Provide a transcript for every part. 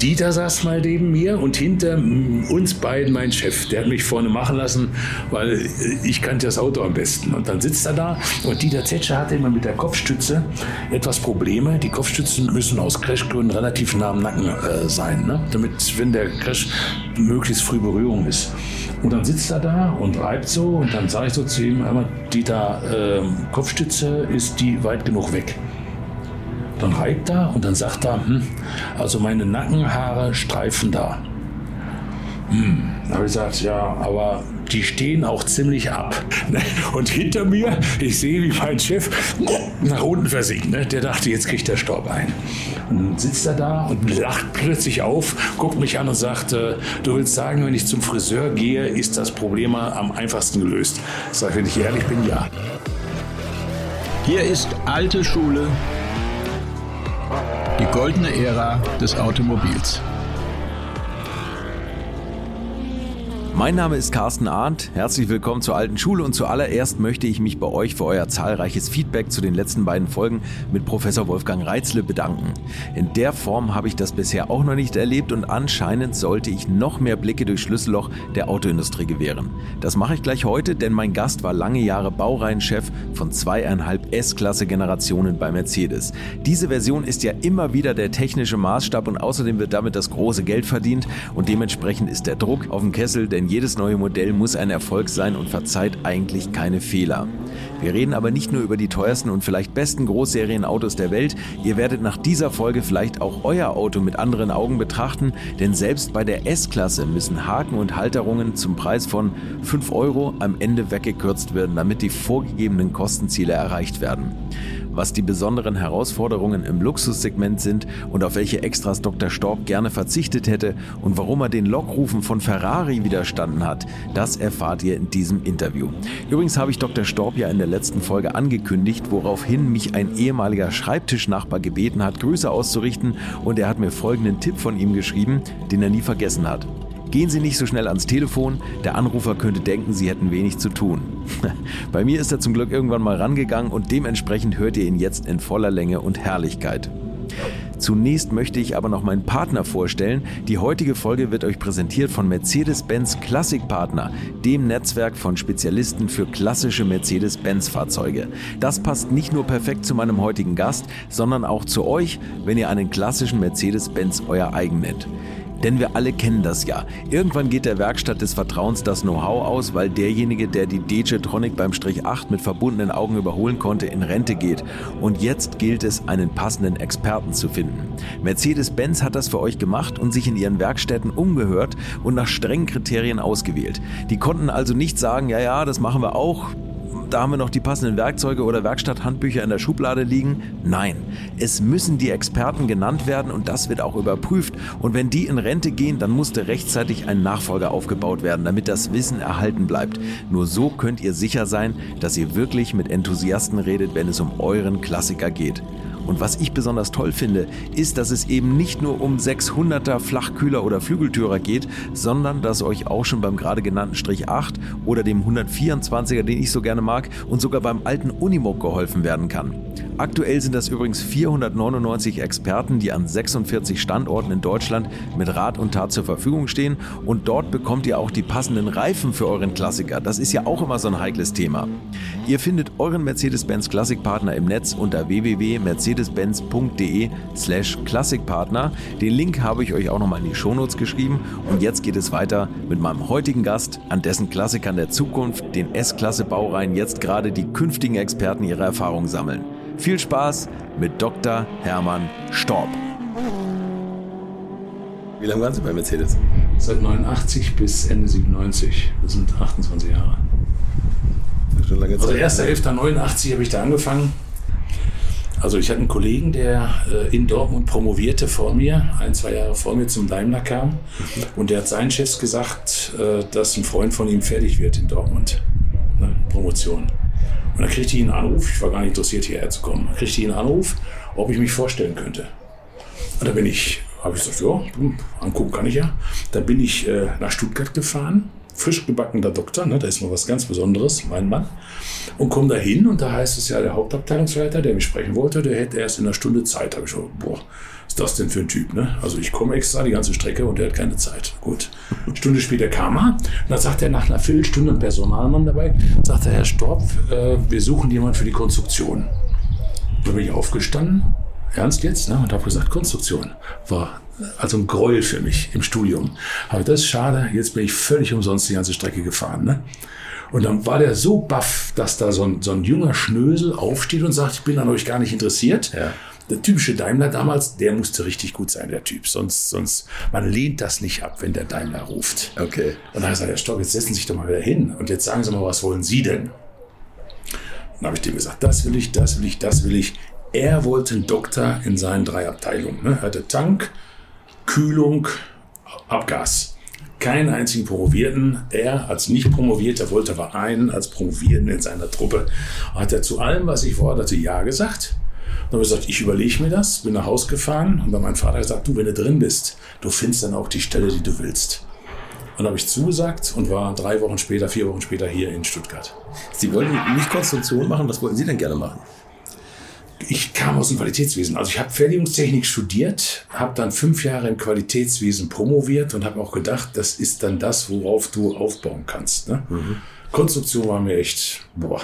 Dieter saß mal neben mir und hinter uns beiden mein Chef. Der hat mich vorne machen lassen, weil ich kannte das Auto am besten. Und dann sitzt er da und Dieter Zetscher hatte immer mit der Kopfstütze etwas Probleme. Die Kopfstützen müssen aus Crashgründen relativ nah am Nacken äh, sein, ne? damit, wenn der Crash möglichst früh Berührung ist. Und dann sitzt er da und reibt so und dann sage ich so zu ihm, Dieter, äh, Kopfstütze, ist die weit genug weg? Dann reibt er und dann sagt er, hm, also meine Nackenhaare streifen da. Hm, da habe ich gesagt, ja, aber die stehen auch ziemlich ab. Und hinter mir, ich sehe, wie mein Chef nach unten versinkt. Ne? Der dachte, jetzt kriegt der Staub ein. Und dann sitzt er da und lacht plötzlich auf, guckt mich an und sagt, äh, du willst sagen, wenn ich zum Friseur gehe, ist das Problem am einfachsten gelöst. Sag, wenn ich ehrlich bin, ja. Hier ist alte Schule die goldene Ära des Automobils. Mein Name ist Carsten Arndt. Herzlich willkommen zur alten Schule und zuallererst möchte ich mich bei euch für euer zahlreiches Feedback zu den letzten beiden Folgen mit Professor Wolfgang Reitzle bedanken. In der Form habe ich das bisher auch noch nicht erlebt und anscheinend sollte ich noch mehr Blicke durch Schlüsselloch der Autoindustrie gewähren. Das mache ich gleich heute, denn mein Gast war lange Jahre Baureihenchef von zweieinhalb S-Klasse Generationen bei Mercedes. Diese Version ist ja immer wieder der technische Maßstab und außerdem wird damit das große Geld verdient und dementsprechend ist der Druck auf dem Kessel, denn jedes neue Modell muss ein Erfolg sein und verzeiht eigentlich keine Fehler. Wir reden aber nicht nur über die teuersten und vielleicht besten Großserienautos der Welt. Ihr werdet nach dieser Folge vielleicht auch euer Auto mit anderen Augen betrachten, denn selbst bei der S-Klasse müssen Haken und Halterungen zum Preis von 5 Euro am Ende weggekürzt werden, damit die vorgegebenen Kostenziele erreicht werden was die besonderen Herausforderungen im Luxussegment sind und auf welche Extras Dr. Storb gerne verzichtet hätte und warum er den Lockrufen von Ferrari widerstanden hat, das erfahrt ihr in diesem Interview. Übrigens habe ich Dr. Storb ja in der letzten Folge angekündigt, woraufhin mich ein ehemaliger Schreibtischnachbar gebeten hat, Grüße auszurichten und er hat mir folgenden Tipp von ihm geschrieben, den er nie vergessen hat. Gehen Sie nicht so schnell ans Telefon, der Anrufer könnte denken, Sie hätten wenig zu tun. Bei mir ist er zum Glück irgendwann mal rangegangen und dementsprechend hört ihr ihn jetzt in voller Länge und Herrlichkeit. Zunächst möchte ich aber noch meinen Partner vorstellen. Die heutige Folge wird euch präsentiert von Mercedes-Benz Classic Partner, dem Netzwerk von Spezialisten für klassische Mercedes-Benz-Fahrzeuge. Das passt nicht nur perfekt zu meinem heutigen Gast, sondern auch zu euch, wenn ihr einen klassischen Mercedes-Benz euer eigen nennt. Denn wir alle kennen das ja. Irgendwann geht der Werkstatt des Vertrauens das Know-how aus, weil derjenige, der die DJ-Tronic beim Strich 8 mit verbundenen Augen überholen konnte, in Rente geht. Und jetzt gilt es, einen passenden Experten zu finden. Mercedes-Benz hat das für euch gemacht und sich in ihren Werkstätten umgehört und nach strengen Kriterien ausgewählt. Die konnten also nicht sagen, ja, ja, das machen wir auch, da haben wir noch die passenden Werkzeuge oder Werkstatthandbücher in der Schublade liegen. Nein, es müssen die Experten genannt werden und das wird auch überprüft. Und wenn die in Rente gehen, dann musste rechtzeitig ein Nachfolger aufgebaut werden, damit das Wissen erhalten bleibt. Nur so könnt ihr sicher sein, dass ihr wirklich mit Enthusiasten redet, wenn es um euren Klassiker geht. Und was ich besonders toll finde, ist, dass es eben nicht nur um 600er Flachkühler oder Flügeltürer geht, sondern dass euch auch schon beim gerade genannten Strich 8 oder dem 124er, den ich so gerne mag, und sogar beim alten Unimog geholfen werden kann. Aktuell sind das übrigens 499 Experten, die an 46 Standorten in Deutschland mit Rat und Tat zur Verfügung stehen und dort bekommt ihr auch die passenden Reifen für euren Klassiker. Das ist ja auch immer so ein heikles Thema. Ihr findet euren Mercedes-Benz Klassikpartner im Netz unter www.mercedes-benz.de slash Klassikpartner. Den Link habe ich euch auch nochmal in die Shownotes geschrieben und jetzt geht es weiter mit meinem heutigen Gast, an dessen Klassikern der Zukunft, den S-Klasse Baureihen jetzt gerade die künftigen Experten ihre Erfahrungen sammeln. Viel Spaß mit Dr. Hermann Storb. Wie lange waren Sie bei Mercedes? Seit 89 bis Ende 97. Das sind 28 Jahre. Schon lange Zeit. Also 1.11.89 habe ich da angefangen. Also ich hatte einen Kollegen, der äh, in Dortmund promovierte vor mir, ein, zwei Jahre vor mir zum Daimler kam. Und der hat seinen Chefs gesagt, äh, dass ein Freund von ihm fertig wird in Dortmund. Ne? Promotion. Und dann kriegte ich einen Anruf, ich war gar nicht interessiert, hierher zu kommen, dann kriegte ich einen Anruf, ob ich mich vorstellen könnte. Und da bin ich, habe ich gesagt, ja, hm, angucken kann ich ja. Dann bin ich äh, nach Stuttgart gefahren, frisch gebackener Doktor, ne, da ist mal was ganz Besonderes, mein Mann. Und komme da hin und da heißt es ja, der Hauptabteilungsleiter, der mich sprechen wollte, der hätte erst in einer Stunde Zeit. Habe ich gesagt, boah, ist das denn für ein Typ? Ne? Also ich komme extra die ganze Strecke und der hat keine Zeit. Gut. Eine Stunde später kam er und dann sagt er nach einer Viertelstunde ein Personalmann dabei, sagt er, Herr Storb, äh, wir suchen jemanden für die Konstruktion. Da bin ich aufgestanden, ernst jetzt, ne? und habe gesagt, Konstruktion war also ein Gräuel für mich im Studium. Aber das ist schade, jetzt bin ich völlig umsonst die ganze Strecke gefahren. Ne? Und dann war der so baff, dass da so ein, so ein junger Schnösel aufsteht und sagt, ich bin an euch gar nicht interessiert. Ja. Der typische Daimler damals, der musste richtig gut sein, der Typ. Sonst, sonst, man lehnt das nicht ab, wenn der Daimler ruft. Okay. Und dann hat er gesagt, Herr Stock, jetzt setzen Sie sich doch mal wieder hin und jetzt sagen Sie mal, was wollen Sie denn? Dann habe ich dem gesagt, das will ich, das will ich, das will ich. Er wollte einen Doktor in seinen drei Abteilungen. Ne? Er hatte Tank, Kühlung, Abgas. Keinen einzigen Promovierten. Er als nicht Promovierter wollte aber einen als Promovierten in seiner Truppe. Hat er zu allem, was ich forderte, Ja gesagt. Dann habe ich gesagt, ich überlege mir das, bin nach Hause gefahren und dann mein Vater gesagt, du, wenn du drin bist, du findest dann auch die Stelle, die du willst. Und dann habe ich zugesagt und war drei Wochen später, vier Wochen später hier in Stuttgart. Sie wollten nicht Konstruktion machen, was wollten Sie denn gerne machen? Ich kam aus dem Qualitätswesen. Also ich habe Fertigungstechnik studiert, habe dann fünf Jahre im Qualitätswesen promoviert und habe auch gedacht, das ist dann das, worauf du aufbauen kannst. Ne? Konstruktion war mir echt, boah.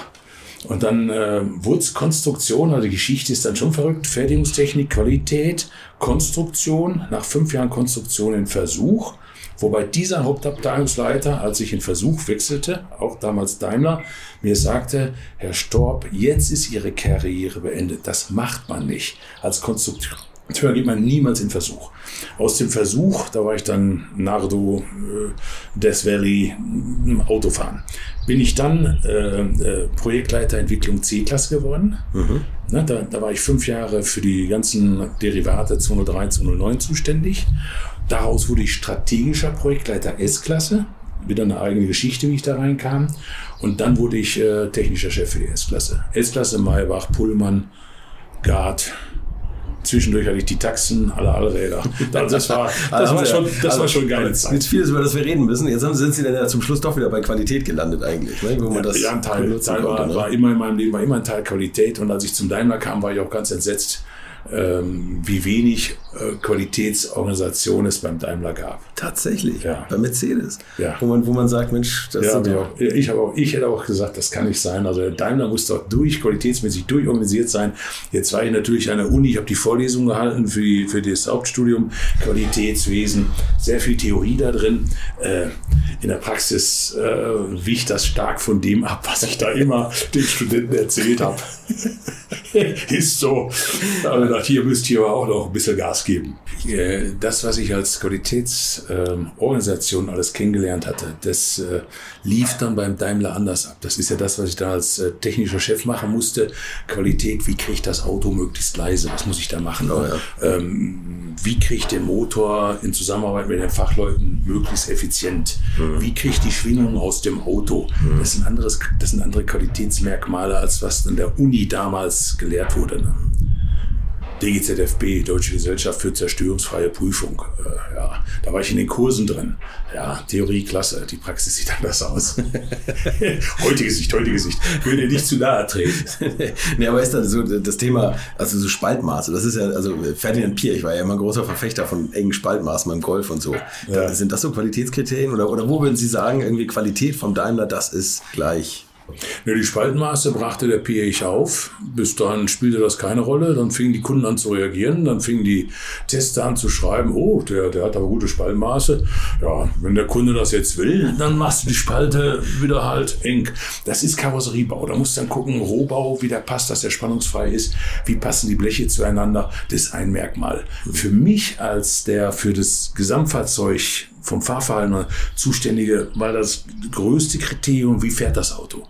Und dann äh, wurde Konstruktion, also die Geschichte ist dann schon verrückt. Fertigungstechnik, Qualität, Konstruktion, nach fünf Jahren Konstruktion in Versuch. Wobei dieser Hauptabteilungsleiter, als ich in Versuch wechselte, auch damals Daimler, mir sagte, Herr Storb, jetzt ist Ihre Karriere beendet. Das macht man nicht. Als Konstrukteur geht man niemals in Versuch. Aus dem Versuch, da war ich dann Nardo, äh, Death Valley, äh, Autofahren, bin ich dann äh, äh, Projektleiter Entwicklung C-Klasse geworden. Ne, da, da war ich fünf Jahre für die ganzen Derivate 203, 209 zuständig. Daraus wurde ich strategischer Projektleiter S-Klasse. Wieder eine eigene Geschichte, wie ich da reinkam. Und dann wurde ich äh, technischer Chef für die S-Klasse. S-Klasse, Maybach, Pullmann, Gard. Zwischendurch hatte ich die Taxen, alle Allräder. Das war, das war schon, das war schon geile Zeit. Jetzt vieles, über das wir reden müssen. Jetzt sind Sie dann ja zum Schluss doch wieder bei Qualität gelandet eigentlich, ne? wo man das ja, ein Teil, Teil war, konnte. Ne? war immer in meinem Leben war immer ein Teil Qualität und als ich zum Daimler kam, war ich auch ganz entsetzt, ähm, wie wenig Qualitätsorganisation es beim Daimler gab. Tatsächlich, Ja. bei Mercedes. Ja. Wo, man, wo man sagt, Mensch, das Ja, sind hab doch ich, auch, ich, hab auch, ich hätte auch gesagt, das kann nicht sein. Also der Daimler muss doch durch, qualitätsmäßig durchorganisiert sein. Jetzt war ich natürlich an der Uni, ich habe die Vorlesung gehalten für, die, für das Hauptstudium Qualitätswesen. Sehr viel Theorie da drin. Äh, in der Praxis äh, wich das stark von dem ab, was ich da immer den Studenten erzählt habe. Ist so. Aber gedacht, hier müsst ihr aber auch noch ein bisschen Gas geben. Äh, Das, was ich als Qualitätsorganisation alles kennengelernt hatte, das äh, lief dann beim Daimler anders ab. Das ist ja das, was ich da als äh, technischer Chef machen musste. Qualität, wie kriege ich das Auto möglichst leise? Was muss ich da machen? Oh ja. ähm, wie kriege ich den Motor in Zusammenarbeit mit den Fachleuten möglichst effizient? Wie kriege ich die Schwingung aus dem Auto? Das, sind anderes, das sind andere Qualitätsmerkmale, als was in der Uni damals gelehrt wurde. Ne? DGZFB, Deutsche Gesellschaft für zerstörungsfreie Prüfung. Äh, ja, da war ich in den Kursen drin. Ja, Theorie klasse, die Praxis sieht anders aus. heutige Sicht, heutige Sicht. Würde nicht zu nahe treten. nee, aber ist dann so das Thema, also so Spaltmaße, das ist ja, also Ferdinand Pier, ich war ja immer ein großer Verfechter von engen Spaltmaßen beim Golf und so. Ja. Sind das so Qualitätskriterien oder, oder wo würden Sie sagen, irgendwie Qualität vom Daimler, das ist gleich? Ne, die Spaltenmaße brachte der PH auf. Bis dahin spielte das keine Rolle. Dann fingen die Kunden an zu reagieren. Dann fingen die Tester an zu schreiben, oh, der, der hat aber gute Spaltenmaße. Ja, wenn der Kunde das jetzt will, dann machst du die Spalte wieder halt eng. Das ist Karosseriebau. Da musst du dann gucken, Rohbau, wie der passt, dass der spannungsfrei ist. Wie passen die Bleche zueinander? Das ist ein Merkmal. Für mich als der für das Gesamtfahrzeug vom Fahrverhalten zuständige war das größte Kriterium, wie fährt das Auto.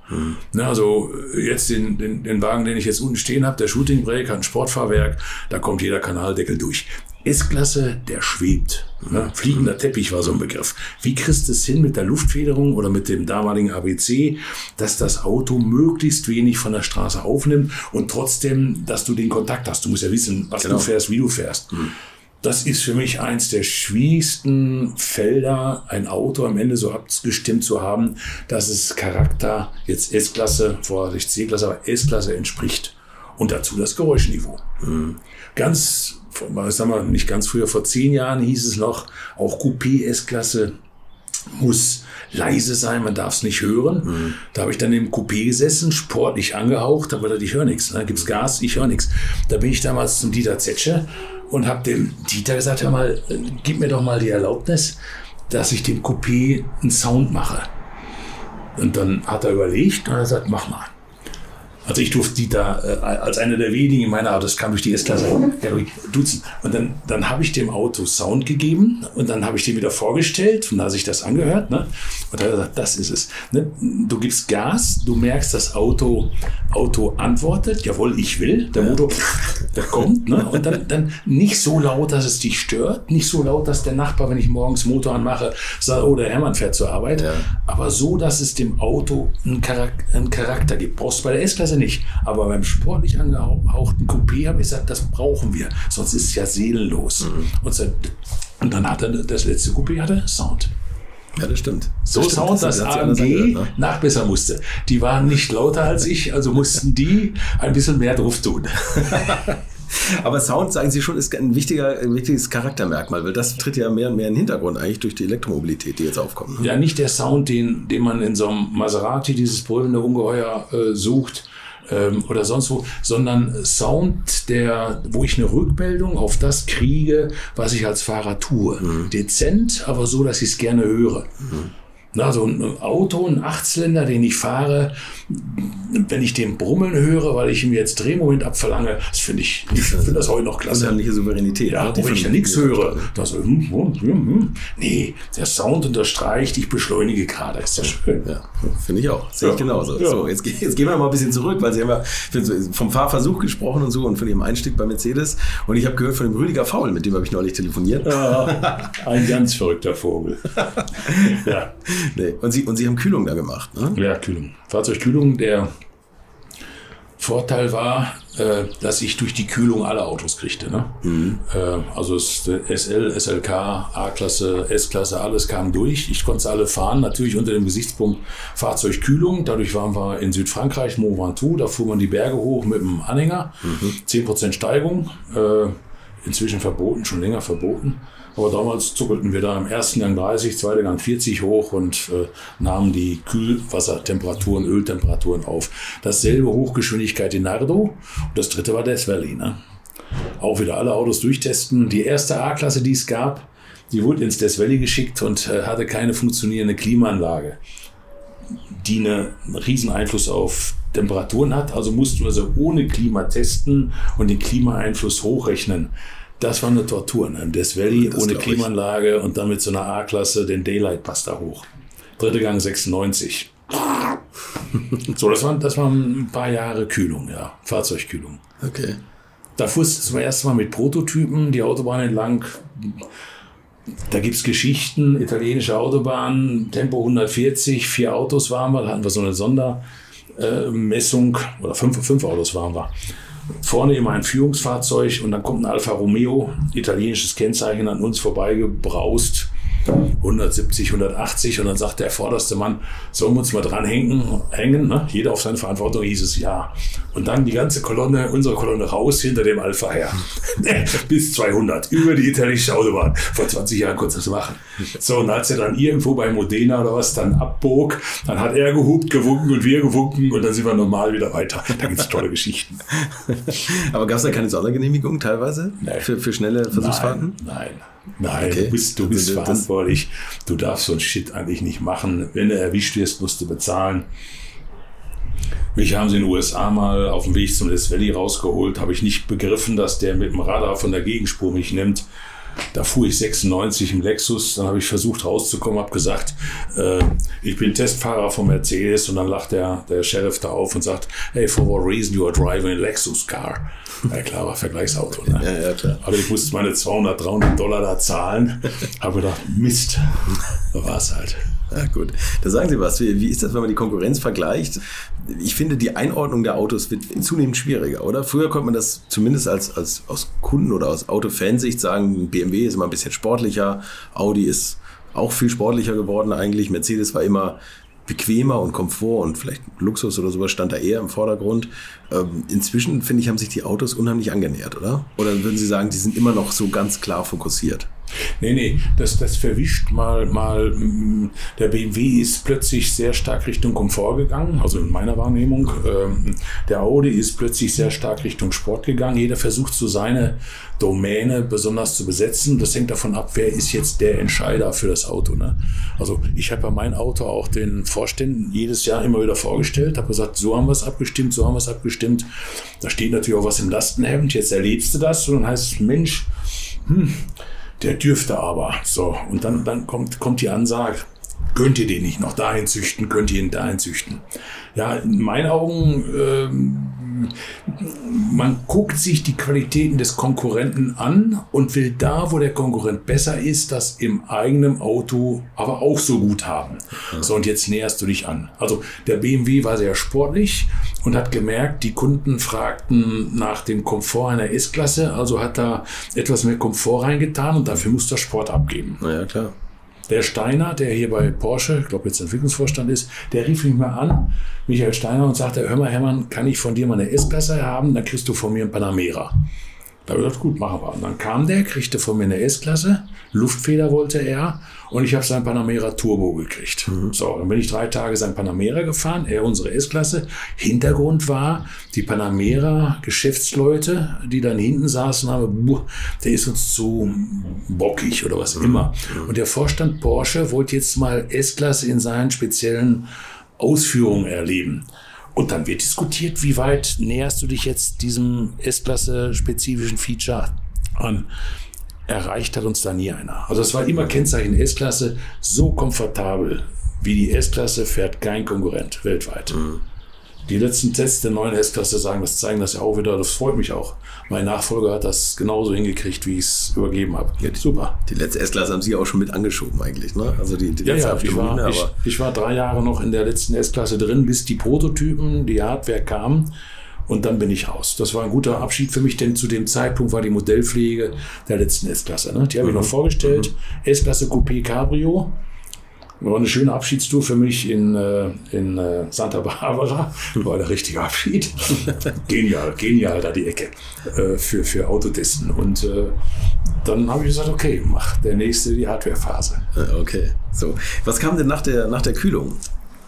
Ne, also äh, jetzt den, den, den Wagen, den ich jetzt unten stehen habe, der Shooting Brake hat ein Sportfahrwerk, da kommt jeder Kanaldeckel durch. S-Klasse, der schwebt. Ne? Fliegender Teppich war so ein Begriff. Wie kriegst du es hin mit der Luftfederung oder mit dem damaligen ABC, dass das Auto möglichst wenig von der Straße aufnimmt und trotzdem, dass du den Kontakt hast. Du musst ja wissen, was du fährst, wie du fährst. Das ist für mich eins der schwierigsten Felder, ein Auto am Ende so abgestimmt zu haben, dass es Charakter, jetzt S-Klasse, vorher C-Klasse, aber S-Klasse entspricht. Und dazu das Geräuschniveau. Ganz, sagen wir nicht ganz früher, vor zehn Jahren hieß es noch, auch Coupé S-Klasse muss leise sein, man darf es nicht hören. Mhm. Da habe ich dann im Coupé gesessen, sportlich angehaucht, aber ich höre nichts. Ne? Gibt's Gas, ich höre nichts. Da bin ich damals zum Dieter Zetsche und habe dem Dieter gesagt, hör mal, gib mir doch mal die Erlaubnis, dass ich dem Coupé einen Sound mache. Und dann hat er überlegt und er sagt, mach mal. Also ich durfte die da äh, als einer der wenigen in meiner Art, das kam durch die S-Klasse, duzen. Und dann, dann habe ich dem Auto Sound gegeben und dann habe ich dem wieder vorgestellt und da hat sich das angehört. Ne? Und er hat gesagt, das ist es. Ne? Du gibst Gas, du merkst, das Auto, Auto antwortet, jawohl, ich will. Der Motor, der kommt. Ne? Und dann, dann nicht so laut, dass es dich stört, nicht so laut, dass der Nachbar, wenn ich morgens Motor anmache, sagt, oh, der Hermann fährt zur Arbeit. Ja. Aber so, dass es dem Auto einen Charakter, einen Charakter gibt. Brauchst du bei der S-Klasse nicht. Aber beim sportlich angehauchten Coupé habe ich gesagt, das brauchen wir. Sonst ist es ja seelenlos. Mhm. Und, so, und, dann hatte das letzte Coupé hatte Sound. Ja, das stimmt. So das Sound, dass das AMG ne? nachbessern musste. Die waren nicht lauter als ich, also mussten die ein bisschen mehr drauf tun. Aber Sound, sagen Sie schon, ist ein, wichtiger, ein wichtiges Charaktermerkmal, weil das tritt ja mehr und mehr in den Hintergrund eigentlich durch die Elektromobilität, die jetzt aufkommt. Ne? Ja, nicht der Sound, den, den man in so einem Maserati, dieses brüllende Ungeheuer, äh, sucht, ähm, oder sonst wo, sondern Sound, der, wo ich eine Rückmeldung auf das kriege, was ich als Fahrer tue. Mhm. Dezent, aber so, dass ich es gerne höre. Mhm. So ein Auto, ein Achtzylinder, den ich fahre, wenn ich den brummeln höre, weil ich ihm jetzt Drehmoment abverlange, das finde ich, ich finde das heute noch klasse. Unheimliche Souveränität. Ja, ne? wenn ich ja nichts höre, das, hm, hm, hm, hm, nee, der Sound unterstreicht, ich beschleunige gerade, ist ja schön. Ja, finde ich auch, sehe ich genauso. Ja. So, jetzt, jetzt gehen wir mal ein bisschen zurück, weil Sie haben ja vom Fahrversuch gesprochen und so und von Ihrem Einstieg bei Mercedes und ich habe gehört von dem Rüdiger Faul, mit dem habe ich neulich telefoniert. Ja, ein ganz verrückter Vogel. ja. Nee. Und, Sie, und Sie haben Kühlung da gemacht, ne? Ja, Kühlung. Fahrzeugkühlung. Der Vorteil war, äh, dass ich durch die Kühlung alle Autos kriegte. Ne? Mhm. Äh, also SL, SLK, A-Klasse, S-Klasse, alles kam durch. Ich konnte alle fahren, natürlich unter dem Gesichtspunkt Fahrzeugkühlung. Dadurch waren wir in Südfrankreich, Mont Ventoux, da fuhr man die Berge hoch mit dem Anhänger. Mhm. 10% Steigung, äh, inzwischen verboten, schon länger verboten. Aber damals zuckelten wir da im ersten Gang 30, zweiten Gang 40 hoch und äh, nahmen die Kühlwassertemperaturen, Öltemperaturen auf. Dasselbe Hochgeschwindigkeit in Nardo. Und das dritte war Death Valley. Ne? Auch wieder alle Autos durchtesten. Die erste A-Klasse, die es gab, die wurde ins Death Valley geschickt und äh, hatte keine funktionierende Klimaanlage, die einen riesen Einfluss auf Temperaturen hat. Also mussten wir sie ohne Klima testen und den Klimaeinfluss hochrechnen. Das war eine Tortur. Ne? Death Valley das ohne Klimaanlage und dann mit so einer A-Klasse den Daylight Pass da hoch. Dritte Gang 96. so, das waren, das waren ein paar Jahre Kühlung, ja. Fahrzeugkühlung. Okay. Da fuhrst du zum ersten Mal mit Prototypen die Autobahn entlang. Da gibt es Geschichten, italienische Autobahn, Tempo 140, vier Autos waren wir, da hatten wir so eine Sondermessung, oder fünf, fünf Autos waren wir vorne immer ein Führungsfahrzeug und dann kommt ein Alfa Romeo, italienisches Kennzeichen an uns vorbeigebraust. 170, 180 und dann sagt der vorderste Mann, sollen wir uns mal dranhängen, hängen, ne? jeder auf seine Verantwortung, hieß es ja. Und dann die ganze Kolonne, unsere Kolonne raus hinter dem Alpha her. Bis 200, über die italienische Autobahn. Vor 20 Jahren konnte das machen. So, und als er dann irgendwo bei Modena oder was dann abbog, dann hat er gehupt, gewunken und wir gewunken und dann sind wir normal wieder weiter. Da gibt es tolle Geschichten. Aber gab es da keine Sondergenehmigung teilweise? Nein. Für, für schnelle Versuchsfahrten? Nein, nein. Nein, okay. du bist, du bist also, verantwortlich. Du darfst so ein Shit eigentlich nicht machen. Wenn du erwischt wirst, musst du bezahlen. Mich haben sie in den USA mal auf dem Weg zum Death Valley rausgeholt. Habe ich nicht begriffen, dass der mit dem Radar von der Gegenspur mich nimmt. Da fuhr ich 96 im Lexus, dann habe ich versucht rauszukommen, habe gesagt, äh, ich bin Testfahrer von Mercedes und dann lacht der, der Sheriff da auf und sagt, hey, for what reason you are driving a Lexus car? Ja klar, war Vergleichsauto. Ne? Ja, ja, klar. Aber ich musste meine 200, 300 Dollar da zahlen. Habe gedacht, Mist, da war es halt. Ja, gut. Da sagen Sie was. Wie, wie ist das, wenn man die Konkurrenz vergleicht? Ich finde, die Einordnung der Autos wird zunehmend schwieriger, oder? Früher konnte man das zumindest als, als aus Kunden- oder aus Autofansicht sagen, BMW ist immer ein bisschen sportlicher, Audi ist auch viel sportlicher geworden eigentlich, Mercedes war immer bequemer und Komfort und vielleicht Luxus oder sowas stand da eher im Vordergrund. Ähm, inzwischen, finde ich, haben sich die Autos unheimlich angenähert, oder? Oder würden Sie sagen, die sind immer noch so ganz klar fokussiert? Nee, nee, das, das verwischt mal, mal. mm, Der BMW ist plötzlich sehr stark Richtung Komfort gegangen, also in meiner Wahrnehmung. Ähm, Der Audi ist plötzlich sehr stark Richtung Sport gegangen. Jeder versucht so seine Domäne besonders zu besetzen. Das hängt davon ab, wer ist jetzt der Entscheider für das Auto. Ne? Also ich habe ja mein Auto auch den Vorständen jedes Jahr immer wieder vorgestellt, habe gesagt, so haben wir es abgestimmt, so haben wir es abgestimmt. Da steht natürlich auch was im Lastenhemd, jetzt erlebst du das und dann heißt es, Mensch, der dürfte aber. So, und dann, dann kommt, kommt die Ansage, könnt ihr den nicht noch dahin züchten, könnt ihr ihn dahin züchten. Ja, in meinen Augen, ähm, man guckt sich die Qualitäten des Konkurrenten an und will da, wo der Konkurrent besser ist, das im eigenen Auto aber auch so gut haben. So, und jetzt näherst du dich an. Also der BMW war sehr sportlich und hat gemerkt, die Kunden fragten nach dem Komfort einer S-Klasse, also hat da etwas mehr Komfort reingetan und dafür muss der Sport abgeben. Naja, klar. Der Steiner, der hier bei Porsche, ich glaube jetzt Entwicklungsvorstand ist, der rief mich mal an, Michael Steiner, und sagte, hör mal Hermann, kann ich von dir mal eine S-Klasse haben, dann kriegst du von mir einen Panamera. Da habe ich gesagt, gut, machen wir. Und dann kam der, kriegte von mir eine S-Klasse, Luftfeder wollte er und ich habe sein Panamera Turbo gekriegt. So, dann bin ich drei Tage sein Panamera gefahren, er unsere S-Klasse. Hintergrund war, die Panamera Geschäftsleute, die dann hinten saßen, haben, "Buh, der ist uns zu bockig oder was immer. Und der Vorstand Porsche wollte jetzt mal S-Klasse in seinen speziellen Ausführungen erleben. Und dann wird diskutiert, wie weit näherst du dich jetzt diesem S-Klasse-spezifischen Feature an. Erreicht hat uns da nie einer. Also es war immer Kennzeichen S-Klasse, so komfortabel wie die S-Klasse fährt kein Konkurrent weltweit. Die letzten Tests der neuen S-Klasse sagen, das zeigen das ja auch wieder, das freut mich auch. Mein Nachfolger hat das genauso hingekriegt, wie ich es übergeben habe. Super. Die letzte S-Klasse haben Sie auch schon mit angeschoben eigentlich, ne? Also die, die Ja, ja, ich war, ne? ich, ich war drei Jahre noch in der letzten S-Klasse drin, bis die Prototypen, die Hardware kam. Und dann bin ich raus. Das war ein guter Abschied für mich, denn zu dem Zeitpunkt war die Modellpflege der letzten S-Klasse. Ne? Die habe ich noch vorgestellt. S-Klasse Coupé Cabrio. War eine schöne Abschiedstour für mich in, äh, in äh, Santa Barbara. War der richtige Abschied. genial, genial da die Ecke äh, für, für Autotesten. Und dann habe ich gesagt, okay, mach der nächste die Hardwarephase. Okay. So. Was kam denn nach der, nach der Kühlung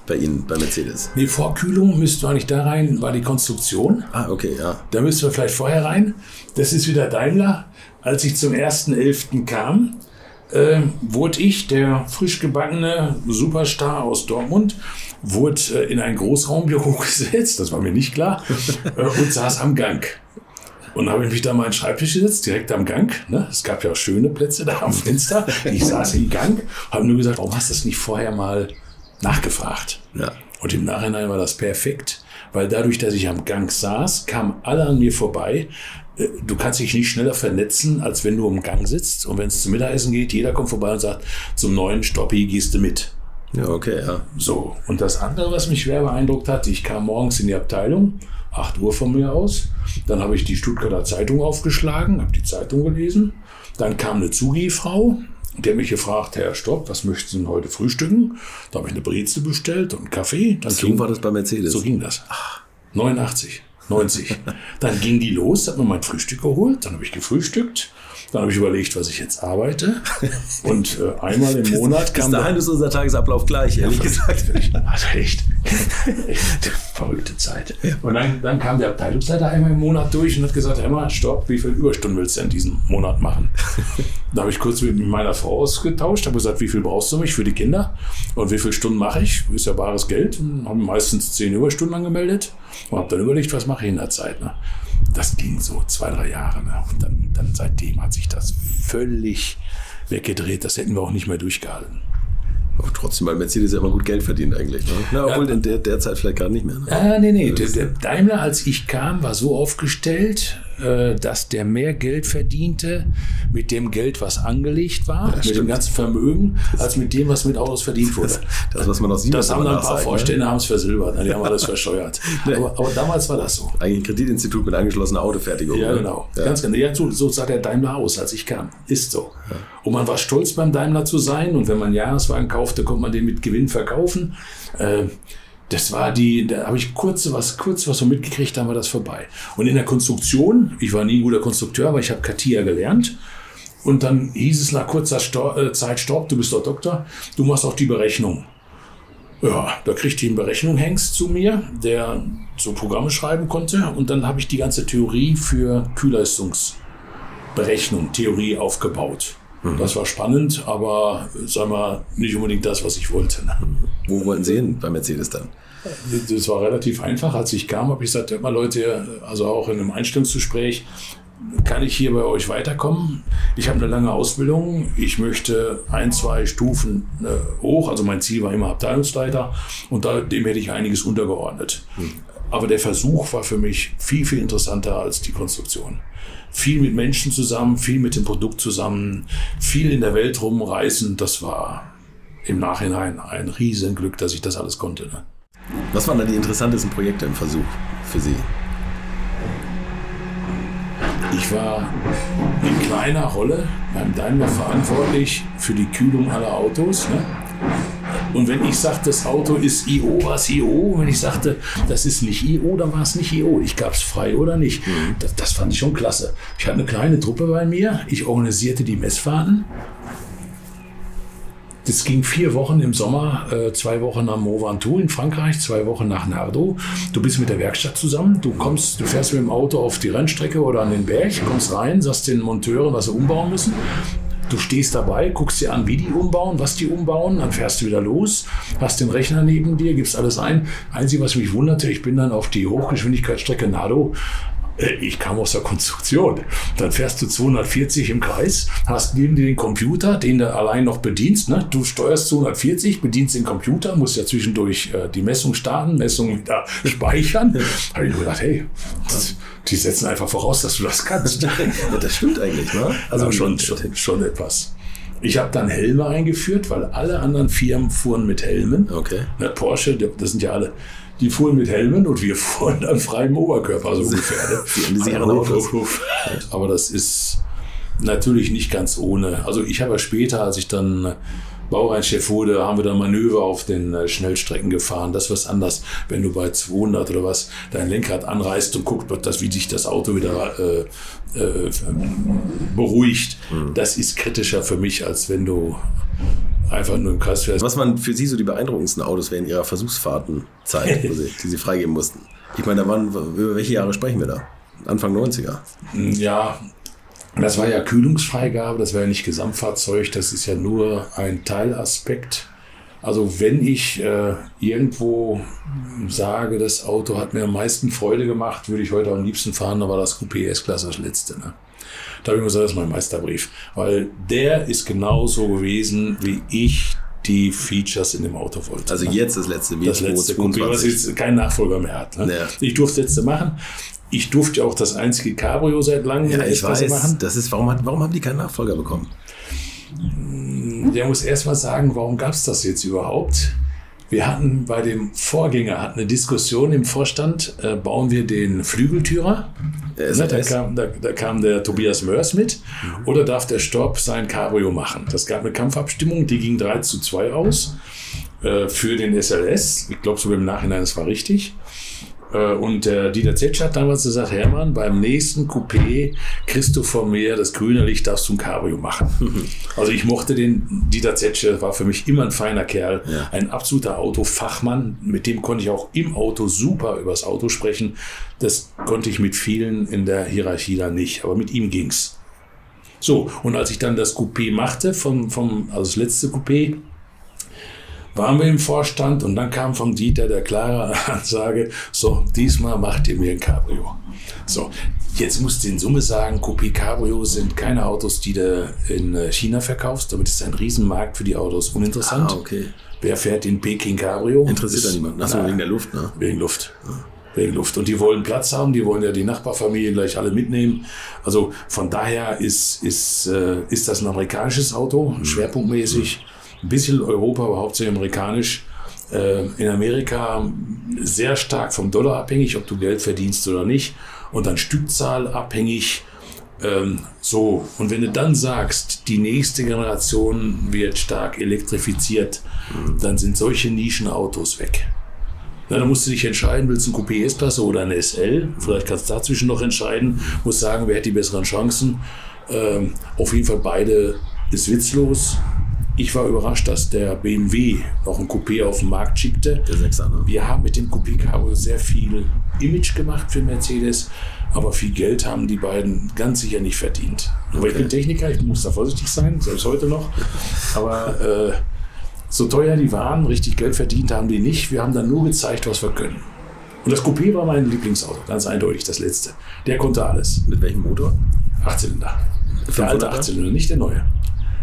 bei Ihnen, bei Mercedes? Nee, Vorkühlung müsste eigentlich da rein, war die Konstruktion. Ah, okay, ja. Da müssen wir vielleicht vorher rein. Das ist wieder Daimler. Als ich zum 1.11. kam, äh, wurde ich, der frisch gebackene Superstar aus Dortmund, wurde äh, in ein Großraumbüro gesetzt, das war mir nicht klar, äh, und saß am Gang. Und habe ich mich da mal an den Schreibtisch gesetzt, direkt am Gang. Ne? Es gab ja auch schöne Plätze da am Fenster. Ich saß im Gang, habe nur gesagt, warum hast du das nicht vorher mal nachgefragt? Ja. Und im Nachhinein war das perfekt, weil dadurch, dass ich am Gang saß, kamen alle an mir vorbei. Äh, Du kannst dich nicht schneller vernetzen, als wenn du am Gang sitzt. Und wenn es zum Mittagessen geht, jeder kommt vorbei und sagt, zum neuen Stoppi gehst du mit. Ja, okay, ja. So, und das andere, was mich schwer beeindruckt hat, ich kam morgens in die Abteilung, 8 Uhr von mir aus. Dann habe ich die Stuttgarter Zeitung aufgeschlagen, habe die Zeitung gelesen. Dann kam eine Zugehfrau, hat mich gefragt, Herr Stopp, was möchten Sie denn heute frühstücken? Da habe ich eine Brezel bestellt und einen Kaffee. Dann So ging- war das bei Mercedes. so ging das. 89, 90. Dann ging die los, hat mir mein Frühstück geholt, dann habe ich gefrühstückt, dann habe ich überlegt, was ich jetzt arbeite. Und äh, einmal im Monat Bis kam der- dahin ist unser Tagesablauf gleich, ehrlich gesagt. also echt, verrückte Zeit. Und dann, dann kam der Abteilungsleiter einmal im Monat durch und hat gesagt, Emma, stopp, wie viele Überstunden willst du in diesem Monat machen? Da habe ich kurz mit meiner Frau ausgetauscht, habe gesagt, wie viel brauchst du mich für die Kinder und wie viele Stunden mache ich? Ist ja bares Geld. Haben meistens zehn Überstunden angemeldet und habe dann überlegt, was mache ich in der Zeit. Ne? Das ging so zwei, drei Jahre. Ne? Und dann, dann seitdem hat sich das völlig weggedreht. Das hätten wir auch nicht mehr durchgehalten. Aber trotzdem, weil Mercedes ja immer gut Geld verdient eigentlich. Ne? Na, obwohl in der, der Zeit vielleicht gerade nicht mehr. Ne? Ah, nee, nee. Der, der Daimler, als ich kam, war so aufgestellt, dass der mehr Geld verdiente mit dem Geld, was angelegt war, Ja, mit dem stimmt. ganzen Vermögen, als mit dem, was mit Autos verdient wurde. Das, was man aus Das haben dann ein paar ne? Vorstände haben es versilbert, ne? die haben alles verscheuert. Aber, aber damals war das so. Eigentlich ein Kreditinstitut mit angeschlossener Autofertigung. Ja, ne? genau. Ja. Ganz genau. Ja, so, so sah der Daimler aus, als ich kam. Ist so. Und man war stolz, beim Daimler zu sein. Und wenn man Jahreswagen kaufte, konnte man den mit Gewinn verkaufen. Äh, das war die, da habe ich kurz was, kurz was so mitgekriegt, dann war das vorbei. Und in der Konstruktion, ich war nie ein guter Konstrukteur, aber ich habe Katia gelernt. Und dann hieß es nach kurzer äh, Zeit, stopp, du bist doch Doktor, du machst auch die Berechnung. Ja, da kriegte ich einen Berechnungshengst zu mir, der so Programme schreiben konnte. Und dann habe ich die ganze Theorie für Kühlleistungsberechnung, Theorie aufgebaut. Das war spannend, aber sagen wir nicht unbedingt das, was ich wollte. Ne? Wo wollten Sie hin bei Mercedes dann? Das war relativ einfach. Als ich kam, habe ich gesagt, hört mal Leute, also auch in einem Einstellungsgespräch, kann ich hier bei euch weiterkommen? Ich habe eine lange Ausbildung. Ich möchte ein, zwei Stufen äh, hoch. Also mein Ziel war immer Abteilungsleiter und da, dem hätte ich einiges untergeordnet. Aber der Versuch war für mich viel, viel interessanter als die Konstruktion. Viel mit Menschen zusammen, viel mit dem Produkt zusammen, viel in der Welt rumreisen. Das war im Nachhinein ein Riesenglück, dass ich das alles konnte. Ne? Was waren da die interessantesten Projekte im Versuch für Sie? Ich war in kleiner Rolle beim Daimler verantwortlich für die Kühlung aller Autos. Ne? Und wenn ich sagte, das Auto ist IO, war es IO. Wenn ich sagte, das ist nicht IO, dann war es nicht IO. Ich gab es frei oder nicht. Das, das fand ich schon klasse. Ich hatte eine kleine Truppe bei mir. Ich organisierte die Messfahrten. Das ging vier Wochen im Sommer, äh, zwei Wochen nach Mont Ventoux in Frankreich, zwei Wochen nach Nardo. Du bist mit der Werkstatt zusammen, du kommst, du fährst mit dem Auto auf die Rennstrecke oder an den Berg, kommst rein, sagst den Monteuren, was sie umbauen müssen. Du stehst dabei, guckst dir an, wie die umbauen, was die umbauen, dann fährst du wieder los, hast den Rechner neben dir, gibst alles ein. Einzige, was mich wunderte, ich bin dann auf die Hochgeschwindigkeitsstrecke Nardo äh, ich kam aus der Konstruktion. Dann fährst du 240 im Kreis, hast neben dir den Computer, den du allein noch bedienst. Ne? Du steuerst 240, bedienst den Computer, musst ja zwischendurch äh, die Messung starten, Messung wieder speichern. habe ich mir gedacht, hey, das, die setzen einfach voraus, dass du das kannst. Ja, das stimmt eigentlich, ne? Also schon, schon, schon etwas. Ich habe dann Helme eingeführt, weil alle anderen Firmen fuhren mit Helmen. Okay. Na, Porsche, das sind ja alle, die fuhren mit Helmen und wir fuhren dann frei im Oberkörper, so ungefähr. Ne? Sie haben Autos. Aber das ist natürlich nicht ganz ohne. Also ich habe ja später, als ich dann Baureinchef wurde, haben wir dann Manöver auf den äh, Schnellstrecken gefahren. Das ist was anders, wenn du bei 200 oder was dein Lenkrad anreißt und guckt, dass, wie sich das Auto wieder äh, äh, beruhigt. Das ist kritischer für mich, als wenn du einfach nur im Kreis fährst. Was waren für Sie so die beeindruckendsten Autos während Ihrer Versuchsfahrtenzeit, Sie, die Sie freigeben mussten? Ich meine, da waren, über welche Jahre sprechen wir da? Anfang 90er. Ja, das war ja Kühlungsfreigabe, das war ja nicht Gesamtfahrzeug, das ist ja nur ein Teilaspekt. Also wenn ich äh, irgendwo sage, das Auto hat mir am meisten Freude gemacht, würde ich heute am liebsten fahren, war das Coupé S-Klasse das letzte. Ne? Da habe ich gesagt, das ist mein Meisterbrief, weil der ist genauso gewesen, wie ich die Features in dem Auto wollte. Also jetzt das letzte, wie das letzte Coupé, was jetzt kein Nachfolger mehr hat. Ne? Ja. Ich durfte das letzte machen. Ich durfte auch das einzige Cabrio seit langem Ja, ich weiß, machen. das ist, warum, hat, warum haben die keinen Nachfolger bekommen? Der muss erst mal sagen, warum gab es das jetzt überhaupt? Wir hatten bei dem Vorgänger hatten eine Diskussion im Vorstand, äh, bauen wir den Flügeltürer? Der Ne, da, kam, da, da kam der Tobias Mörs mit. Oder darf der Storb sein Cabrio machen? Das gab eine Kampfabstimmung, die ging 3 zu 2 aus äh, für den SLS. Ich glaube sogar im Nachhinein, das war richtig. Äh, Und der Dieter Zetsch hat damals gesagt, Hermann, beim nächsten Coupé kriegst du von mir das grüne Licht, darfst du ein Cabrio machen. Also ich mochte den Dieter Zetsche, war für mich immer ein feiner Kerl, Ja. ein absoluter Autofachmann, mit dem konnte ich auch im Auto super übers Auto sprechen. Das konnte ich mit vielen in der Hierarchie dann nicht, aber mit ihm ging's. So, und als ich dann das Coupé machte, vom, vom, also das letzte Coupé, waren wir im Vorstand und dann kam vom Dieter der klare Ansage, so, diesmal macht ihr mir ein Cabrio. So, jetzt musst du in Summe sagen, Coupé Cabrio sind keine Autos, die du in äh, China verkaufst. Damit ist ein Riesenmarkt für die Autos uninteressant. Ah, okay. Wer fährt den Peking Cabrio? Interessiert da niemand. Achso, wegen der Luft, ne? Wegen Luft. Regenluft. Und die wollen Platz haben, die wollen ja die Nachbarfamilie gleich alle mitnehmen. Also von daher ist, ist, äh, ist das ein amerikanisches Auto, schwerpunktmäßig. Ein bisschen Europa, aber hauptsächlich amerikanisch. Äh, in Amerika sehr stark vom Dollar abhängig, ob du Geld verdienst oder nicht. Und dann Stückzahl abhängig. Ähm, so, und wenn du dann sagst, die nächste Generation wird stark elektrifiziert, dann sind solche Nischenautos weg. Na, dann musst du dich entscheiden, willst du ein Coupé S-Klasse oder eine SL? Vielleicht kannst du dazwischen noch entscheiden. Musst sagen, wer hat die besseren Chancen. Ähm, auf jeden Fall beide ist witzlos. Ich war überrascht, dass der BMW noch ein Coupé auf den Markt schickte. Der Sechser, ne? Wir haben mit dem Coupé Cabrio sehr viel Image gemacht für Mercedes, aber viel Geld haben die beiden ganz sicher nicht verdient. Aber ich bin Techniker, ich muss da vorsichtig sein, selbst heute noch. Aber äh, so teuer die waren, richtig Geld verdient haben die nicht. Wir haben dann nur gezeigt, was wir können. Und das Coupé war mein Lieblingsauto, ganz eindeutig das letzte. Der konnte alles. Mit welchem Motor? Achtzylinder. Der alte 500er? Achtzylinder, nicht der neue.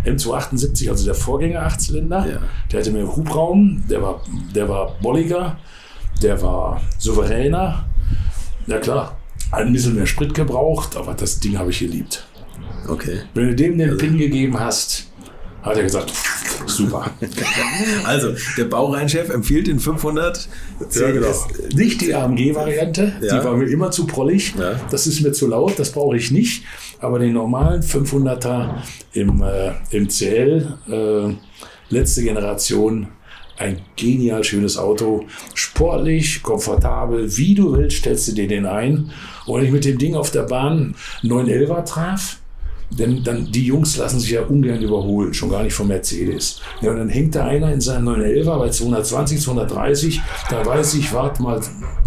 M278, also der Vorgänger Achtzylinder, Ja. der hatte mehr Hubraum, der war, der war bolliger, der war souveräner. Ja klar, ein bisschen mehr Sprit gebraucht, aber das Ding habe ich geliebt. Okay. Wenn du dem den Pin gegeben hast, hat er gesagt, super. Also, der Baureihenchef empfiehlt den 500. Nicht die AMG-Variante, Ja. die war mir immer zu prollig. Ja. Das ist mir zu laut, das brauche ich nicht. Aber den normalen 500er im, äh, im CL, äh, letzte Generation, ein genial schönes Auto. Sportlich, komfortabel, wie du willst, stellst du dir den ein. Und wenn ich mit dem Ding auf der Bahn 911er traf, denn dann, die Jungs lassen sich ja ungern überholen, schon gar nicht vom Mercedes. Ja, und dann hängt da einer in seinem 911er bei 220, 230, da weiß ich, warte mal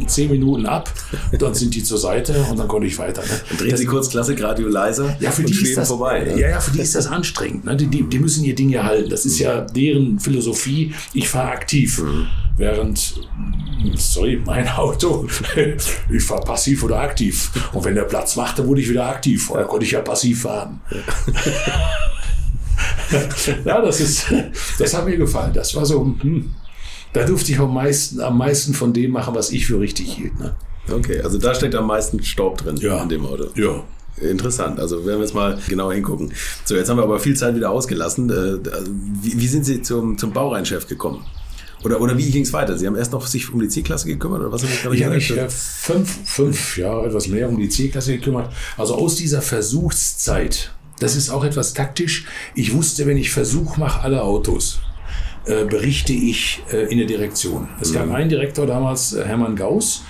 10 Minuten ab, dann sind die zur Seite und dann konnte ich weiter. Ne? Drehen Das- Sie kurz Klassikradio leiser ja, für und die ist das, vorbei. Ne? Ja, ja, für die ist das anstrengend. Ne? Die, die, die müssen ihr Ding ja halten. Das ist ja deren Philosophie. Ich fahre aktiv. Mhm. Während, sorry, mein Auto, ich fahre passiv oder aktiv. Und wenn der Platz machte, wurde ich wieder aktiv. Vorher konnte ich ja passiv fahren. ja, das ist, das hat mir gefallen. Das war so, hm, da durfte ich am meisten, am meisten von dem machen, was ich für richtig hielt. Ne? Okay, also da steckt am meisten Staub drin Ja. in dem Auto. Ja. Interessant, also werden wir jetzt mal genauer hingucken. So, jetzt haben wir aber viel Zeit wieder ausgelassen. Äh, also Wie, wie sind Sie zum, zum Baureihenchef gekommen? Oder, oder wie ging es weiter? Sie haben erst noch sich um die C-Klasse gekümmert oder was haben Sie gerade Ich habe mich äh, fünf, fünf Jahre, etwas mehr um die C-Klasse gekümmert. Also aus dieser Versuchszeit, das ist auch etwas taktisch. Ich wusste, wenn ich Versuch mache, alle Autos, äh, berichte ich äh, in der Direktion. Es gab einen Direktor damals, äh, Hermann Gauss,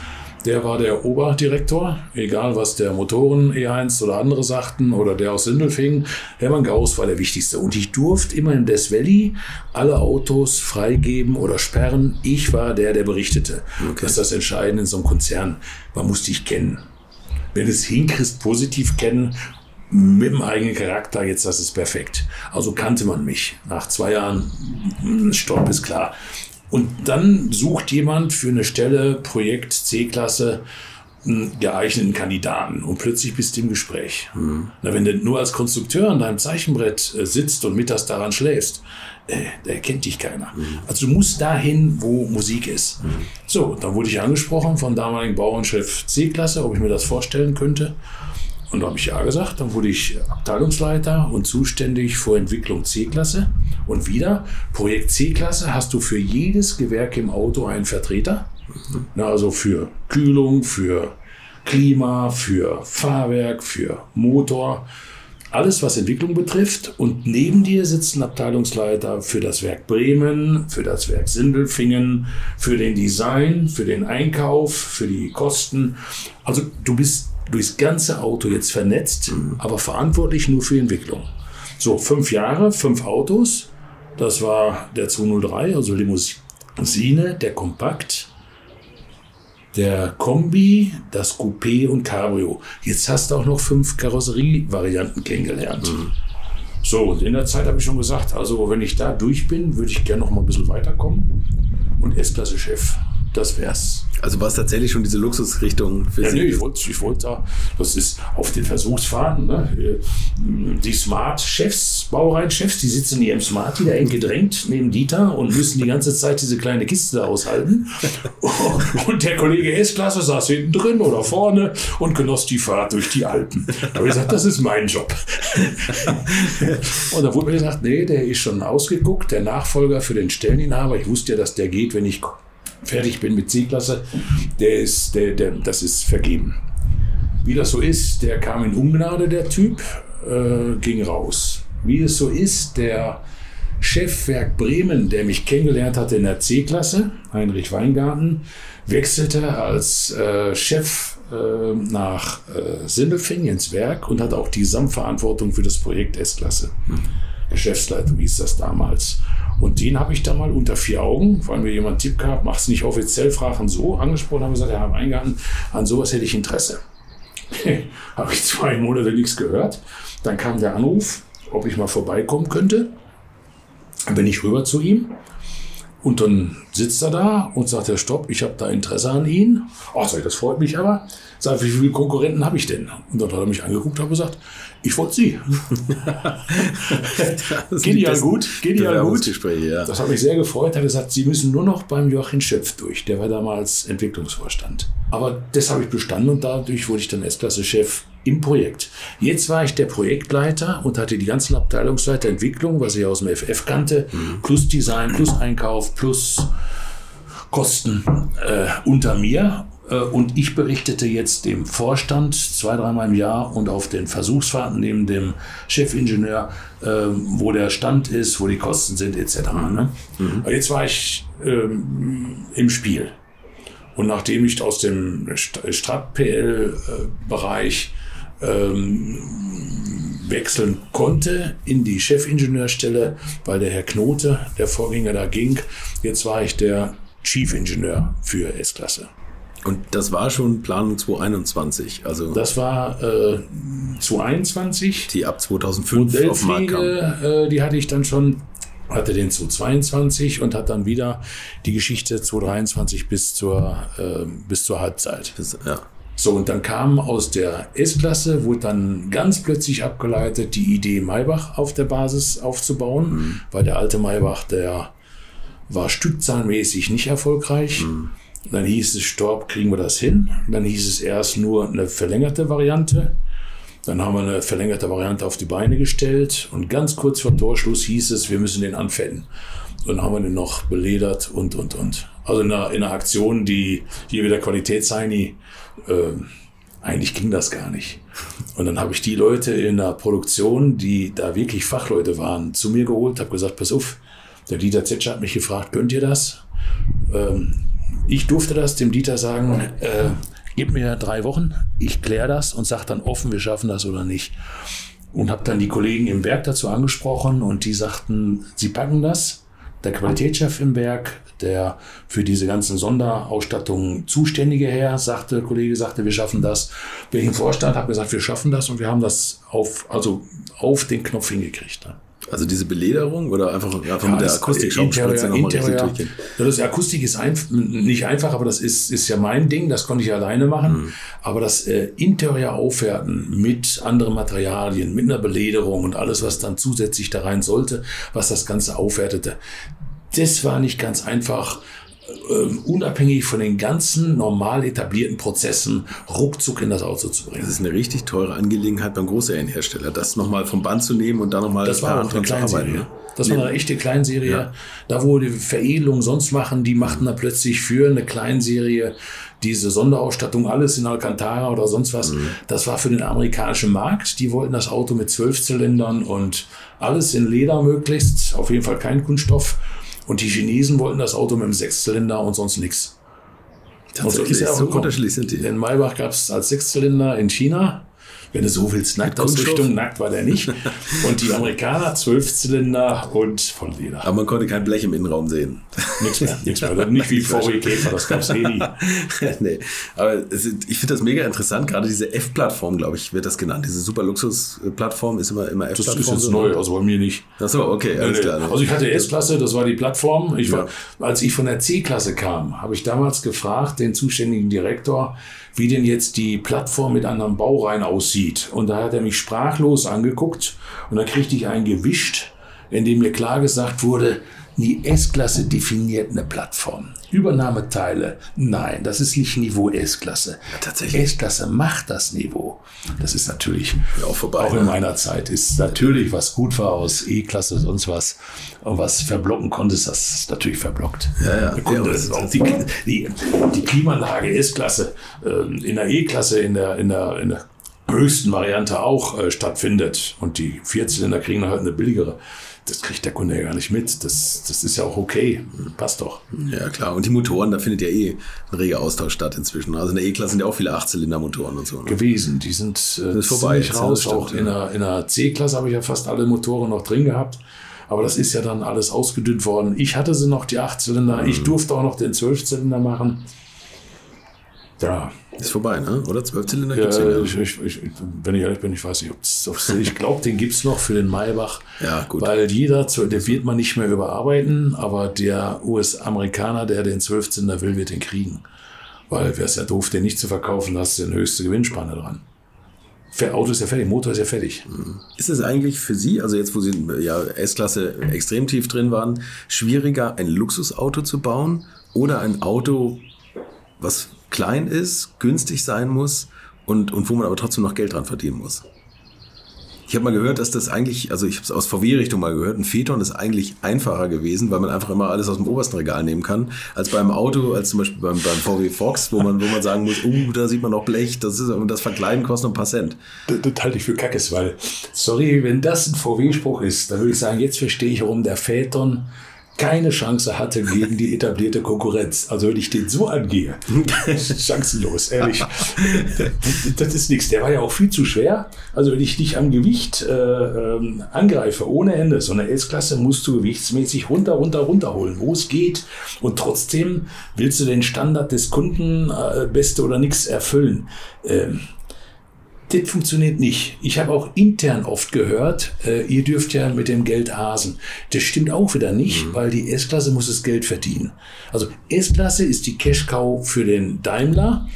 der war der Oberdirektor, egal was der Motoren E1 oder andere sagten oder der aus Sindelfingen. Hermann Gauss war der Wichtigste. Und ich durfte immer im Death Valley alle Autos freigeben oder sperren. Ich war der, der berichtete. Das ist das Entscheidende in so einem Konzern. Man muss dich kennen. Wenn du es hinkriegst, positiv kennen, mit dem eigenen Charakter, jetzt das ist perfekt. Also kannte man mich. Nach zwei Jahren, mm, Stopp ist klar. Und dann sucht jemand für eine Stelle, Projekt C-Klasse, einen geeigneten Kandidaten und plötzlich bist du im Gespräch. Na, wenn du nur als Konstrukteur an deinem Zeichenbrett äh, sitzt und mittags daran schläfst, äh, da kennt dich keiner. Also du musst dahin, wo Musik ist. So, dann wurde ich angesprochen vom damaligen Bauernchef C-Klasse, ob ich mir das vorstellen könnte. Und da habe ich ja gesagt, dann wurde ich Abteilungsleiter und zuständig für Entwicklung C-Klasse. Und wieder, Projekt C-Klasse hast du für jedes Gewerk im Auto einen Vertreter. Na, also für Kühlung, für Klima, für Fahrwerk, für Motor. Alles, was Entwicklung betrifft. Und neben dir sitzt ein Abteilungsleiter für das Werk Bremen, für das Werk Sindelfingen, für den Design, für den Einkauf, für die Kosten. Also du bist durchs ganze Auto jetzt vernetzt, aber verantwortlich nur für Entwicklung. So, fünf Jahre, fünf Autos. Das war der 203, also Limousine, der Kompakt, der Kombi, das Coupé und Cabrio. Jetzt hast du auch noch fünf Karosserievarianten kennengelernt. So, und in der Zeit habe ich schon gesagt, also wenn ich da durch bin, würde ich gerne noch mal ein bisschen weiterkommen. Und S-Klasse-Chef, das wär's. Also war es tatsächlich schon diese Luxusrichtung für Ja, Sie? nee, ich wollte, ich wollte da, das ist auf den Versuchsfahrten, ne? die Smart-Chefs, Baureihenchefs, die sitzen in ihrem Smart wieder eng gedrängt neben Dieter und müssen die ganze Zeit diese kleine Kiste da aushalten. Und der Kollege S-Klasse saß hinten drin oder vorne und genoss die Fahrt durch die Alpen. Da habe ich gesagt, das ist mein Job. Und da wurde mir gesagt, nee, der ist schon ausgeguckt, der Nachfolger für den Stelleninhaber. Ich wusste ja, dass der geht, wenn ich fertig bin mit C-Klasse, der ist, der, der, das ist vergeben. Wie das so ist, der kam in Ungnade, der Typ, äh, ging raus. Wie es so ist, der Chefwerk Bremen, der mich kennengelernt hatte in der C-Klasse, Heinrich Weingarten, wechselte als äh, Chef äh, nach äh, Sindelfing ins Werk und hatte auch die Gesamtverantwortung für das Projekt S-Klasse. Geschäftsleitung hieß das damals. Und den habe ich da mal unter vier Augen, weil mir jemand einen Tipp gab, mach's nicht offiziell, fragen so, angesprochen, haben gesagt, Herr Weingarten, an sowas hätte ich Interesse. habe ich zwei Monate nichts gehört. Dann kam der Anruf, ob ich mal vorbeikommen könnte. Dann bin ich rüber zu ihm. Und dann sitzt er da und sagt, Herr Stopp, ich habe da Interesse an Ihnen. Ich, das freut mich aber. Sag, wie viele Konkurrenten habe ich denn? Und dann hat er mich angeguckt und gesagt, ich wollte Sie. Besten gut, ja gut. Ja. Das hat mich sehr gefreut. Er hat gesagt, Sie müssen nur noch beim Joachim Schöpf durch. Der war damals Entwicklungsvorstand. Aber das habe ich bestanden und dadurch wurde ich dann S-Klasse-Chef im Projekt. Jetzt war ich der Projektleiter und hatte die ganzen Abteilungsleiter Entwicklung, was ich aus dem FF kannte, plus Design, plus Einkauf, plus Kosten äh, unter mir. Äh, Und ich berichtete jetzt dem Vorstand zwei, dreimal im Jahr und auf den Versuchsfahrten neben dem Chefingenieur, äh, wo der Stand ist, wo die Kosten sind, etc. Ne? Aber Jetzt war ich ähm, im Spiel. Und nachdem ich aus dem Strat-PL-Bereich ähm, wechseln konnte in die Chefingenieurstelle, weil der Herr Knote, der Vorgänger, da ging, jetzt war ich der Chief-Ingenieur für S-Klasse. Und das war schon Planung 2021, also Das war äh, 2021. die ab 2005 auf den Markt kam. Modellpflege, äh, die hatte ich dann schon, hatte den zu 22 und hat dann wieder die Geschichte 2023 bis zur, äh, bis zur Halbzeit. Das, ja. So, und dann kam aus der S-Klasse, wurde dann ganz plötzlich abgeleitet, die Idee, Maybach auf der Basis aufzubauen, weil der alte Maybach, der war stückzahlmäßig nicht erfolgreich. Dann hieß es, Storb, kriegen wir das hin? Dann hieß es erst nur eine verlängerte Variante. Dann haben wir eine verlängerte Variante auf die Beine gestellt und ganz kurz vor Torschluss hieß es, wir müssen den anfetten. Dann haben wir den noch beledert und, und, und. Also in einer, in einer Aktion, die hier wieder Qualitätsheini, ähm, eigentlich ging das gar nicht. Und dann habe ich die Leute in der Produktion, die da wirklich Fachleute waren, zu mir geholt, habe gesagt, pass auf, der Dieter Zetscher hat mich gefragt, könnt ihr das? Ähm, ich durfte das dem Dieter sagen, äh, gib mir drei Wochen, ich kläre das und sag dann offen, wir schaffen das oder nicht. Und habe dann die Kollegen im Werk dazu angesprochen und die sagten, sie packen das. Der Qualitätschef im Werk, der für diese ganzen Sonderausstattungen zuständige Herr, sagte, Kollege sagte, wir schaffen das. Ich im Vorstand, habe gesagt, wir schaffen das und wir haben das auf, also auf den Knopf hingekriegt. Ne? Also diese Belederung oder einfach, einfach mit der Akustik-Schaumspritze nochmal richtig Interieur. durchgehen? Ja, das Akustik ist einf nicht einfach, aber das ist, ist ja mein Ding, das konnte ich alleine machen. Mhm. Aber das äh, Interieur aufwerten mit anderen Materialien, mit einer Belederung und alles, was dann zusätzlich da rein sollte, was das Ganze aufwertete, das war nicht ganz einfach. Ähm, unabhängig von den ganzen normal etablierten Prozessen ruckzuck in das Auto zu bringen. Das ist eine richtig teure Angelegenheit beim Großserienhersteller, das nochmal vom Band zu nehmen und dann nochmal Das war auch eine Kleinserie. ne? Das war eine echte Kleinserie. Ja. Da, wo die Veredelung sonst machen, die machten da plötzlich für eine Kleinserie diese Sonderausstattung, alles in Alcantara oder sonst was. Mhm. Das war für den amerikanischen Markt. Die wollten das Auto mit zwölf Zylindern und alles in Leder möglichst, auf jeden Fall kein Kunststoff. Und die Chinesen wollten das Auto mit einem Sechszylinder und sonst nichts. Und Tatsächlich, auch so gekommen. unterschiedlich sind die. Den Maybach gab es als Sechszylinder in China. Wenn du so willst, Nacktausrüstung. Nackt war der nicht. Und die Amerikaner Zwölfzylinder und von Leder. Aber man konnte kein Blech im Innenraum sehen. Nichts mehr, nichts mehr. Nicht wie VW Käfer, das gab es eh nie. nee, aber ich finde das mega interessant, gerade diese F-Plattform, glaube ich, wird das genannt. Diese super Luxus-Plattform ist immer, immer F-Plattform. Das ist jetzt neu, also bei mir nicht. Ach so, okay, alles klar. Also ich hatte S-Klasse, das war die Plattform. Ich war, ja. Als ich von der C-Klasse kam, habe ich damals gefragt, den zuständigen Direktor, wie denn jetzt die Plattform mit einem Baureihen aussieht. Und da hat er mich sprachlos angeguckt und dann kriegte ich einen gewischt, in dem mir klar gesagt wurde, die S-Klasse definiert eine Plattform. Übernahmeteile, nein, das ist nicht Niveau S-Klasse. Tatsächlich. S-Klasse macht das Niveau. Das ist natürlich ja, auch vorbei. Auch in ne? meiner Zeit ist natürlich, was gut war aus E-Klasse, sonst was, und was verblocken konntest, das ist natürlich verblockt. Ja, ja. Kunde, ja auch die, die, die Klimaanlage S-Klasse äh, in der E-Klasse, in der, in der, in der höchsten Variante auch äh, stattfindet und die Vierzylinder kriegen halt eine billigere das kriegt der Kunde ja gar nicht mit. Das, das ist ja auch okay. Passt doch. Ja, klar. Und die Motoren, da findet ja eh ein reger Austausch statt inzwischen. Also in der E-Klasse sind ja auch viele Achtzylinder-Motoren und so. Ne? Gewesen. Die sind äh, das ist vorbei. raus. Stimmt, auch in der, in der C-Klasse habe ich ja fast alle Motoren noch drin gehabt. Aber das ist ja dann alles ausgedünnt worden. Ich hatte sie noch, die Achtzylinder. Mhm. Ich durfte auch noch den Zwölfzylinder machen. Ja. Ist vorbei, ne? oder? Zwölfzylinder gibt es ja. Ich, ich, ich, wenn ich ehrlich bin, ich weiß nicht, ob es. Ich glaube, den gibt es noch für den Maybach. Ja, gut. Weil jeder, der wird man nicht mehr überarbeiten, aber der US-Amerikaner, der den Zwölfzylinder will, wird den kriegen. Weil wäre es ja doof, den nicht zu verkaufen, hast du den höchste Gewinnspanne dran. Auto ist ja fertig, Motor ist ja fertig. Mhm. Ist es eigentlich für Sie, also jetzt, wo Sie ja S-Klasse extrem tief drin waren, schwieriger, ein Luxusauto zu bauen oder ein Auto, was klein ist, günstig sein muss und, und wo man aber trotzdem noch Geld dran verdienen muss. Ich habe mal gehört, dass das eigentlich, also ich habe es aus VW-Richtung mal gehört, ein Phaeton ist eigentlich einfacher gewesen, weil man einfach immer alles aus dem obersten Regal nehmen kann, als beim Auto, als zum Beispiel beim, beim VW Fox, wo man, wo man sagen muss, uh, da sieht man noch Blech, das ist, das Verkleiden kostet ein paar Cent. Das, das halte ich für Kackes, weil, sorry, wenn das ein VW-Spruch ist, dann würde ich sagen, jetzt verstehe ich, warum der Phaeton keine Chance hatte gegen die etablierte Konkurrenz. Also wenn ich den so angehe, chancenlos, ehrlich. Das ist nichts. Der war ja auch viel zu schwer. Also wenn ich dich am Gewicht äh, ähm, angreife, ohne Ende, so eine S-Klasse musst du gewichtsmäßig runter, runter, runterholen, wo es geht. Und trotzdem willst du den Standard des Kunden, äh, beste oder nichts erfüllen. Ähm, das funktioniert nicht. Ich habe auch intern oft gehört, äh, ihr dürft ja mit dem Geld hasen. Das stimmt auch wieder nicht, mhm. weil die S-Klasse muss das Geld verdienen. Also S-Klasse ist die Cash-Cow für den Daimler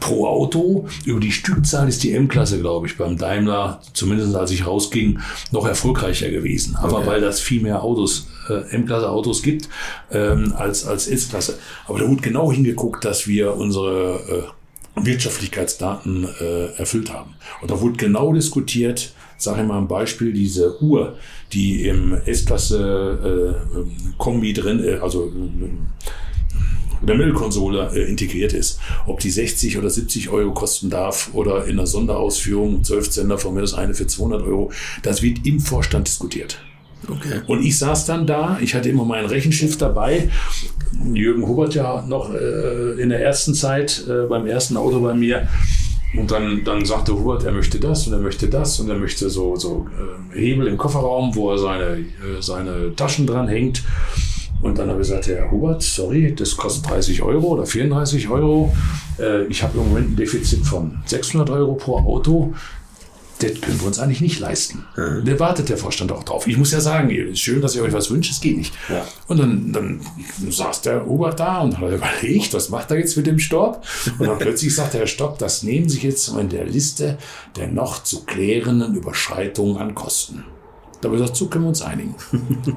pro Auto. Über die Stückzahl ist die M-Klasse, glaube ich, beim Daimler, zumindest als ich rausging, noch erfolgreicher gewesen. Aber okay. weil das viel mehr Autos, äh, M-Klasse-Autos gibt, ähm, als, als S-Klasse. Aber da wurde genau hingeguckt, dass wir unsere äh, Wirtschaftlichkeitsdaten äh, erfüllt haben. Und da wurde genau diskutiert, sage ich mal ein Beispiel, diese Uhr, die im S-Klasse äh, Kombi drin, äh, also äh, der Mittelkonsole äh, integriert ist, ob die 60 oder 70 Euro kosten darf oder in einer Sonderausführung 12 Sender von mir das eine für 200 Euro, das wird im Vorstand diskutiert. Okay. Und ich saß dann da, ich hatte immer meinen Rechenschiff dabei. Jürgen Hubert ja noch äh, in der ersten Zeit äh, beim ersten Auto bei mir. Und dann, dann sagte Hubert, er möchte das und er möchte das und er möchte so, so äh, Hebel im Kofferraum, wo er seine, äh, seine Taschen dran hängt. Und dann habe ich gesagt, Herr Hubert, sorry, das kostet 30 Euro oder 34 Euro. Äh, ich habe im Moment ein Defizit von 600 Euro pro Auto das können wir uns eigentlich nicht leisten. Mhm. Da wartet der Vorstand auch drauf. Ich muss ja sagen, es ist schön, dass ihr euch was wünscht, es geht nicht. Ja. Und dann, dann saß der Ober da und hat überlegt, was macht er jetzt mit dem Stopp? Und dann plötzlich sagt der Herr Stopp, das nehmen Sie jetzt in der Liste der noch zu klärenden Überschreitungen an Kosten. Da habe ich gesagt, so können wir uns einigen.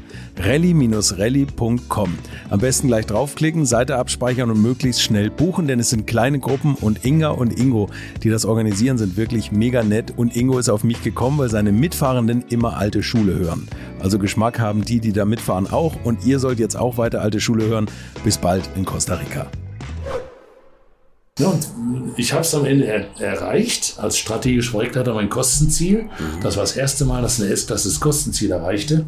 rally-rally.com. Am besten gleich draufklicken, Seite abspeichern und möglichst schnell buchen, denn es sind kleine Gruppen und Inga und Ingo, die das organisieren, sind wirklich mega nett und Ingo ist auf mich gekommen, weil seine Mitfahrenden immer alte Schule hören. Also Geschmack haben die, die da mitfahren auch und ihr sollt jetzt auch weiter alte Schule hören. Bis bald in Costa Rica. Ja, und ich habe es am Ende er erreicht. Als strategischer Projektleiter mein Kostenziel. Das war das erste Mal, dass eine S-Klasse das Kostenziel erreichte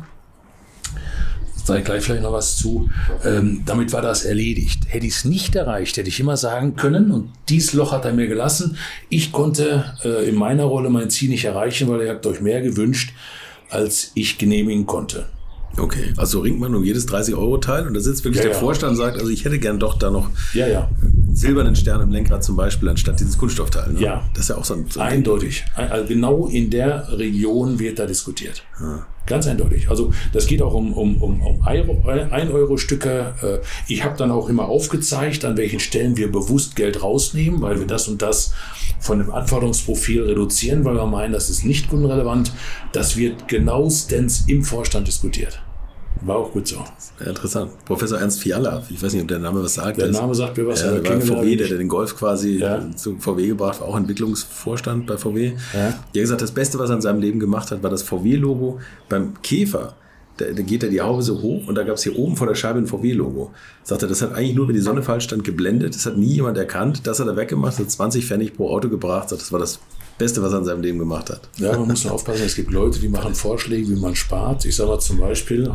sage ich gleich vielleicht noch was zu. Ähm, damit war das erledigt. Hätte ich es nicht erreicht, hätte ich immer sagen können, und dies Loch hat er mir gelassen. Ich konnte äh, in meiner Rolle mein Ziel nicht erreichen, weil er hat euch mehr gewünscht, als ich genehmigen konnte. Okay, also ringt man um jedes 30-Euro-Teil und da sitzt wirklich Ja, der ja. Vorstand und sagt, also ich hätte gern doch da noch Ja, ja. einen silbernen Stern im Lenkrad zum Beispiel, anstatt dieses Kunststoffteil. Ne? Ja. Das ist ja auch so ein, so ein Eindeutig. Ein- Also genau in der Region wird da diskutiert. Ganz eindeutig. Also das geht auch um, um, um, um 1-Euro-Stücke. Äh, Ich habe dann auch immer aufgezeigt, an welchen Stellen wir bewusst Geld rausnehmen, weil wir das und das von dem Anforderungsprofil reduzieren, weil wir meinen, das ist nicht kundenrelevant. Das wird genauestens im Vorstand diskutiert. War auch gut so. Interessant. Professor Ernst Fiala, ich weiß nicht, ob der Name was sagt. Der Name sagt mir was, Ja, der war VW, der, den Golf quasi Ja. zu VW gebracht, war auch Entwicklungsvorstand bei VW. Ja. Der hat gesagt, das Beste, was er in seinem Leben gemacht hat, war das VW-Logo beim Käfer. Da, da geht er die Haube so hoch und da gab es hier oben vor der Scheibe ein VW-Logo. Sagt er, das hat eigentlich nur, wenn die Sonne falsch stand, geblendet. Das hat nie jemand erkannt. Das hat er weggemacht, hat 20 Pfennig pro Auto gebracht. Sagt, das war das Beste, was er in seinem Leben gemacht hat. Ja, man muss nur aufpassen, es gibt Leute, die machen Vorschläge, wie man spart. Ich sage mal zum Beispiel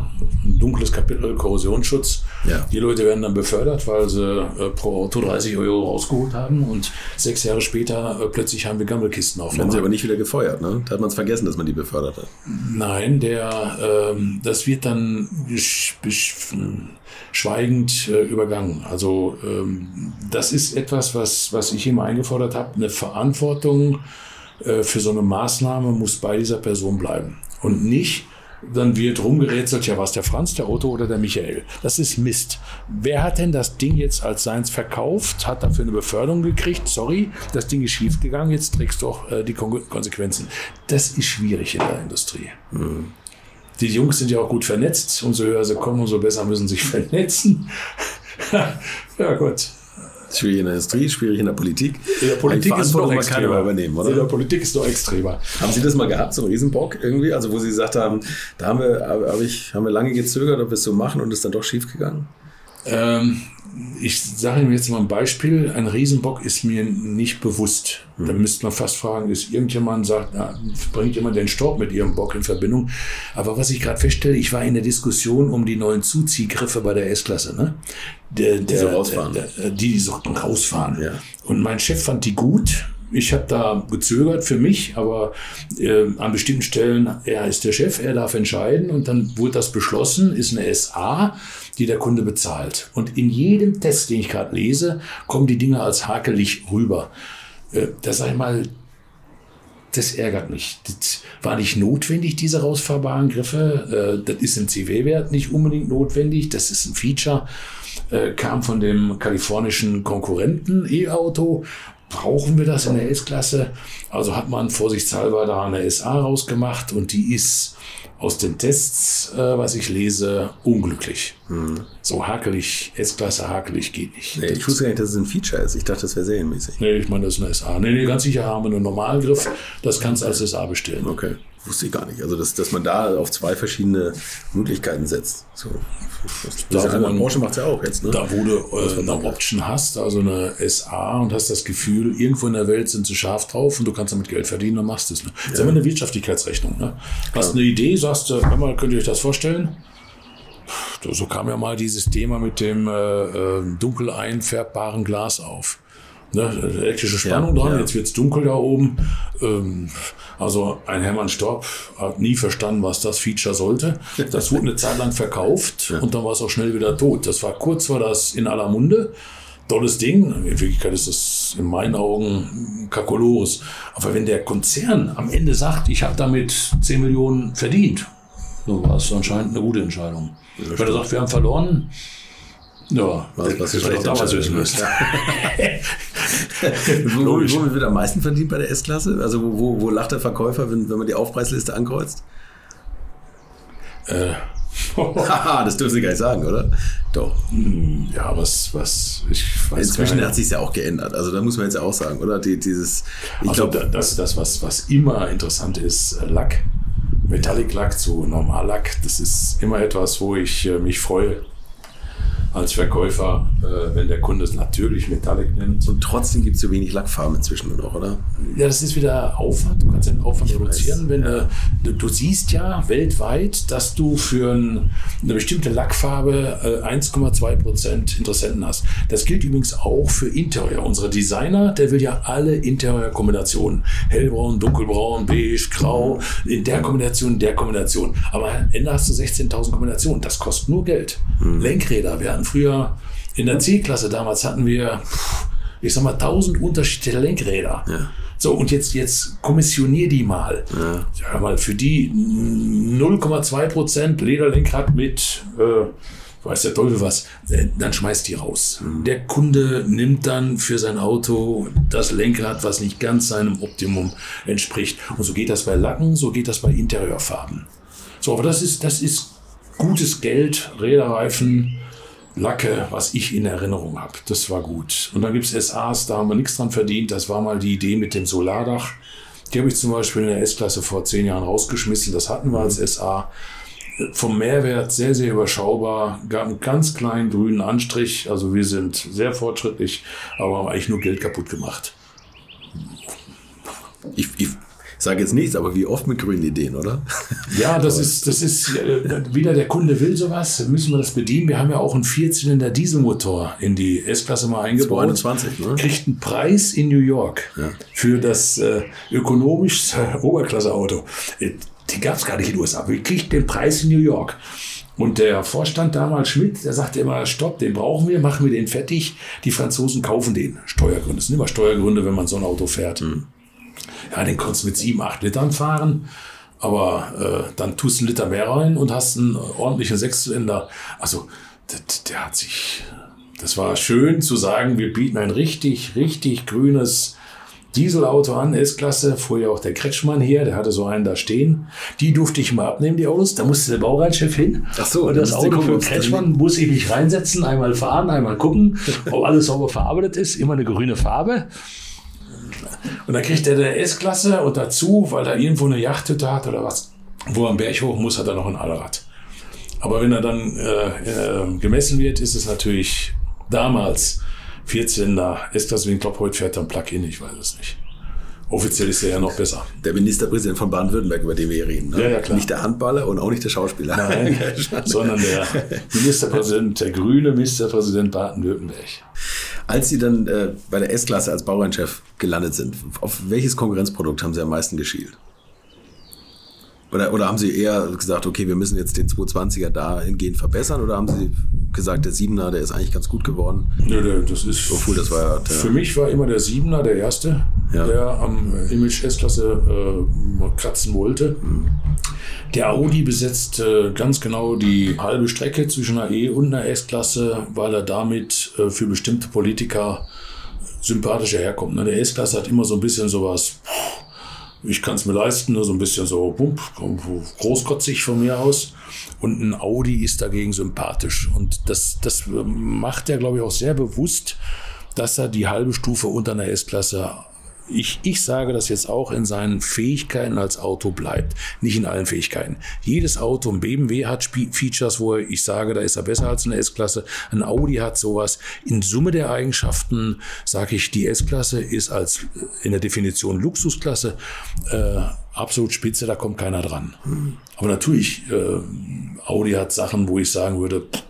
ein dunkles Kapitel Korrosionsschutz. Ja. Die Leute werden dann befördert, weil sie äh, pro Auto 30 Euro rausgeholt haben und sechs Jahre später äh, plötzlich haben wir Gammelkisten auf. Werden sie aber nicht wieder gefeuert. Ne? Da hat man es vergessen, dass man die befördert hat. Nein, der, ähm, das wird dann schweigend äh, übergangen. Also ähm, das ist etwas, was, was ich immer eingefordert habe. Eine Verantwortung äh, für so eine Maßnahme muss bei dieser Person bleiben. Und nicht, dann wird rumgerätselt, ja, was der Franz, der Otto oder der Michael. Das ist Mist. Wer hat denn das Ding jetzt als seins verkauft, hat dafür eine Beförderung gekriegt? Sorry, das Ding ist schiefgegangen, jetzt trägst du auch äh, die Kon Konsequenzen. Das ist schwierig in der Industrie. Die Jungs sind ja auch gut vernetzt. Umso höher sie kommen, umso besser müssen sie sich vernetzen. ja, gut. Schwierig in der Industrie, schwierig in der Politik. In der Politik ist es noch extremer. übernehmen, In der oder? Politik ist noch extremer. Haben Sie das mal gehabt, so einen Riesenbock irgendwie? Also wo Sie gesagt haben, da haben wir, hab ich, haben wir lange gezögert, ob wir es so machen und ist dann doch schief gegangen? Ähm, ich sage Ihnen jetzt mal ein Beispiel. Ein Riesenbock ist mir nicht bewusst. Da müsste man fast fragen, ist irgendjemand sagt, na, bringt jemand den Staub mit Ihrem Bock in Verbindung? Aber was ich gerade feststelle, ich war in der Diskussion um die neuen Zuziehgriffe bei der S-Klasse, ne? Der, der, so rausfahren. Der, der, die so rausfahren. Ja. Und mein Chef fand die gut. Ich habe da gezögert für mich, aber äh, an bestimmten Stellen, er ist der Chef, er darf entscheiden. Und dann wurde das beschlossen, ist eine SA, die der Kunde bezahlt. Und in jedem Test, den ich gerade lese, kommen die Dinge als hakelig rüber. Äh, da sag ich mal, das ärgert mich. Das war nicht notwendig, diese rausfahrbaren Griffe. Äh, Das ist im CW-Wert nicht unbedingt notwendig. Das ist ein Feature, äh, kam von dem kalifornischen Konkurrenten E-Auto. Brauchen wir das in der S-Klasse? Also hat man vorsichtshalber da eine SA rausgemacht und die ist aus den Tests, äh, was ich lese, unglücklich. Mhm. So hakelig, S-Klasse hakelig geht nicht. Nee, ich wusste gar nicht, dass es ein Feature ist. Ich dachte, das wäre serienmäßig. Nee, ich meine, das ist eine SA. Nee, nee, ganz sicher haben wir einen Normalgriff. Das kannst du als SA bestellen. Okay. Wusste ich gar nicht. Also, dass, dass man da auf zwei verschiedene Möglichkeiten setzt. So. Das da, ja, Branche macht es ja auch jetzt. Ne? Da, wo du äh, eine Option hast, also eine SA und hast das Gefühl, irgendwo in der Welt sind sie scharf drauf und du kannst damit Geld verdienen, dann machst es. Ne? Das ja. ist immer eine Wirtschaftlichkeitsrechnung. Ne? Hast eine Idee, sagst du, mal, könnt ihr euch das vorstellen? So kam ja mal dieses Thema mit dem äh, äh dunkel einfärbbaren Glas auf. Ne, elektrische Spannung ja, dran, ja. jetzt wird's dunkel da oben. Ähm, also ein Hermann Storb hat nie verstanden, was das Feature sollte. Das wurde eine Zeit lang verkauft und dann war es auch schnell wieder tot. Das war kurz war das in aller Munde. Tolles Ding. In Wirklichkeit ist das in meinen Augen Kakolores. Aber wenn der Konzern am Ende sagt, ich habe damit 10 Millionen verdient, so war es anscheinend eine gute Entscheidung. wenn er sagt, wir haben verloren, ja, was, was das damals wissen müsst. wo, wo wird am meisten verdient bei der S-Klasse? Also wo, wo, wo, lacht der Verkäufer, wenn, wenn man die Aufpreisliste ankreuzt? Äh. das dürfen Sie gar nicht sagen, oder? Doch. Hm, ja, was, was, ich weiß Inzwischen hat sich ja auch geändert. Also da muss man jetzt auch sagen, oder? Die, dieses, ich also glaube, das, das was, was immer interessant ist, äh, Lack. Metallic Lack zu Normallack, das ist immer etwas, wo ich äh, mich freue als Verkäufer, äh, wenn der Kunde es natürlich Metallic nimmt. Und trotzdem gibt es so wenig Lackfarben inzwischen noch, oder? Ja, das ist wieder Aufwand. Du kannst den Aufwand ich reduzieren. Weiß, wenn ja. du, du, siehst ja weltweit, dass du für ein, eine bestimmte Lackfarbe äh, 1,2 Prozent Interessenten hast. Das gilt übrigens auch für Interior. Unsere Designer, der will ja alle Interior-Kombinationen. Hellbraun, dunkelbraun, beige, grau, in der Kombination, in der Kombination. Aber am Ende hast du 16.000 Kombinationen. Das kostet nur Geld. Mhm. Lenkräder werden hatten früher in der C-Klasse damals hatten wir, ich sag mal, tausend unterschiedliche Lenkräder. Ja. So, und jetzt, jetzt kommissionier die mal. Ja. Sag mal, für die 0,2 Prozent Lederlenkrad mit, äh, weiß der Teufel was, äh, dann schmeißt die raus. Mhm. Der Kunde nimmt dann für sein Auto das Lenkrad, was nicht ganz seinem Optimum entspricht. Und so geht das bei Lacken, so geht das bei Interieurfarben. So, aber das ist, das ist gutes Geld, Räderreifen, Lacke, was ich in Erinnerung habe. Das war gut. Und dann gibt es SAs, da haben wir nichts dran verdient. Das war mal die Idee mit dem Solardach. Die habe ich zum Beispiel in der S-Klasse vor zehn Jahren rausgeschmissen. Das hatten wir als SA. Vom Mehrwert sehr, sehr überschaubar. Gab einen ganz kleinen grünen Anstrich. Also wir sind sehr fortschrittlich, aber haben eigentlich nur Geld kaputt gemacht. Ich, ich sage jetzt nichts, aber wie oft mit grünen Ideen, oder? Ja, das ist, das ist äh, wieder der Kunde will sowas, müssen wir das bedienen. Wir haben ja auch einen Vierzylinder Dieselmotor in die S-Klasse mal eingebaut. 22, ne? Kriegt einen Preis in New York ja. für das äh, ökonomischste Oberklasse-Auto. Äh, die gab es gar nicht in den USA, wir kriegt den Preis in New York. Und der Vorstand damals, Schmidt, der sagte immer, stopp, den brauchen wir, machen wir den fertig. Die Franzosen kaufen den. Steuergründe. Das sind immer Steuergründe, wenn man so ein Auto fährt. Mhm. Ja, den konntest du mit sieben, acht Litern fahren. Aber äh, dann tust du einen Liter mehr rein und hast einen ordentlichen Sechszylinder. Also, das, der hat sich. Das war schön zu sagen, wir bieten ein richtig, richtig grünes Dieselauto an, S-Klasse, fuhr ja auch der Kretschmann hier, der hatte so einen da stehen. Die durfte ich mal abnehmen, die Autos. Da musste der Baureitchef hin. Ach so, und das Auto für Kretschmann muss ich mich reinsetzen, einmal fahren, einmal gucken, ob alles sauber verarbeitet ist. Immer eine grüne Farbe. Und dann kriegt er eine S-Klasse und dazu, weil er irgendwo eine Yachthütte hat oder was, wo er am Berg hoch muss, hat er noch ein Allrad. Aber wenn er dann äh, äh, gemessen wird, ist es natürlich damals 14er S-Klasse, wie ein Klopp heute fährt dann Plug-in, ich weiß es nicht. Offiziell ist er ja noch besser. Der Ministerpräsident von Baden-Württemberg, über den wir hier reden. Ne? Ja, ja, klar. Nicht der Handballer und auch nicht der Schauspieler. Nein, sondern der Ministerpräsident, der grüne Ministerpräsident Baden-Württemberg. Als Sie dann äh, bei der S-Klasse als Bauernchef gelandet sind, auf welches Konkurrenzprodukt haben Sie am meisten geschielt? Oder, oder haben Sie eher gesagt, okay, wir müssen jetzt den 220er dahingehend verbessern? Oder haben Sie gesagt, der 7er, der ist eigentlich ganz gut geworden? Nö, das ist. Obwohl, das war ja Für mich war immer der 7er der erste, ja. der am Image S-Klasse äh, kratzen wollte. Mhm. Der Audi besetzt äh, ganz genau die halbe Strecke zwischen einer E und einer S-Klasse, weil er damit äh, für bestimmte Politiker sympathischer herkommt. Ne? Der S-Klasse hat immer so ein bisschen sowas, ich kann es mir leisten, ne? so ein bisschen so bump, großkotzig von mir aus. Und ein Audi ist dagegen sympathisch. Und das, das macht er, glaube ich, auch sehr bewusst, dass er die halbe Stufe unter einer S-Klasse ich, ich sage das jetzt auch in seinen Fähigkeiten als Auto bleibt, nicht in allen Fähigkeiten. Jedes Auto, ein BMW hat Features, wo ich sage, da ist er besser als eine S-Klasse. Ein Audi hat sowas. In Summe der Eigenschaften sage ich, die S-Klasse ist als äh, in der Definition Luxusklasse äh, absolut spitze, da kommt keiner dran. Aber natürlich, äh, Audi hat Sachen, wo ich sagen würde, pff,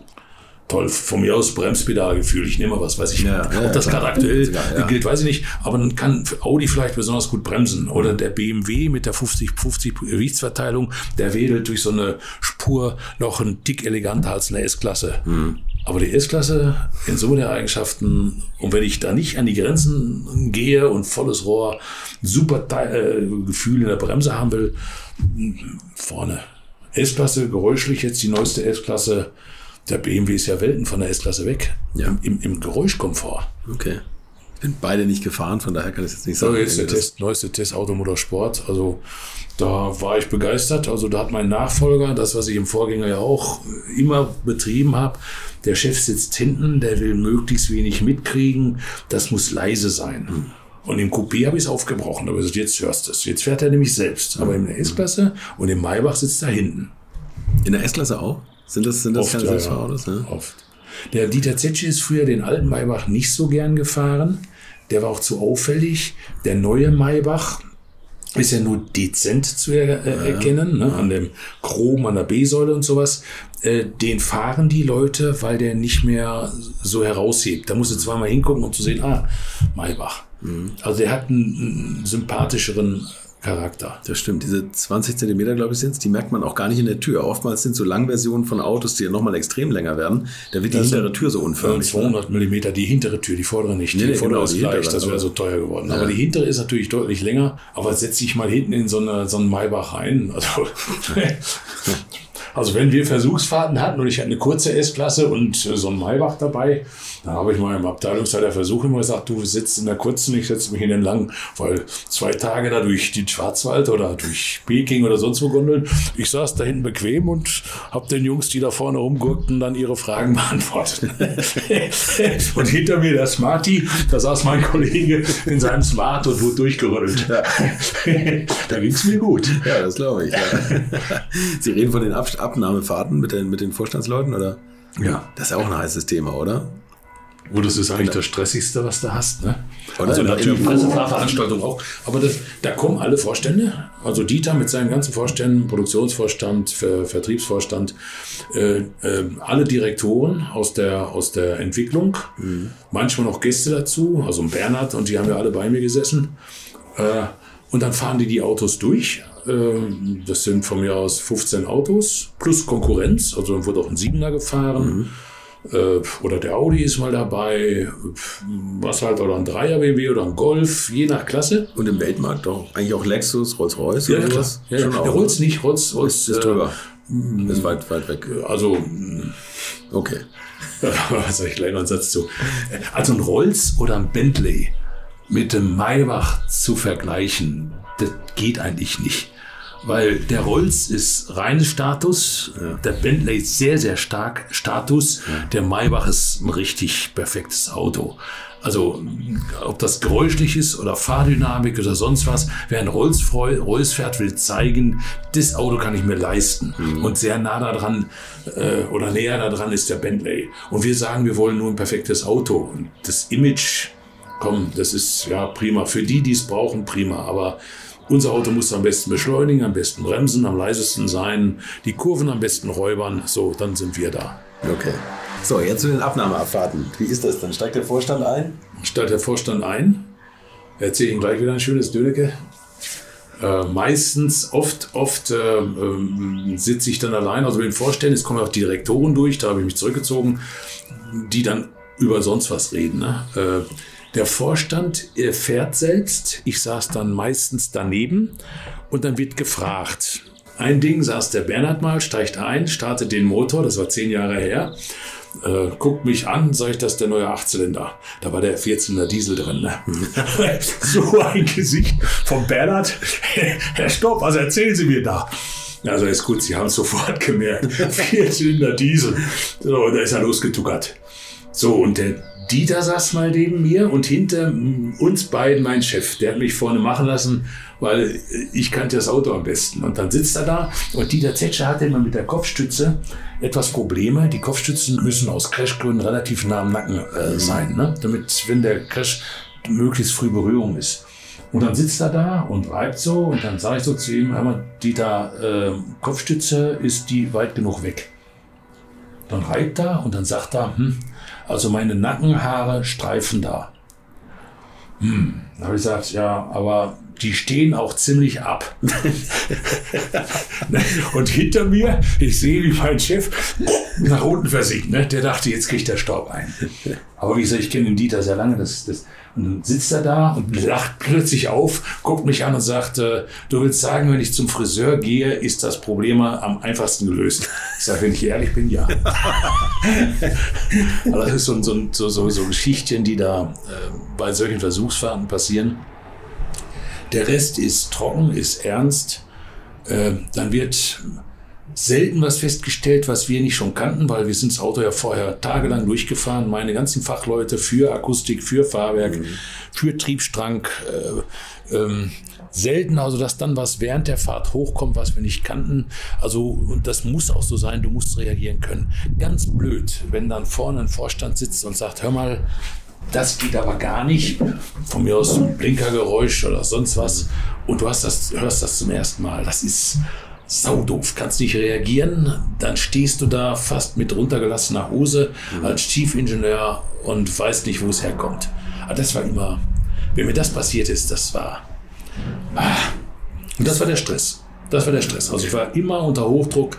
toll, von mir aus Bremspedalgefühl, ich nehme was, weiß ich ja, ob ja, das gerade aktuell ja. gilt, weiß ich nicht, aber dann kann Audi vielleicht besonders gut bremsen oder der BMW mit der 50-50 Gewichtsverteilung, der wedelt durch so eine Spur noch ein Tick eleganter als eine S-Klasse. Mhm. Aber die S-Klasse in Summe der Eigenschaften, und wenn ich da nicht an die Grenzen gehe und volles Rohr, super äh, Gefühl in der Bremse haben will, vorne. S-Klasse, geräuschlich jetzt die neueste S-Klasse, der BMW ist ja Welten von der S-Klasse weg. Ja. Im, im, Im Geräuschkomfort. Okay. Ich bin beide nicht gefahren, von daher kann ich jetzt nicht sagen. So, jetzt der Test, neueste Test Automotorsport. Also da war ich begeistert. Also da hat mein Nachfolger, das, was ich im Vorgänger ja auch immer betrieben habe, der Chef sitzt hinten, der will möglichst wenig mitkriegen. Das muss leise sein. Hm. Und im Coupé habe ich es aufgebrochen. Aber jetzt hörst du es. Jetzt fährt er nämlich selbst. Aber in der S-Klasse und im Maybach sitzt er hinten. In der S-Klasse auch? Sind das, sind das Oft, keine ja, Selbstfahrautos? Ja. Oft. Der Dieter Zetsche ist früher den alten Maybach nicht so gern gefahren. Der war auch zu auffällig. Der neue Maybach ist ja nur dezent zu er, äh, erkennen, ne? an dem Chrom, an der B-Säule und sowas. Äh, den fahren die Leute, weil der nicht mehr so heraushebt. Da musst du zweimal hingucken, um zu sehen, ah, Maybach. Mhm. Also der hat einen, einen sympathischeren Charakter. Das stimmt. Diese 20 Zentimeter, glaube ich, sind es, die merkt man auch gar nicht in der Tür. Oftmals sind so Langversionen von Autos, die ja nochmal extrem länger werden. Da wird die das hintere Tür so unförmig. 200 Millimeter, die hintere Tür, die vordere nicht. Nee, die nee, vordere genau, ist gleich, das wäre so teuer geworden. Ja. Aber die hintere ist natürlich deutlich länger. Aber setze ich mal hinten in so, eine, so einen Maybach rein. Also, also wenn wir Versuchsfahrten hatten und ich hatte eine kurze S-Klasse und so einen Maybach dabei, da habe ich mal im Abteilungsleiter Versuch immer gesagt, du sitzt in der kurzen, ich setze mich in den langen, weil zwei Tage da durch den Schwarzwald oder durch Peking oder sonst wo gondeln. Ich saß da hinten bequem und habe den Jungs, die da vorne rumgurkten, dann ihre Fragen beantwortet. und hinter mir der Smarty, da saß mein Kollege in seinem Smart und wurde durchgerüttelt. Ja. da ging es mir gut. Ja, das glaube ich. Ja. Sie reden von den Ab Abnahmefahrten mit den, mit den Vorstandsleuten, oder? Ja. Das ist ja auch ein heißes Thema, oder? Wo das ist eigentlich das Stressigste, was du hast. Ne? Also natürlich Pressefahrveranstaltung auch. Aber das, da kommen alle Vorstände. Also Dieter mit seinen ganzen Vorständen, Produktionsvorstand, Ver, Vertriebsvorstand, äh, äh, alle Direktoren aus der, aus der Entwicklung. Mhm. Manchmal noch Gäste dazu, also Bernhard und die haben ja alle bei mir gesessen. Äh, und dann fahren die die Autos durch. Äh, das sind von mir aus 15 Autos plus Konkurrenz. Also dann wurde auch ein Siebener gefahren. Mhm oder der Audi ist mal dabei, was halt, oder ein Dreier BMW oder ein Golf, je nach Klasse. Und im Weltmarkt doch eigentlich auch Lexus, Rolls-Royce ja, oder was? Ja, ja. Der Rolls nicht, Rolls, Rolls ist, ist drüber. Äh, ist weit, weit weg. Also, okay. was sag ich gleich noch einen Satz zu. Also ein Rolls oder ein Bentley mit dem Maybach zu vergleichen, das geht eigentlich nicht. Weil der Rolls ist reines Status, ja. der Bentley ist sehr, sehr stark Status, ja. der Maybach ist ein richtig perfektes Auto. Also ob das geräuschlich ist oder Fahrdynamik oder sonst was, wer ein Rolls, Rolls fährt, will zeigen, das Auto kann ich mir leisten. Mhm. Und sehr nah daran äh, oder näher daran ist der Bentley. Und wir sagen, wir wollen nur ein perfektes Auto. Und das Image, komm, das ist ja prima. Für die, die es brauchen, prima. Aber unser Auto muss am besten beschleunigen, am besten bremsen, am leisesten sein, die Kurven am besten räubern. So, dann sind wir da. Okay. So, jetzt zu den Abnahmeabfahrten. Wie ist das dann? Steigt der Vorstand ein? Steigt der Vorstand ein. Erzähle Ihnen gleich wieder ein schönes Dönecke. Äh, meistens, oft, oft äh, äh, sitze ich dann allein. Also mit den Vorständen, es kommen auch die Direktoren durch, da habe ich mich zurückgezogen, die dann über sonst was reden. Ne? Der Vorstand fährt selbst. Ich saß dann meistens daneben und dann wird gefragt. Ein Ding saß der Bernhard mal, steigt ein, startet den Motor, das war zehn Jahre her. Äh, guckt mich an, sage ich, das ist der neue Achtzylinder. Da war der 14er Diesel drin. Ne? so ein Gesicht vom Bernhard. Herr Stopp, was erzählen Sie mir da? Also ist gut, Sie haben es sofort gemerkt. Vierzylinder Diesel. So, da ist er losgetuckert. So, und der Dieter saß mal neben mir und hinter uns beiden mein Chef. Der hat mich vorne machen lassen, weil ich kannte das Auto am besten. Und dann sitzt er da und Dieter Zetscher hatte immer mit der Kopfstütze etwas Probleme. Die Kopfstützen müssen aus Crashgründen relativ nah am Nacken äh, sein, ne? damit, wenn der Crash möglichst früh Berührung ist. Und dann sitzt er da und reibt so und dann sage ich so zu ihm, hör mal, Dieter, äh, Kopfstütze, ist die weit genug weg? Dann reibt er und dann sagt er, hm, also meine Nackenhaare streifen da. Hm, dann habe ich gesagt, ja, aber die stehen auch ziemlich ab. und hinter mir, ich sehe, wie mein Chef nach unten versinkt. Ne? Der dachte, jetzt kriegt der Staub ein. Aber wie gesagt, ich kenne den Dieter sehr lange. Das, das, und dann sitzt er da und lacht plötzlich auf, guckt mich an und sagt, äh, du willst sagen, wenn ich zum Friseur gehe, ist das Problem am einfachsten gelöst. Ich sage, wenn ich ehrlich bin, ja. Aber das ist so, so, so, so Geschichten, die da äh, bei solchen Versuchsfahrten passieren. Der Rest ist trocken, ist ernst. Äh, dann wird selten was festgestellt, was wir nicht schon kannten, weil wir sind das Auto ja vorher tagelang durchgefahren. Meine ganzen Fachleute für Akustik, für Fahrwerk, mhm. für Triebstrang. Äh, ähm, selten, also dass dann was während der Fahrt hochkommt, was wir nicht kannten. Also und das muss auch so sein, du musst reagieren können. Ganz blöd, wenn dann vorne ein Vorstand sitzt und sagt, hör mal, das geht aber gar nicht. Von mir aus ein Blinkergeräusch oder sonst was. Und du hast das, hörst das zum ersten Mal. Das ist saudoof. Kannst nicht reagieren. Dann stehst du da fast mit runtergelassener Hose mhm. als Chief-Ingenieur und weißt nicht, wo es herkommt. Aber das war immer, wenn mir das passiert ist, das war. Ah, und das war der Stress. Das war der Stress. Also ich war immer unter Hochdruck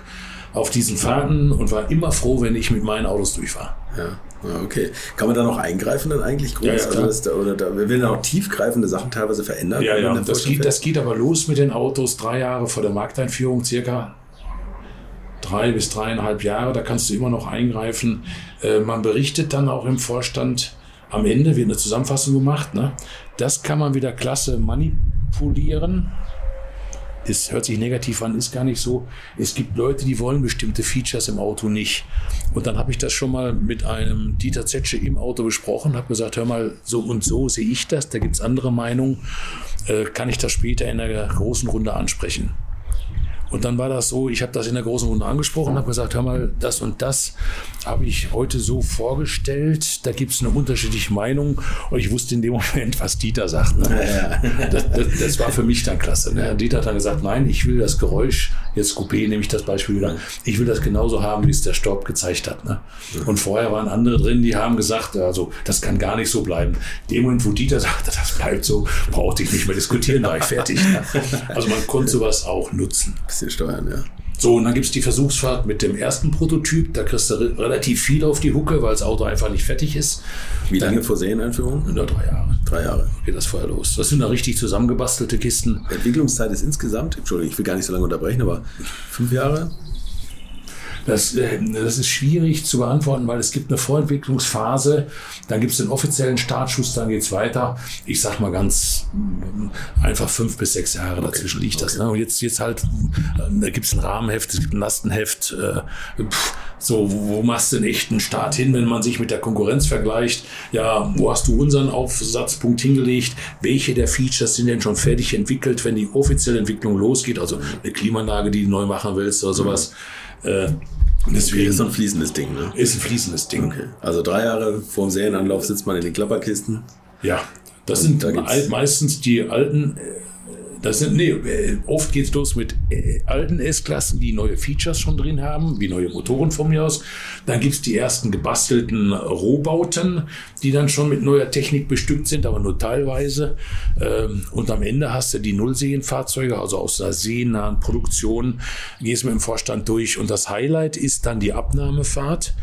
auf diesen Fahrten und war immer froh, wenn ich mit meinen Autos durch war. Ja. Okay. Kann man da noch eingreifen dann eigentlich groß? Ja, ja, also das, oder da, werden auch tiefgreifende Sachen teilweise verändert? Ja, ja. Das geht, das geht aber los mit den Autos drei Jahre vor der Markteinführung circa. Drei bis dreieinhalb Jahre, da kannst du immer noch eingreifen. Äh, man berichtet dann auch im Vorstand, am Ende wird eine Zusammenfassung gemacht. Ne? Das kann man wieder klasse manipulieren es hört sich negativ an, ist gar nicht so. Es gibt Leute, die wollen bestimmte Features im Auto nicht. Und dann habe ich das schon mal mit einem Dieter Zetsche im Auto besprochen, habe gesagt, hör mal, so und so sehe ich das, da gibt es andere Meinungen, äh, kann ich das später in der großen Runde ansprechen. Und dann war das so, ich habe das in der großen Runde angesprochen, habe gesagt, hör mal, das und das habe ich heute so vorgestellt, da gibt es eine unterschiedliche Meinung und ich wusste in dem Moment, was Dieter sagt. Ne? Das, das, das, war für mich dann klasse. Ne? Dieter hat dann gesagt, nein, ich will das Geräusch, jetzt Coupé nehme ich das Beispiel wieder, ich will das genauso haben, wie es der Staub gezeigt hat. Ne? Und vorher waren andere drin, die haben gesagt, also das kann gar nicht so bleiben. In dem Moment, wo Dieter sagte, das bleibt so, brauchte ich nicht mehr diskutieren, da war ich fertig. Ne? Also man konnte sowas auch nutzen bisschen steuern, ja. So, und dann gibt es die Versuchsfahrt mit dem ersten Prototyp. Da kriegst du re relativ viel auf die Hucke, weil das Auto einfach nicht fertig ist. Wie lange vor Serieneinführung? Nur drei Jahre. Drei Jahre. Geht das vorher los. Das sind da richtig zusammengebastelte Kisten. Entwicklungszeit ist insgesamt, Entschuldigung, ich will gar nicht so lange unterbrechen, aber fünf Jahre? Das, äh, das ist schwierig zu beantworten, weil es gibt eine Vorentwicklungsphase, dann gibt es den offiziellen Startschuss, dann geht es weiter. Ich sag mal ganz mm, einfach fünf bis sechs Jahre dazwischen okay. liegt das. Ne? Und jetzt, jetzt halt, äh, da gibt es ein Rahmenheft, es gibt ein Lastenheft. Äh, pff, so, wo machst du den echten Start hin, wenn man sich mit der Konkurrenz vergleicht? Ja, wo hast du unseren Aufsatzpunkt hingelegt? Welche der Features sind denn schon fertig entwickelt, wenn die offizielle Entwicklung losgeht? Also eine Klimaanlage, die du neu machen willst oder sowas. Äh, Deswegen ist ein fließendes Ding, ne? Ist ein fließendes Ding. Okay. Also drei Jahre vor dem Serienanlauf sitzt man in den Klapperkisten. Ja, das Und sind da meistens die alten äh, das sind, nee, äh, oft geht's los mit äh, alten S-Klassen, die neue Features schon drin haben, wie neue Motoren von mir aus. Dann gibt's die ersten gebastelten Rohbauten, die dann schon mit neuer Technik bestückt sind, aber nur teilweise. Ähm, und am Ende hast du die Nullserienfahrzeuge, also aus einer seenahen Produktion, gehst mit dem Vorstand durch. Und das Highlight ist dann die Abnahmefahrt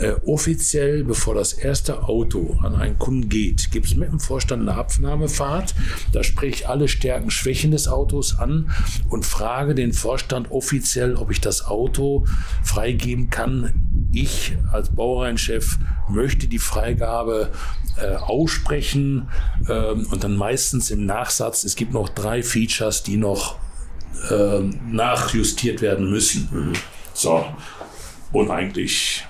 äh, offiziell, bevor das erste Auto an einen Kunden geht, gibt es mit dem Vorstand eine Abnahmefahrt. Da spreche ich alle Stärken, Schwächen des Autos an und frage den Vorstand offiziell, ob ich das Auto freigeben kann. Ich als Baureihenchef möchte die Freigabe äh, aussprechen ähm, und dann meistens im Nachsatz, es gibt noch drei Features, die noch äh, nachjustiert werden müssen. Mhm. So. Und eigentlich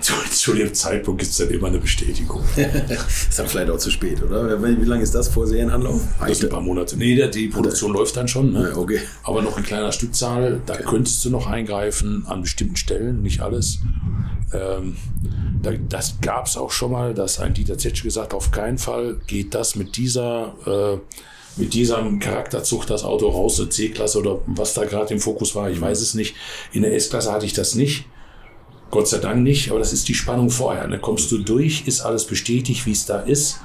zu, zu dem Zeitpunkt gibt es dann immer eine Bestätigung. ist dann vielleicht auch zu spät, oder? Wie, lange ist das vor Serienanlauf? Das ist ein paar Monate. Nee, die Produktion Oder? läuft dann schon. Ne? Ja, okay. Aber noch in kleiner Stückzahl. Da okay. könntest du noch eingreifen an bestimmten Stellen, nicht alles. Ähm, da, das gab es auch schon mal, dass ein Dieter Zetsch gesagt auf keinen Fall geht das mit dieser äh, mit diesem Charakterzug das Auto raus, eine C-Klasse oder was da gerade im Fokus war, ich weiß es nicht. In der S-Klasse hatte ich das nicht. Gott sei Dank nicht, aber das ist die Spannung vorher. Dann kommst du durch, ist alles bestätigt, wie es da ist.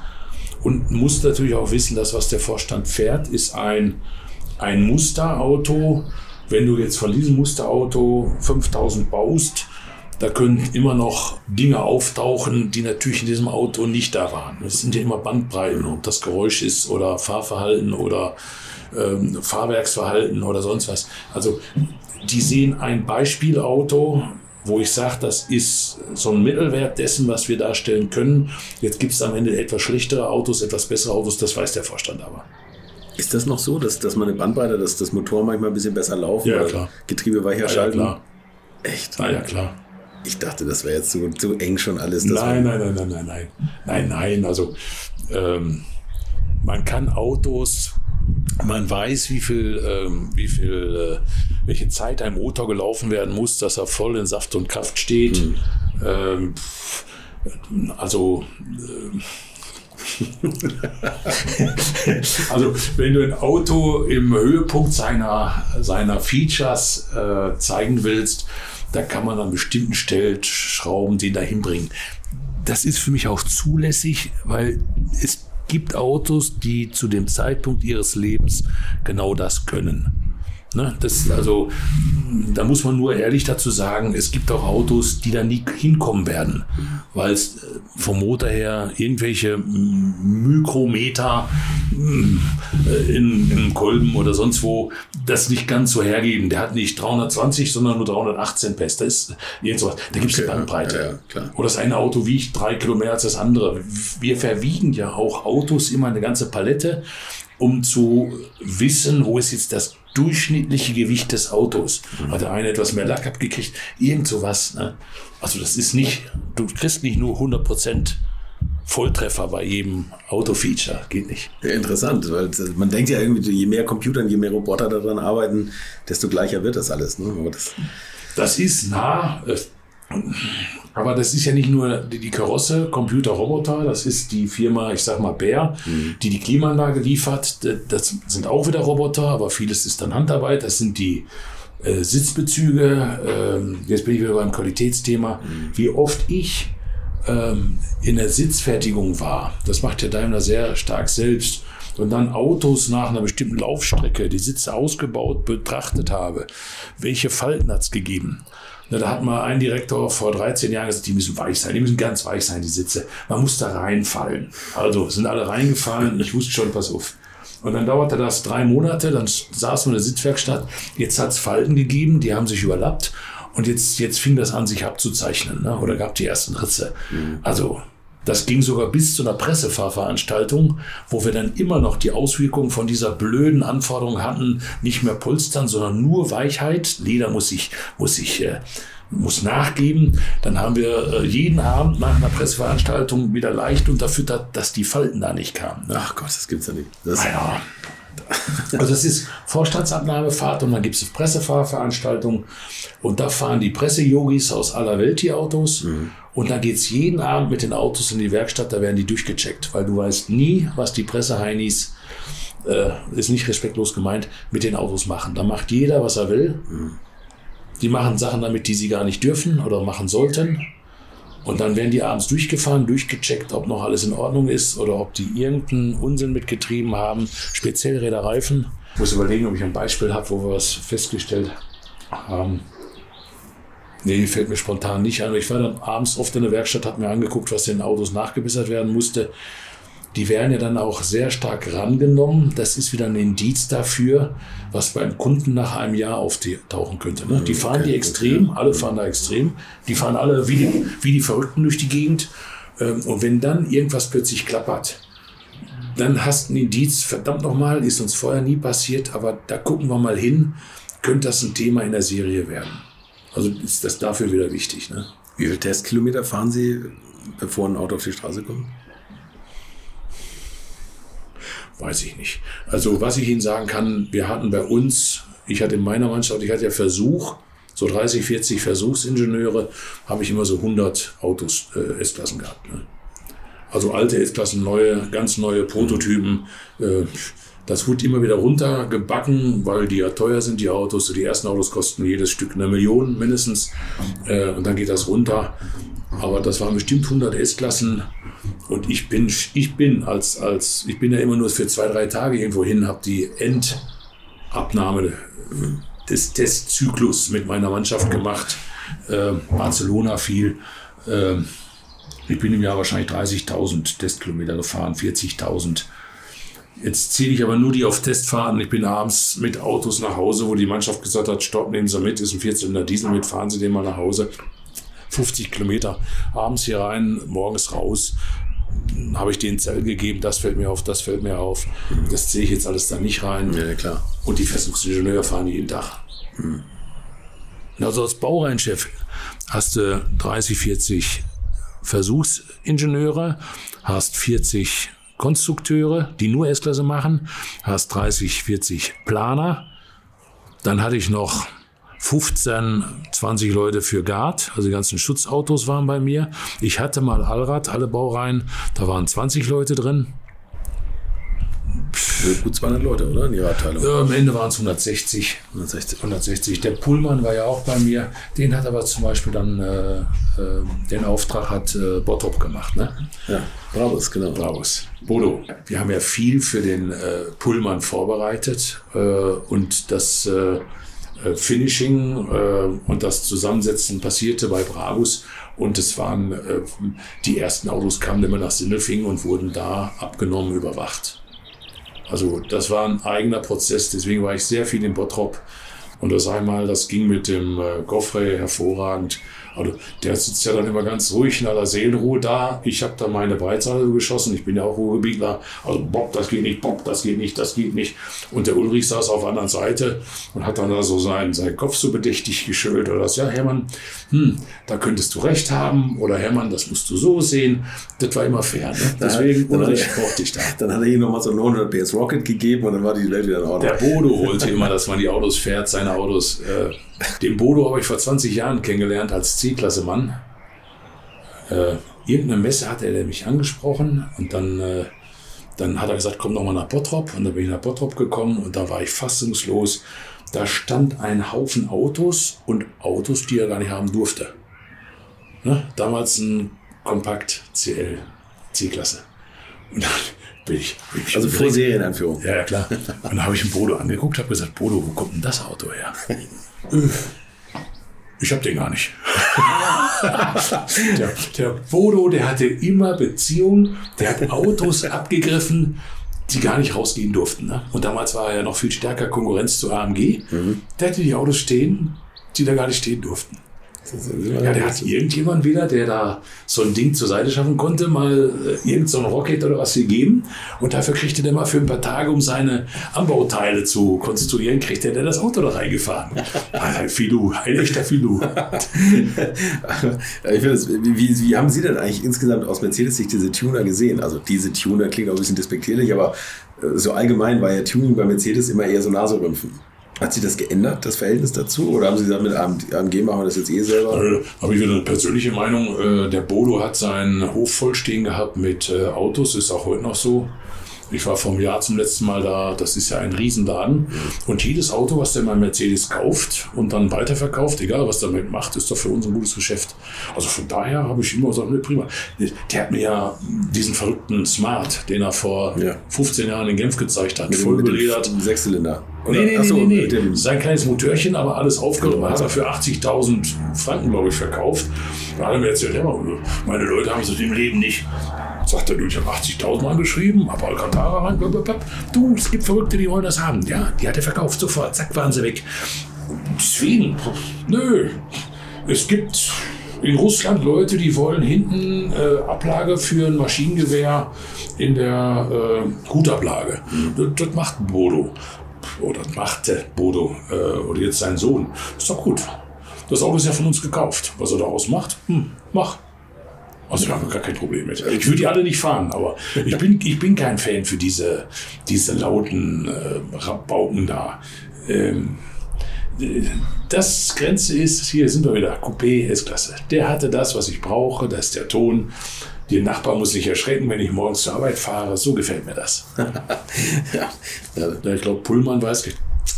Und musst natürlich auch wissen, dass was der Vorstand fährt, ist ein, ein Musterauto. Wenn du jetzt von diesem Musterauto 5000 baust, da können immer noch Dinge auftauchen, die natürlich in diesem Auto nicht da waren. Es sind ja immer Bandbreiten, ob das Geräusch ist oder Fahrverhalten oder ähm, Fahrwerksverhalten oder sonst was. Also die sehen ein Beispielauto, wo ich sage, das ist so ein Mittelwert dessen, was wir darstellen können. Jetzt gibt es am Ende etwas schlechtere Autos, etwas bessere Autos, das weiß der Vorstand aber. Ist das noch so, dass, dass man eine Bandbreite, dass das Motor manchmal ein bisschen besser laufen? Ja, klar. Getriebe weicher ja, schalten? Ja, klar. Echt? Na ja, klar. Ich dachte, das wäre jetzt zu, zu eng schon alles. Nein, nein, nein, nein, nein, nein. Nein, nein. Also ähm, man kann Autos, man weiß, wie viel, ähm, wie viel, äh, welche Zeit ein Motor gelaufen werden muss, dass er voll in Saft und Kraft steht. Hm. Ähm, also äh, also wenn du ein Auto im Höhepunkt seiner, seiner Features äh, zeigen willst, da kann man an bestimmten Stellschrauben den dahin bringen. Das ist für mich auch zulässig, weil es gibt Autos, die zu dem Zeitpunkt ihres Lebens genau das können. Ne, das, also, da muss man nur ehrlich dazu sagen, es gibt auch Autos, die da nie hinkommen werden, weil es äh, vom Motor her irgendwelche Mikrometer äh, in, in Kolben oder sonst wo das nicht ganz so hergeben. Der hat nicht 320, sondern nur 318 PS. Da ist irgend sowas. Da gibt es okay, eine Bandbreite. Ja, ja, Oder das eine Auto wiegt drei Kilo mehr als das andere. Wir verwiegen ja auch Autos immer eine ganze Palette um zu wissen, wo ist jetzt das durchschnittliche Gewicht des Autos. Mhm. Hat der eine etwas mehr Lack abgekriegt, irgend sowas. Ne? Also das ist nicht, du kriegst nicht nur 100% Volltreffer bei jedem Autofeature, geht nicht. Ja, interessant, weil man denkt ja irgendwie, je mehr Computer und je mehr Roboter daran arbeiten, desto gleicher wird das alles. Ne? Das, das, ist nah, äh, aber das ist ja nicht nur die Karosse, Computer, Roboter, das ist die Firma, ich sag mal Bär, mhm. die die Klimaanlage liefert. Das sind auch wieder Roboter, aber vieles ist dann Handarbeit. Das sind die äh, Sitzbezüge. Ähm, jetzt bin ich wieder beim Qualitätsthema. Mhm. Wie oft ich ähm, in der Sitzfertigung war, das macht ja Daimler sehr stark selbst und dann Autos nach einer bestimmten Laufstrecke, die Sitze ausgebaut, betrachtet habe. Welche Falten hat es gegeben? Da hat mal ein Direktor vor 13 Jahren gesagt, die müssen weich sein, die müssen ganz weich sein, die Sitze. Man muss da reinfallen. Also sind alle reingefallen, ich wusste schon, pass auf. Und dann dauerte das drei Monate, dann saß man in der Sitzwerkstatt, jetzt hat es Falten gegeben, die haben sich überlappt und jetzt, jetzt fing das an, sich abzuzeichnen ne? oder gab die ersten Ritze. Mhm. Also das ging sogar bis zu einer Pressefahrveranstaltung, wo wir dann immer noch die Auswirkungen von dieser blöden Anforderung hatten, nicht mehr Polstern, sondern nur Weichheit. Leder muss sich, muss sich, äh, muss nachgeben. Dann haben wir äh, jeden Abend nach einer Presseveranstaltung wieder leicht unterfüttert, dass die Falten da nicht kamen. Ne? Ach Gott, das gibt's ja nicht. Das naja. Also es ist Vorstandsabnahmefahrt und dann gibt es Pressefahrveranstaltungen und da fahren die Presseyogis aus aller Welt die Autos mhm. Und dann geht's jeden Abend mit den Autos in die Werkstatt, da werden die durchgecheckt, weil du weißt nie, was die Presseheinis, äh, ist nicht respektlos gemeint, mit den Autos machen. Da macht jeder, was er will. Die machen Sachen damit, die sie gar nicht dürfen oder machen sollten. Und dann werden die abends durchgefahren, durchgecheckt, ob noch alles in Ordnung ist oder ob die irgendeinen Unsinn mitgetrieben haben, speziell Räderreifen. Ich muss überlegen, ob ich ein Beispiel habe, wo wir was festgestellt haben. Nee, fällt mir spontan nicht an. Ich war dann abends oft in der Werkstatt, habe mir angeguckt, was den Autos nachgebessert werden musste. Die werden ja dann auch sehr stark rangenommen. Das ist wieder ein Indiz dafür, was beim Kunden nach einem Jahr auftauchen könnte. Ne? Die fahren die extrem, alle fahren da extrem. Die fahren alle wie die, wie die Verrückten durch die Gegend. Ähm, und wenn dann irgendwas plötzlich klappert, dann hast du ein Indiz, verdammt nochmal, ist uns vorher nie passiert, aber da gucken wir mal hin, könnte das ein Thema in der Serie werden. Also ist das dafür wieder wichtig. Ne? Wie viele Testkilometer fahren Sie, bevor ein Auto auf die Straße kommt? Weiß ich nicht. Also was ich Ihnen sagen kann, wir hatten bei uns, ich hatte in meiner Mannschaft, ich hatte ja Versuch, so 30, 40 Versuchsingenieure, habe ich immer so 100 Autos äh, S-Klassen gehabt. Ne? Also alte S-Klassen, neue, ganz neue Prototypen. Äh, das wurde immer wieder runtergebacken, weil die ja teuer sind, die Autos. Die ersten Autos kosten jedes Stück eine Million mindestens. Äh, und dann geht das runter. Aber das waren bestimmt 100 S-Klassen. Und ich bin, ich bin als, als, ich bin ja immer nur für zwei, drei Tage irgendwo hin, habe die Endabnahme des Testzyklus mit meiner Mannschaft gemacht. Äh, Barcelona viel. Äh, ich bin im Jahr wahrscheinlich 30.000 Testkilometer gefahren, 40.000 Jetzt zähle ich aber nur die auf Testfahrten. Ich bin abends mit Autos nach Hause, wo die Mannschaft gesagt hat, stopp, nehmen Sie mit, ist ein 14er Diesel mit, fahren Sie den mal nach Hause. 50 Kilometer abends hier rein, morgens raus. Habe ich den Zell gegeben, das fällt mir auf, das fällt mir auf. Das zähle ich jetzt alles da nicht rein. Ja, klar. Und die Versuchsingenieure fahren jeden Tag. Hm. Also als Baureinchef hast du 30, 40 Versuchsingenieure, hast 40 Konstrukteure, die nur S-Klasse machen, hast 30, 40 Planer. Dann hatte ich noch 15, 20 Leute für Guard, also die ganzen Schutzautos waren bei mir. Ich hatte mal Allrad, alle Baureihen, da waren 20 Leute drin. Gut 200 Leute, oder? In ihrer Abteilung. Ja, am Ende waren es 160. 160. 160. Der Pullmann war ja auch bei mir. Den hat aber zum Beispiel dann äh, äh, den Auftrag hat äh, Bottrop gemacht. Ne? Ja, Bravos, genau. Bravos. Bodo, wir haben ja viel für den äh, Pullmann vorbereitet äh, und das äh, Finishing äh, und das Zusammensetzen passierte bei Bravos und es waren äh, die ersten Autos kamen immer nach Sindelfingen und wurden da abgenommen, überwacht. Also das war ein eigener Prozess, deswegen war ich sehr viel in Bottrop. Und das einmal, das ging mit dem äh, Goffrey hervorragend. Also der sitzt ja dann immer ganz ruhig in aller Seelenruhe da. Ich habe da meine Breitseite geschossen. Ich bin ja auch Ruhrgebietler. Also Bob, das geht nicht, Bob, das geht nicht, das geht nicht. Und der Ulrich saß auf der anderen Seite und hat dann da so seinen, seinen Kopf so bedächtig geschüttelt oder das, ja, Hermann, hm, da könntest du recht haben. Oder Hermann, das musst du so sehen. Das war immer fair. Ne? Deswegen, dann Ulrich brauchte ich da. Dann hat er ihm nochmal so ein 900 PS Rocket gegeben und dann war die Welt wieder in Ordnung. Der Bodo holte immer, dass man die Autos fährt, seine Autos. Äh, den Bodo habe ich vor 20 Jahren kennengelernt als C-Klasse-Mann. Äh, irgendeine Messe hat er mich angesprochen und dann, äh, dann hat er gesagt, komm doch mal nach Bottrop. Und dann bin ich nach Bottrop gekommen und da war ich fassungslos. Da stand ein Haufen Autos und Autos, die er gar nicht haben durfte. Ne? Damals ein Kompakt CL, C-Klasse. Und dann bin ich, bin ich also vor Serienanführung. Ja, ja, klar. Und dann habe ich den Bodo angeguckt, habe gesagt, Bodo, wo kommt denn das Auto her? Ich habe den gar nicht. der, der Bodo, der hatte immer Beziehungen, der hat Autos abgegriffen, die gar nicht rausgehen durften. Ne? Und damals war er ja noch viel stärker Konkurrenz zu AMG. Mhm. Der hatte die Autos stehen, die da gar nicht stehen durften. Ja, der hat irgendjemand wieder, der da so ein Ding zur Seite schaffen konnte, mal äh, irgend so ein Rocket oder was gegeben. Und dafür kriegte der mal für ein paar Tage, um seine Anbauteile zu konstruieren, kriegte der das Auto da reingefahren. Ah, Filou, ein echter Filou. wie, wie haben Sie denn eigentlich insgesamt aus Mercedes-Sicht diese Tuner gesehen? Also diese Tuner klingt auch ein bisschen despektierlich, aber äh, so allgemein war ja Tuning bei Mercedes immer eher so Naserümpfen. Hat sich das geändert, das Verhältnis dazu? Oder haben Sie gesagt, mit AMG machen wir das jetzt eh selber? Äh, Habe ich wieder eine persönliche Meinung. Äh, der Bodo hat seinen Hof vollstehen gehabt mit äh, Autos, ist auch heute noch so. Ich war einem Jahr zum letzten Mal da. Das ist ja ein Riesenladen. Und jedes Auto, was der mal Mercedes kauft und dann weiterverkauft, egal was damit macht, ist doch für uns ein gutes Geschäft. Also von daher habe ich immer gesagt, ne, prima. Der hat mir ja diesen verrückten Smart, den er vor Ja. 15 Jahren in Genf gezeigt hat, Mit dem- voll mit dem beledert. Sechszylinder. Nee, nee, Ach so, nee, nee, dem- nee. Sein kleines Motörchen, aber alles aufgenommen. Hat er für 80.000 Franken, glaube ich, verkauft. Da hat er mir erzählt, ja, meine Leute haben es im Leben nicht. Sagt er, ich habe 80.000 Mal geschrieben, habe Alcantara rein, blablabla. Du, es gibt Verrückte, die wollen das haben. Ja, die hat er verkauft, sofort, zack, waren sie weg. Deswegen, nö. Es gibt in Russland Leute, die wollen hinten äh, Ablage für ein Maschinengewehr in der äh, Gutablage. Das, das macht Bodo. Oder das machte Bodo. Äh, oder jetzt sein Sohn. Ist doch gut. Das Auto ist ja von uns gekauft. Was er daraus macht, hm, mach. Also da haben wir gar kein Problem mit. Ich würde die alle nicht fahren, aber ich bin, ich bin kein Fan für diese, diese lauten äh, Rabauken da. Ähm, das Grenze ist, hier sind wir wieder, Coupé S-Klasse. Der hatte das, was ich brauche, das ist der Ton. Der Nachbar muss sich erschrecken, wenn ich morgens zur Arbeit fahre. So gefällt mir das. ja. Ich glaube, Pullman weiß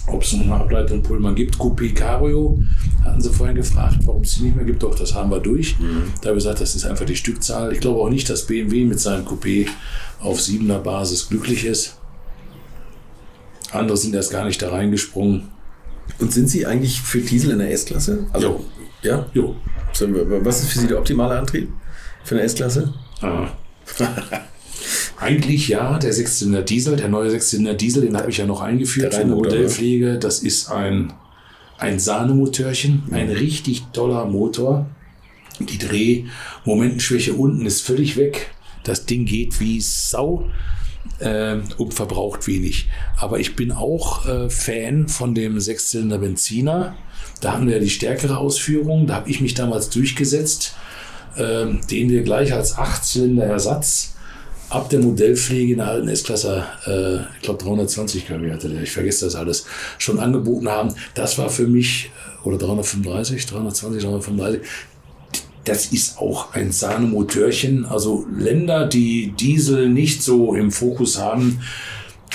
ob es eine Ableitung Pullman gibt. Coupé Cabrio hatten sie vorhin gefragt, warum es die nicht mehr gibt. Doch, das haben wir durch. Da habe ich gesagt, das ist einfach die Stückzahl. Ich glaube auch nicht, dass BMW mit seinem Coupé auf 7er Basis glücklich ist. Andere sind erst gar nicht da reingesprungen. Und sind Sie eigentlich für Diesel in der S-Klasse? Also, ja? Jo. Was ist für Sie der optimale Antrieb für eine S-Klasse? Aha. Eigentlich ja, der Sechszylinder Diesel, der neue Sechszylinder Diesel, den habe ich ja noch eingeführt Der für eine Reihenmotor, Modellpflege. Das ist ein, ein Sahnemotörchen, ein richtig toller Motor. Die Drehmomentenschwäche unten ist völlig weg. Das Ding geht wie Sau ähm, und verbraucht wenig. Aber ich bin auch äh, Fan von dem Sechszylinder Benziner. Da haben wir die stärkere Ausführung. Da habe ich mich damals durchgesetzt, ähm, den wir gleich als Achtzylinder Ersatz ab der Modellpflege in der alten S-Klasse, äh, ich glaube 320 kW hatte der, ich vergesse das alles, schon angeboten haben. Das war für mich, äh, oder 335, 320, 335, das ist auch ein Sahnemotörchen. Also Länder, die Diesel nicht so im Fokus haben,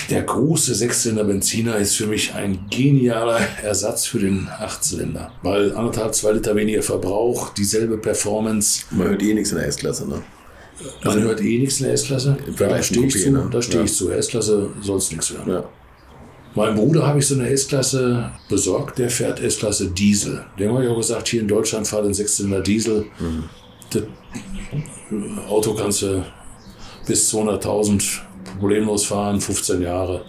der große Sechszylinder Benziner ist für mich ein genialer Ersatz für den Achtzylinder. Weil anderthalb, zwei Liter weniger Verbrauch, dieselbe Performance. Man hört eh nichts in der S-Klasse, ne? Man hört eh nichts in der S-Klasse. Da stehe ich zu. ne? Da stehe Ja. ich zu. S-Klasse es nichts hören. Ja. Meinem Bruder habe ich so eine S-Klasse besorgt, der fährt S-Klasse Diesel. Dem habe ich auch gesagt, hier in Deutschland fahrt ein Sechszylinder Diesel. Das Auto kannst du bis 200.000 problemlos fahren, 15 Jahre.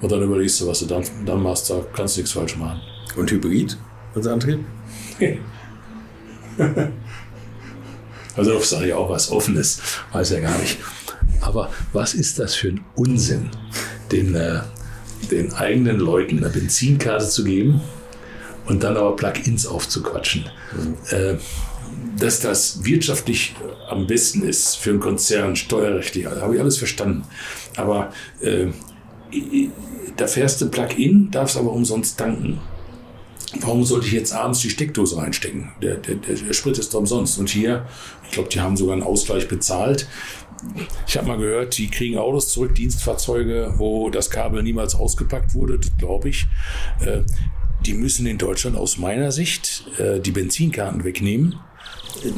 Und dann überlegst du, was du dann, dann machst. Da kannst du nichts falsch machen. Und Hybrid, unser Antrieb? Also das sage ich auch was Offenes, weiß ja gar nicht. Aber was ist das für ein Unsinn, den, äh, den eigenen Leuten eine Benzinkarte zu geben und dann aber Plug-ins aufzuquatschen? Äh, dass das wirtschaftlich am besten ist für einen Konzern, steuerrechtlich, habe ich alles verstanden. Aber äh, da fährst du Plug-in, darfst aber umsonst tanken. Warum sollte ich jetzt abends die Steckdose reinstecken? Der, der, der, Sprit ist doch umsonst. Und hier, ich glaube, die haben sogar einen Ausgleich bezahlt. Ich habe mal gehört, die kriegen Autos zurück, Dienstfahrzeuge, wo das Kabel niemals ausgepackt wurde, glaube ich. Äh, die müssen in Deutschland aus meiner Sicht äh, die Benzinkarten wegnehmen.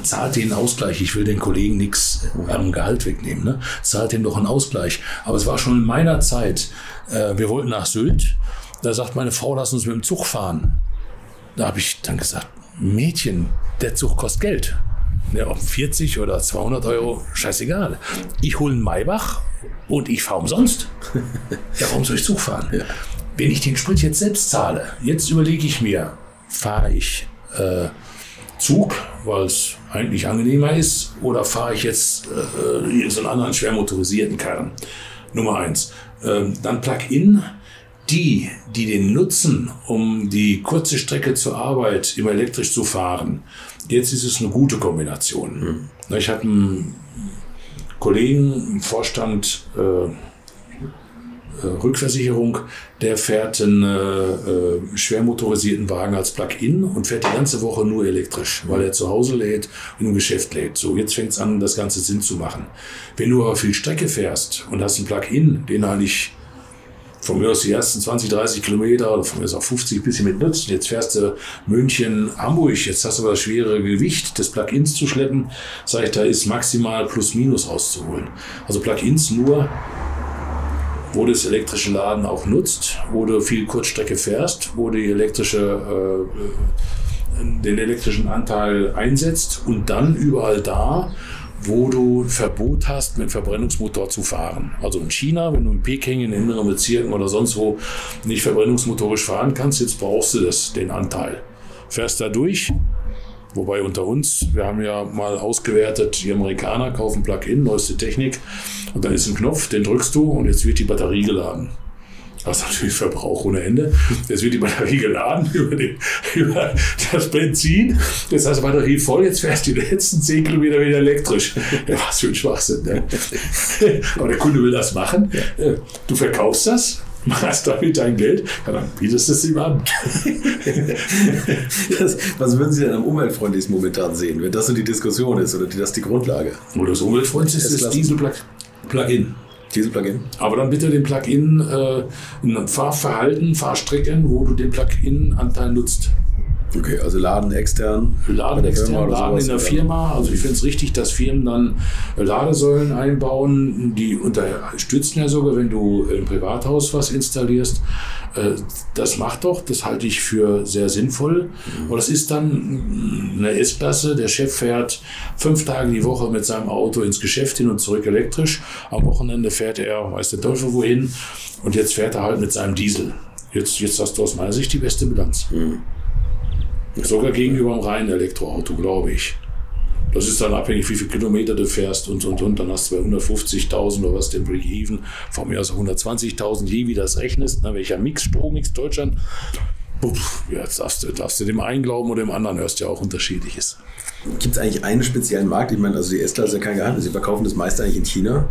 Zahlt den Ausgleich. Ich will den Kollegen nichts am Gehalt wegnehmen. Ne? Zahlt den doch einen Ausgleich. Aber es war schon in meiner Zeit. Äh, wir wollten nach Sylt. Da sagt meine Frau, lass uns mit dem Zug fahren. Da habe ich dann gesagt, Mädchen, der Zug kostet Geld. Ja, ob 40 oder 200 Euro, scheißegal. Ich hole einen Maybach und ich fahre umsonst. Ja, warum soll ich Zug fahren? Wenn ich den Sprit jetzt selbst zahle, jetzt überlege ich mir, fahre ich äh, Zug, weil es eigentlich angenehmer ist, oder fahre ich jetzt äh, in so einen anderen schwer motorisierten Karren? Nummer eins. Ähm, dann Plug-in. Die, die den nutzen, um die kurze Strecke zur Arbeit immer elektrisch zu fahren, jetzt ist es eine gute Kombination. Ich habe einen Kollegen im Vorstand, äh, äh, Rückversicherung, der fährt einen äh, äh, schwer motorisierten Wagen als Plug-in und fährt die ganze Woche nur elektrisch, weil er zu Hause lädt und im Geschäft lädt. So, jetzt fängt es an, das Ganze Sinn zu machen. Wenn du aber viel Strecke fährst und hast einen Plug-in, den eigentlich von mir aus die ersten 20, 30 Kilometer oder von mir aus auch 50 bisschen mit nutzt. Jetzt fährst du München, Hamburg, jetzt hast du aber das schwere Gewicht des Plugins zu schleppen. Sag ich, da ist maximal plus minus rauszuholen. Also Plugins nur, wo du das elektrische Laden auch nutzt, wo du viel Kurzstrecke fährst, wo du die elektrische, äh, den elektrischen Anteil einsetzt und dann überall da, wo du Verbot hast, mit Verbrennungsmotor zu fahren. Also in China, wenn du in Peking, in inneren Bezirken oder sonst wo nicht verbrennungsmotorisch fahren kannst, jetzt brauchst du das, den Anteil. Fährst da durch, Wobei unter uns, wir haben ja mal ausgewertet, die Amerikaner kaufen Plug-in, neueste Technik, und dann ist ein Knopf, den drückst du und jetzt wird die Batterie geladen. Das ist natürlich Verbrauch ohne Ende. Jetzt wird die Batterie geladen über, den, über das Benzin. Jetzt hast du Batterie voll, jetzt fährst du die letzten 10 Kilometer wieder elektrisch. Was für ein Schwachsinn. Ne? Aber der Kunde will das machen. Du verkaufst das, machst damit dein Geld, ja, dann bietest du es ihm an. das, was würden Sie denn am umweltfreundlichsten momentan sehen, wenn das so die Diskussion ist oder das die Grundlage? Oder das umweltfreundlichste ist Diesel-Plug-in. Diesel-Plugin. Aber dann bitte den Plugin äh, ein Fahrverhalten, Fahrstrecken, wo du den Plugin-Anteil nutzt. Okay, also Laden extern. Laden extern, Laden in der Firma. Also ich finde es richtig, dass Firmen dann Ladesäulen einbauen. Die unterstützen ja sogar, wenn du im Privathaus was installierst. Äh, das macht doch, das halte ich für sehr sinnvoll. Aber das ist dann eine S-Klasse. Der Chef fährt fünf Tage die Woche mit seinem Auto ins Geschäft hin und zurück elektrisch. Am Wochenende fährt er, weiß der Teufel wohin. Und jetzt fährt er halt mit seinem Diesel. Jetzt, jetzt hast du aus meiner Sicht die beste Bilanz. Mhm. Sogar gegenüber einem reinen Elektroauto, glaube ich. Das ist dann abhängig, wie viele Kilometer du fährst und, und, und. Dann hast du bei 150.000 oder was den Break-Even. Von mir aus 120.000, je wie das rechnest. Ne? Welcher Mix, Strommix Deutschland. Puff, jetzt darfst du, darfst du dem einen glauben oder dem anderen, hörst ja auch unterschiedliches. Gibt es eigentlich einen speziellen Markt? Ich meine, also die Estler ist ja kein Geheimnis. Sie verkaufen das meiste eigentlich in China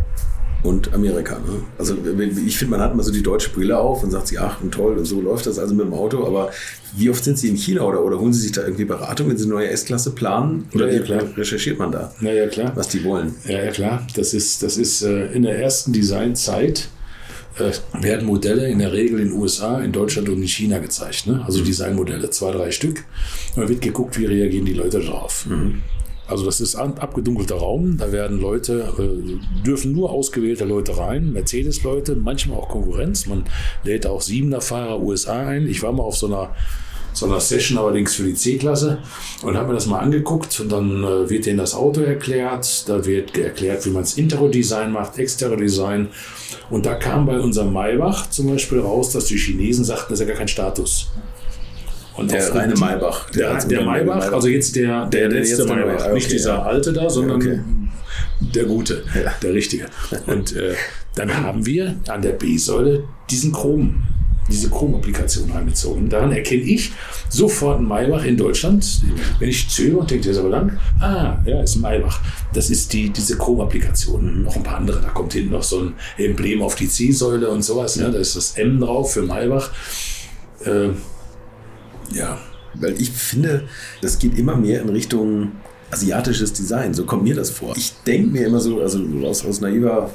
und Amerika. Ne? Also ich finde, man hat immer so die deutsche Brille auf und sagt sich, ach und toll, und so läuft das also mit dem Auto. Aber wie oft sind Sie in China oder, oder holen Sie sich da irgendwie Beratung, wenn Sie eine neue S-Klasse planen? Oder ja, ja, recherchiert man da? Ja, ja, klar. Was die wollen? Ja, ja, klar. Das ist, das ist äh, in der ersten Designzeit äh, werden Modelle in der Regel in den USA, in Deutschland und in China gezeigt. Ne? Also mhm. Designmodelle, zwei, drei Stück. Und dann wird geguckt, wie reagieren die Leute darauf. Mhm. Also das ist ein abgedunkelter Raum, da werden Leute, äh, dürfen nur ausgewählte Leute rein, Mercedes-Leute, manchmal auch Konkurrenz. Man lädt auch Siebener-Fahrer USA ein. Ich war mal auf so einer so einer Session allerdings für die C-Klasse und habe mir das mal angeguckt und dann äh, wird denen das Auto erklärt, da wird erklärt, wie man das Intero-Design macht, Extero-Design und da kam bei unserem Maybach zum Beispiel raus, dass die Chinesen sagten, das ist ja gar kein Status. Und der reine Maybach. Der, der, der Maybach, Maybach, also jetzt der, der, der letzte Maybach. Okay, nicht dieser alte da, sondern okay. der gute, ja. der richtige. Und äh, dann haben wir an der B-Säule diesen Chrom, diese Chrom-Applikation eingezogen. Daran erkenne ich sofort einen Maybach in Deutschland. Wenn ich zögere und denke, der ist aber lang, ah, ja, ist ein Maybach. Das ist die, diese Chrom-Applikation. Noch ein paar andere. Da kommt hinten noch so ein Emblem auf die C-Säule und sowas. Ne? Da ist das M drauf für Maybach. Äh, ja. Weil ich finde, das geht immer mehr in Richtung asiatisches Design. So kommt mir das vor. Ich denke mir immer so, also aus, aus naiver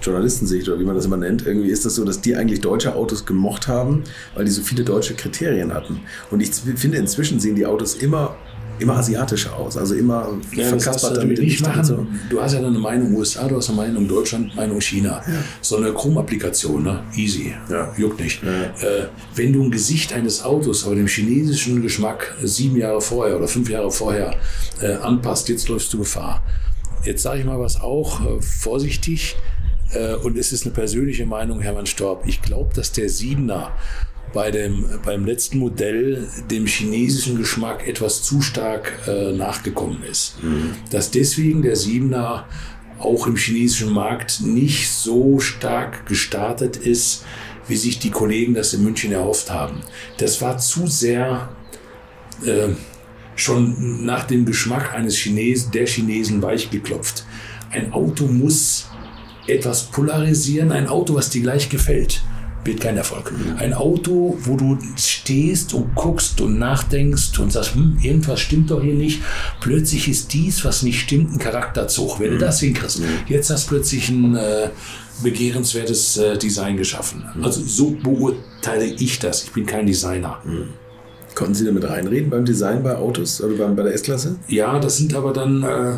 Journalistensicht oder wie man das immer nennt, irgendwie ist das so, dass die eigentlich deutsche Autos gemocht haben, weil die so viele deutsche Kriterien hatten. Und ich finde, inzwischen sehen die Autos immer immer asiatischer aus, also immer ja, verkaspert damit nicht machen. So. Du hast ja eine Meinung USA, du hast eine Meinung Deutschland, Meinung China. Ja. So eine Chrome-Applikation, ne? easy, ja. juckt nicht. Äh, wenn du ein Gesicht eines Autos aber dem chinesischen Geschmack sieben Jahre vorher oder fünf Jahre vorher äh, anpasst, jetzt läufst du Gefahr. Jetzt sage ich mal was auch, äh, vorsichtig, äh, und es ist eine persönliche Meinung, Hermann Storb. Ich glaube, dass der Siebener bei dem, beim letzten Modell dem chinesischen Geschmack etwas zu stark äh, nachgekommen ist. Mhm. Dass deswegen der Siebener auch im chinesischen Markt nicht so stark gestartet ist, wie sich die Kollegen das in München erhofft haben. Das war zu sehr äh, schon nach dem Geschmack eines Chinesen, der Chinesen weichgeklopft. Ein Auto muss etwas polarisieren, ein Auto, was dir gleich gefällt, wird kein Erfolg. Ein Auto, wo du stehst und guckst und nachdenkst und sagst, hm, irgendwas stimmt doch hier nicht. Plötzlich ist dies, was nicht stimmt, ein Charakterzug. Wenn du das hinkriegst, jetzt hast du plötzlich ein äh, begehrenswertes äh, Design geschaffen. Also so beurteile ich das. Ich bin kein Designer. Konnten Sie damit reinreden beim Design bei Autos oder beim, bei der S-Klasse? Ja, das sind aber dann, äh,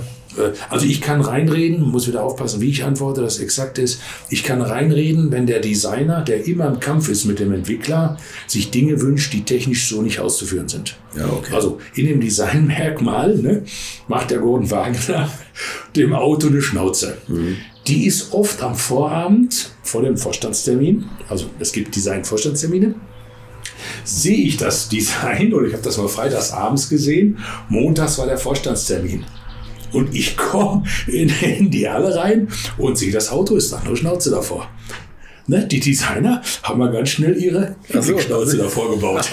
also ich kann reinreden, muss wieder aufpassen, wie ich antworte, dass exakt ist. Ich kann reinreden, wenn der Designer, der immer im Kampf ist mit dem Entwickler, sich Dinge wünscht, die technisch so nicht auszuführen sind. Ja, okay. Also in dem Designmerkmal ne, macht der Gordon Wagner dem Auto eine Schnauze. Die ist oft am Vorabend vor dem Vorstandstermin, also es gibt Design-Vorstandstermine, sehe ich das Design, oder ich habe das mal freitags abends gesehen, montags war der Vorstandstermin. Und ich komme in, in die Halle rein und sehe, das Auto ist nach nur Schnauze davor. Ne, die Designer haben mal ganz schnell ihre so. Schnauze davor gebaut.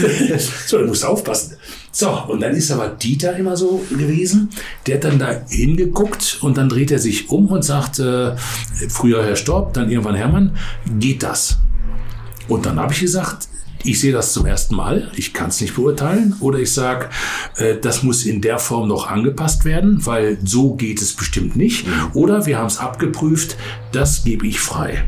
so, da musst du aufpassen. So, und dann ist aber Dieter immer so gewesen, der hat dann da hingeguckt und dann dreht er sich um und sagt, äh, früher Herr Storb, dann irgendwann Hermann, geht das? Und dann habe ich gesagt, ich sehe das zum ersten Mal, ich kann es nicht beurteilen. Oder ich sage, äh, das muss in der Form noch angepasst werden, weil so geht es bestimmt nicht. Oder wir haben es abgeprüft, das gebe ich frei.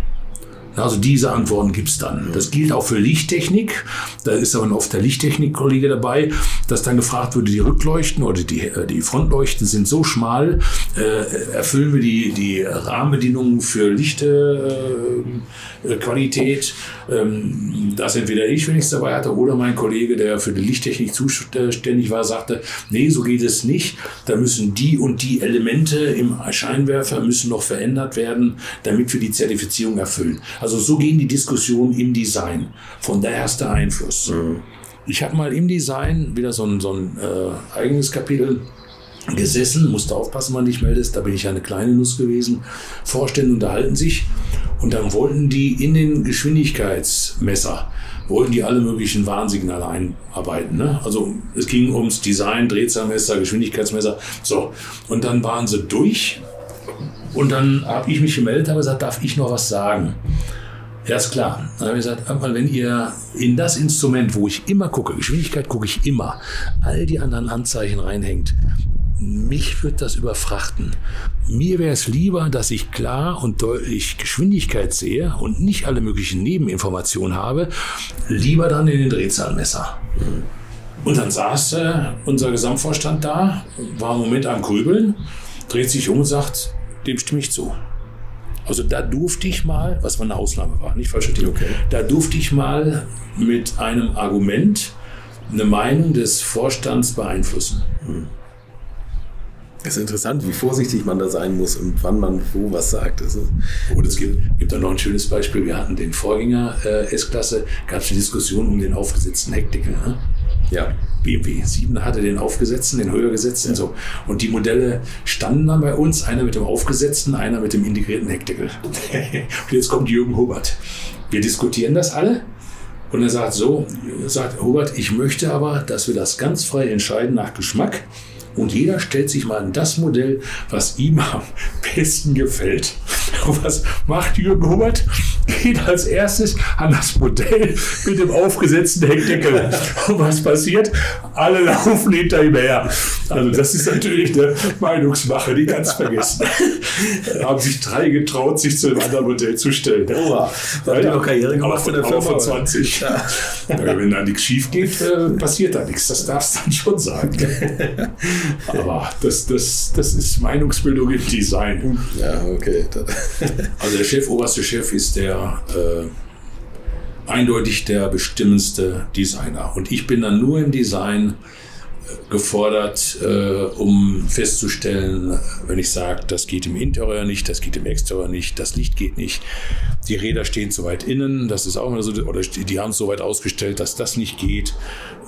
Also diese Antworten gibt's dann. Das gilt auch für Lichttechnik. Da ist aber oft der Lichttechnik-Kollege dabei, dass dann gefragt wurde, die Rückleuchten oder die, äh, die Frontleuchten sind so schmal, äh, erfüllen wir die, die Rahmenbedingungen für Lichtqualität. ähm, dass entweder ich, wenn ich es dabei hatte, oder mein Kollege, der für die Lichttechnik zuständig war, sagte, nee, so geht es nicht. Da müssen die und die Elemente im Scheinwerfer müssen noch verändert werden, damit wir die Zertifizierung erfüllen. Also so gehen die Diskussionen im Design. Von der Einfluss. Ich habe mal im Design wieder so ein, so ein äh, eigenes Kapitel gesessen, musste aufpassen, wann dich meldest, da bin ich ja eine kleine Nuss gewesen. Vorstände unterhalten sich und dann wollten die in den Geschwindigkeitsmesser, wollten die alle möglichen Warnsignale einarbeiten. Ne? Also es ging ums Design, Drehzahlmesser, Geschwindigkeitsmesser. So, und dann waren sie durch und dann habe ich mich gemeldet, habe gesagt, darf ich noch was sagen? Ja, ist klar. Dann habe ich gesagt, wenn ihr in das Instrument, wo ich immer gucke, Geschwindigkeit gucke ich immer, all die anderen Anzeichen reinhängt, mich wird das überfrachten. Mir wäre es lieber, dass ich klar und deutlich Geschwindigkeit sehe und nicht alle möglichen Nebeninformationen habe, lieber dann in den Drehzahlmesser. Und dann saß äh, unser Gesamtvorstand da, war im Moment am Grübeln, dreht sich um und sagt, dem stimme ich zu. Also da durfte ich mal, was mal eine Ausnahme war, nicht falsch verstehen, Okay. da durfte ich mal mit einem Argument eine Meinung des Vorstands beeinflussen. Es ist interessant, wie vorsichtig man da sein muss und wann man wo was sagt. Das Und es gibt, gibt da noch ein schönes Beispiel. Wir hatten den Vorgänger äh, S-Klasse, gab es eine Diskussion um den aufgesetzten Heckdeckel. Ne? Ja. BMW 7 hatte den aufgesetzten, den höher gesetzten. So. Und die Modelle standen dann bei uns, einer mit dem aufgesetzten, einer mit dem integrierten Heckdeckel. und jetzt kommt Jürgen Hubert. Wir diskutieren das alle. Und er sagt so, sagt Hubert, ich möchte aber, dass wir das ganz frei entscheiden nach Geschmack. Und jeder stellt sich mal an das Modell, was ihm am besten gefällt. Und was macht Jürgen Hubert? Geht als erstes an das Modell mit dem aufgesetzten Heckdeckel. Und was passiert? Alle laufen hinter ihm her. Also das ist natürlich eine Meinungsmache, die ganz vergessen. Da haben sich drei getraut, sich zu einem anderen Modell zu stellen. Oha, da ihr noch Karriere gemacht von der Firma. Von 20. Ja. Wenn da nichts schief geht, äh, passiert da nichts. Das darfst du dann schon sagen. Aber das, das, das ist Meinungsbildung im Design. Ja, okay. Also der Chef, oberste Chef ist der äh, eindeutig der bestimmendste Designer. Und ich bin dann nur im Design äh, gefordert, äh, um festzustellen, wenn ich sage, das geht im Interieur nicht, das geht im Exterieur nicht, das Licht geht nicht, die Räder stehen zu weit innen, das ist auch immer so, oder die haben es so weit ausgestellt, dass das nicht geht,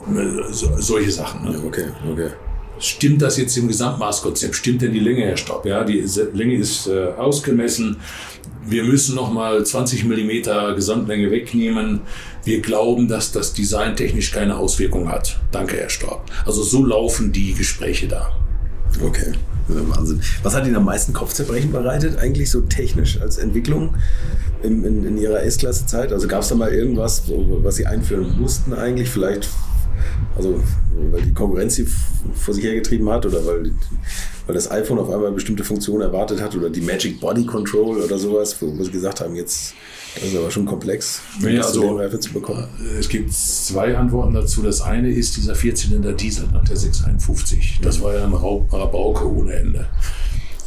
Äh, so, solche Sachen. Ne? Okay, okay. Stimmt das jetzt im Gesamtmaßkonzept? Stimmt denn die Länge, Herr Stopp? Ja, die Länge ist äh, ausgemessen. Wir müssen noch mal 20 Millimeter Gesamtlänge wegnehmen. Wir glauben, dass das designtechnisch keine Auswirkung hat. Danke, Herr Stopp. Also so laufen die Gespräche da. Okay. Wahnsinn. Was hat Ihnen am meisten Kopfzerbrechen bereitet, eigentlich so technisch als Entwicklung in, in, in Ihrer S-Klasse-Zeit? Also gab es da mal irgendwas, was Sie einführen mussten eigentlich? Vielleicht, also weil die Konkurrenz sie vor sich hergetrieben hat oder weil, weil das iPhone auf einmal bestimmte Funktionen erwartet hat oder die Magic Body Control oder sowas, wo, Sie gesagt haben, jetzt das ist aber schon komplex, ja, also, zu bekommen. Es gibt zwei Antworten dazu. Das eine ist dieser Vierzylinder Diesel nach der 651. Das war ja ein Rabauke ohne Ende.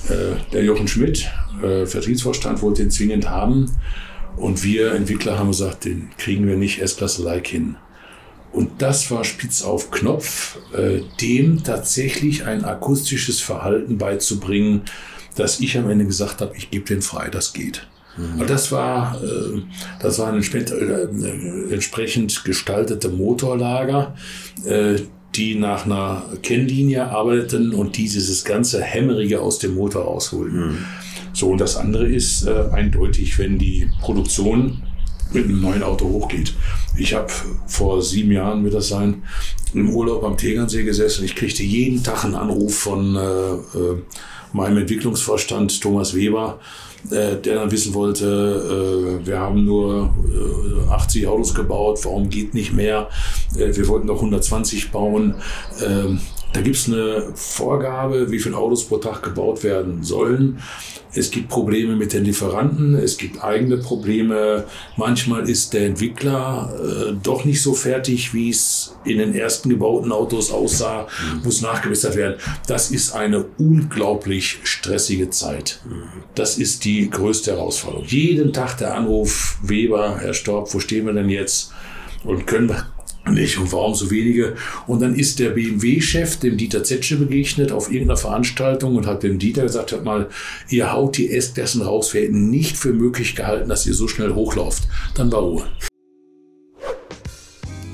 Äh, der Jochen Schmidt, äh, Vertriebsvorstand, wollte den zwingend haben. Und wir Entwickler haben gesagt, den kriegen wir nicht S-Klasse-like hin. Und das war spitz auf Knopf, äh, dem tatsächlich ein akustisches Verhalten beizubringen, dass ich am Ende gesagt habe, ich gebe den frei, das geht. Mhm. Und das war, äh, das war ein äh, entsprechend gestaltete Motorlager, äh, die nach einer Kennlinie arbeiteten und dieses ganze Hämmerige aus dem Motor rausholten. Mhm. So, und das andere ist äh, eindeutig, wenn die Produktion mit einem neuen Auto hochgeht. Ich habe vor sieben Jahren, wird das sein, im Urlaub am Tegernsee gesessen. Ich kriegte jeden Tag einen Anruf von äh, äh, meinem Entwicklungsvorstand Thomas Weber, äh, der dann wissen wollte, äh, wir haben nur äh, 80 Autos gebaut, warum geht nicht mehr? Äh, wir wollten doch 120 bauen. Da gibt es eine Vorgabe, wie viele Autos pro Tag gebaut werden sollen. Es gibt Probleme mit den Lieferanten, es gibt eigene Probleme. Manchmal ist der Entwickler äh, doch nicht so fertig, wie es in den ersten gebauten Autos aussah, mhm. muss nachgebessert werden. Das ist eine unglaublich stressige Zeit. Das ist die größte Herausforderung. Jeden Tag der Anruf, Weber, Herr Storb, wo stehen wir denn jetzt? Und können wir nicht und warum so wenige. Und dann ist der BMW-Chef dem Dieter Zetsche begegnet auf irgendeiner Veranstaltung und hat dem Dieter gesagt, hört mal, ihr haut die S-Klassen raus, wir hätten nicht für möglich gehalten, dass ihr so schnell hochlauft. Dann war Ruhe.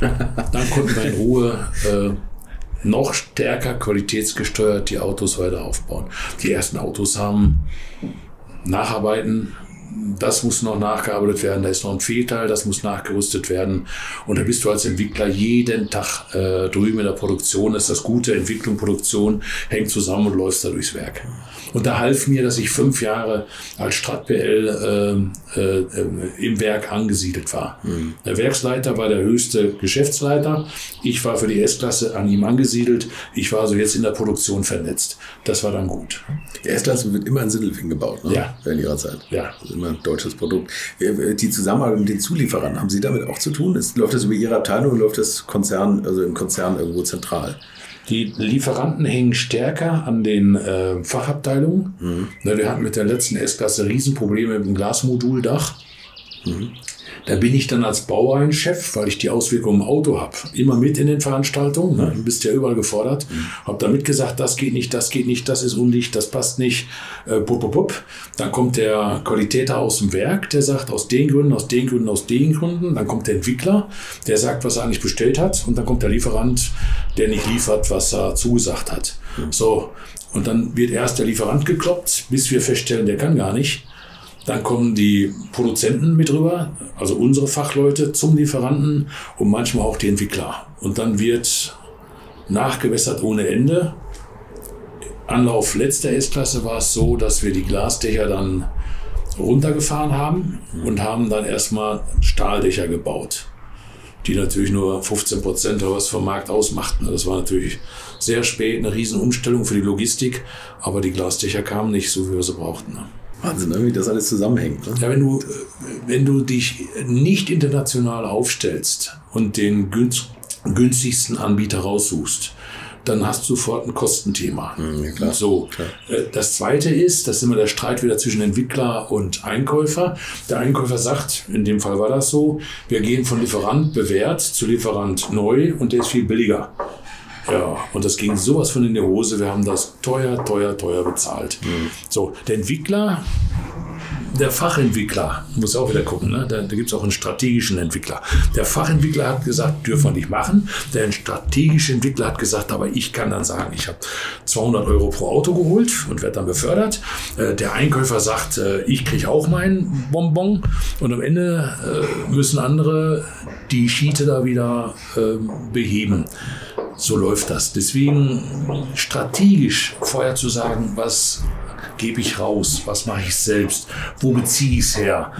Dann konnten wir in Ruhe äh, noch stärker qualitätsgesteuert die Autos weiter aufbauen. Die ersten Autos haben Nacharbeiten das muss noch nachgearbeitet werden, da ist noch ein Fehlteil, das muss nachgerüstet werden. Und da bist du als Entwickler jeden Tag äh, drüben in der Produktion. Das ist das Gute, Entwicklung, Produktion hängt zusammen und läuft da durchs Werk. Und da half mir, dass ich fünf Jahre als StratBL äh, äh, im Werk angesiedelt war. Mhm. Der Werksleiter war der höchste Geschäftsleiter. Ich war für die S-Klasse an ihm angesiedelt. Ich war also jetzt in der Produktion vernetzt. Das war dann gut. Die S-Klasse wird immer in Sindelfingen gebaut, ne? Ja. In ihrer Zeit. Ja. Immer deutsches Produkt. Die Zusammenarbeit mit den Zulieferern, haben Sie damit auch zu tun? Ist, läuft das über Ihre Abteilung oder läuft das Konzern, also im Konzern irgendwo zentral? Die Lieferanten hängen stärker an den äh, Fachabteilungen. Mhm. wir hatten mit der letzten S-Klasse Riesenprobleme mit dem Glasmoduldach. Mhm. Da bin ich dann als Baureihenchef, weil ich die Auswirkungen im Auto habe, immer mit in den Veranstaltungen. Ne? Du bist ja überall gefordert. Mhm. Habe da mitgesagt, das geht nicht, das geht nicht, das ist undicht, das passt nicht. Äh, pup, pup, pup. Dann kommt der Qualitäter aus dem Werk, der sagt, aus den Gründen, aus den Gründen, aus den Gründen. Dann kommt der Entwickler, der sagt, was er eigentlich bestellt hat. Und dann kommt der Lieferant, der nicht liefert, was er zugesagt hat. Mhm. So. Und dann wird erst der Lieferant gekloppt, bis wir feststellen, der kann gar nicht. Dann kommen die Produzenten mit rüber, also unsere Fachleute zum Lieferanten und manchmal auch die Entwickler. Und dann wird nachgewässert ohne Ende. Anlauf letzter S-Klasse war es so, dass wir die Glasdächer dann runtergefahren haben und haben dann erstmal Stahldächer gebaut, die natürlich nur 15 Prozent was vom Markt ausmachten. Das war natürlich sehr spät, eine Riesenumstellung für die Logistik, aber die Glasdächer kamen nicht so, wie wir sie brauchten. Wahnsinn, ne, wie das alles zusammenhängt. Ne? Ja, wenn du, wenn du dich nicht international aufstellst und den günstigsten Anbieter raussuchst, dann hast du sofort ein Kostenthema. Hm, ja, klar, so. Klar. Äh, das zweite ist, das ist immer der Streit wieder zwischen Entwickler und Einkäufer. Der Einkäufer sagt, in dem Fall war das so, wir gehen von Lieferant bewährt zu Lieferant neu und der ist viel billiger. Ja, und das ging sowas von in die Hose. Wir haben das teuer, teuer, teuer bezahlt. Mhm. So, der Entwickler, der Fachentwickler, muss auch wieder gucken, ne? da, da gibt es auch einen strategischen Entwickler. Der Fachentwickler hat gesagt, dürfen wir nicht machen. Der strategische Entwickler hat gesagt, aber ich kann dann sagen, ich habe 200 Euro pro Auto geholt und werde dann befördert. Äh, der Einkäufer sagt, äh, ich kriege auch meinen Bonbon und am Ende äh, müssen andere die Schiete da wieder ähm, beheben. So läuft das. Deswegen strategisch vorher zu sagen, was gebe ich raus, was mache ich selbst, wo beziehe ich es her.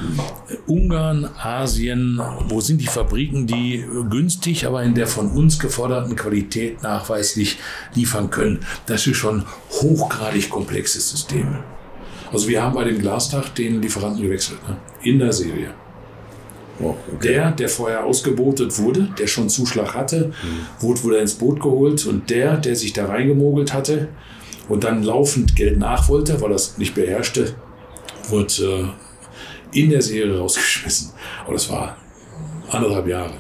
Ungarn, Asien, wo sind die Fabriken, die günstig, aber in der von uns geforderten Qualität nachweislich liefern können. Das ist schon hochgradig komplexes System. Also wir haben bei dem Glastag den Lieferanten gewechselt, ne? in der Serie. Oh, okay. Der, der vorher ausgebotet wurde, der schon Zuschlag hatte, mhm. wurde wieder ins Boot geholt und der, der sich da reingemogelt hatte und dann laufend Geld nach wollte, weil er es nicht beherrschte, wurde äh, in der Serie rausgeschmissen. Aber das war anderthalb Jahre.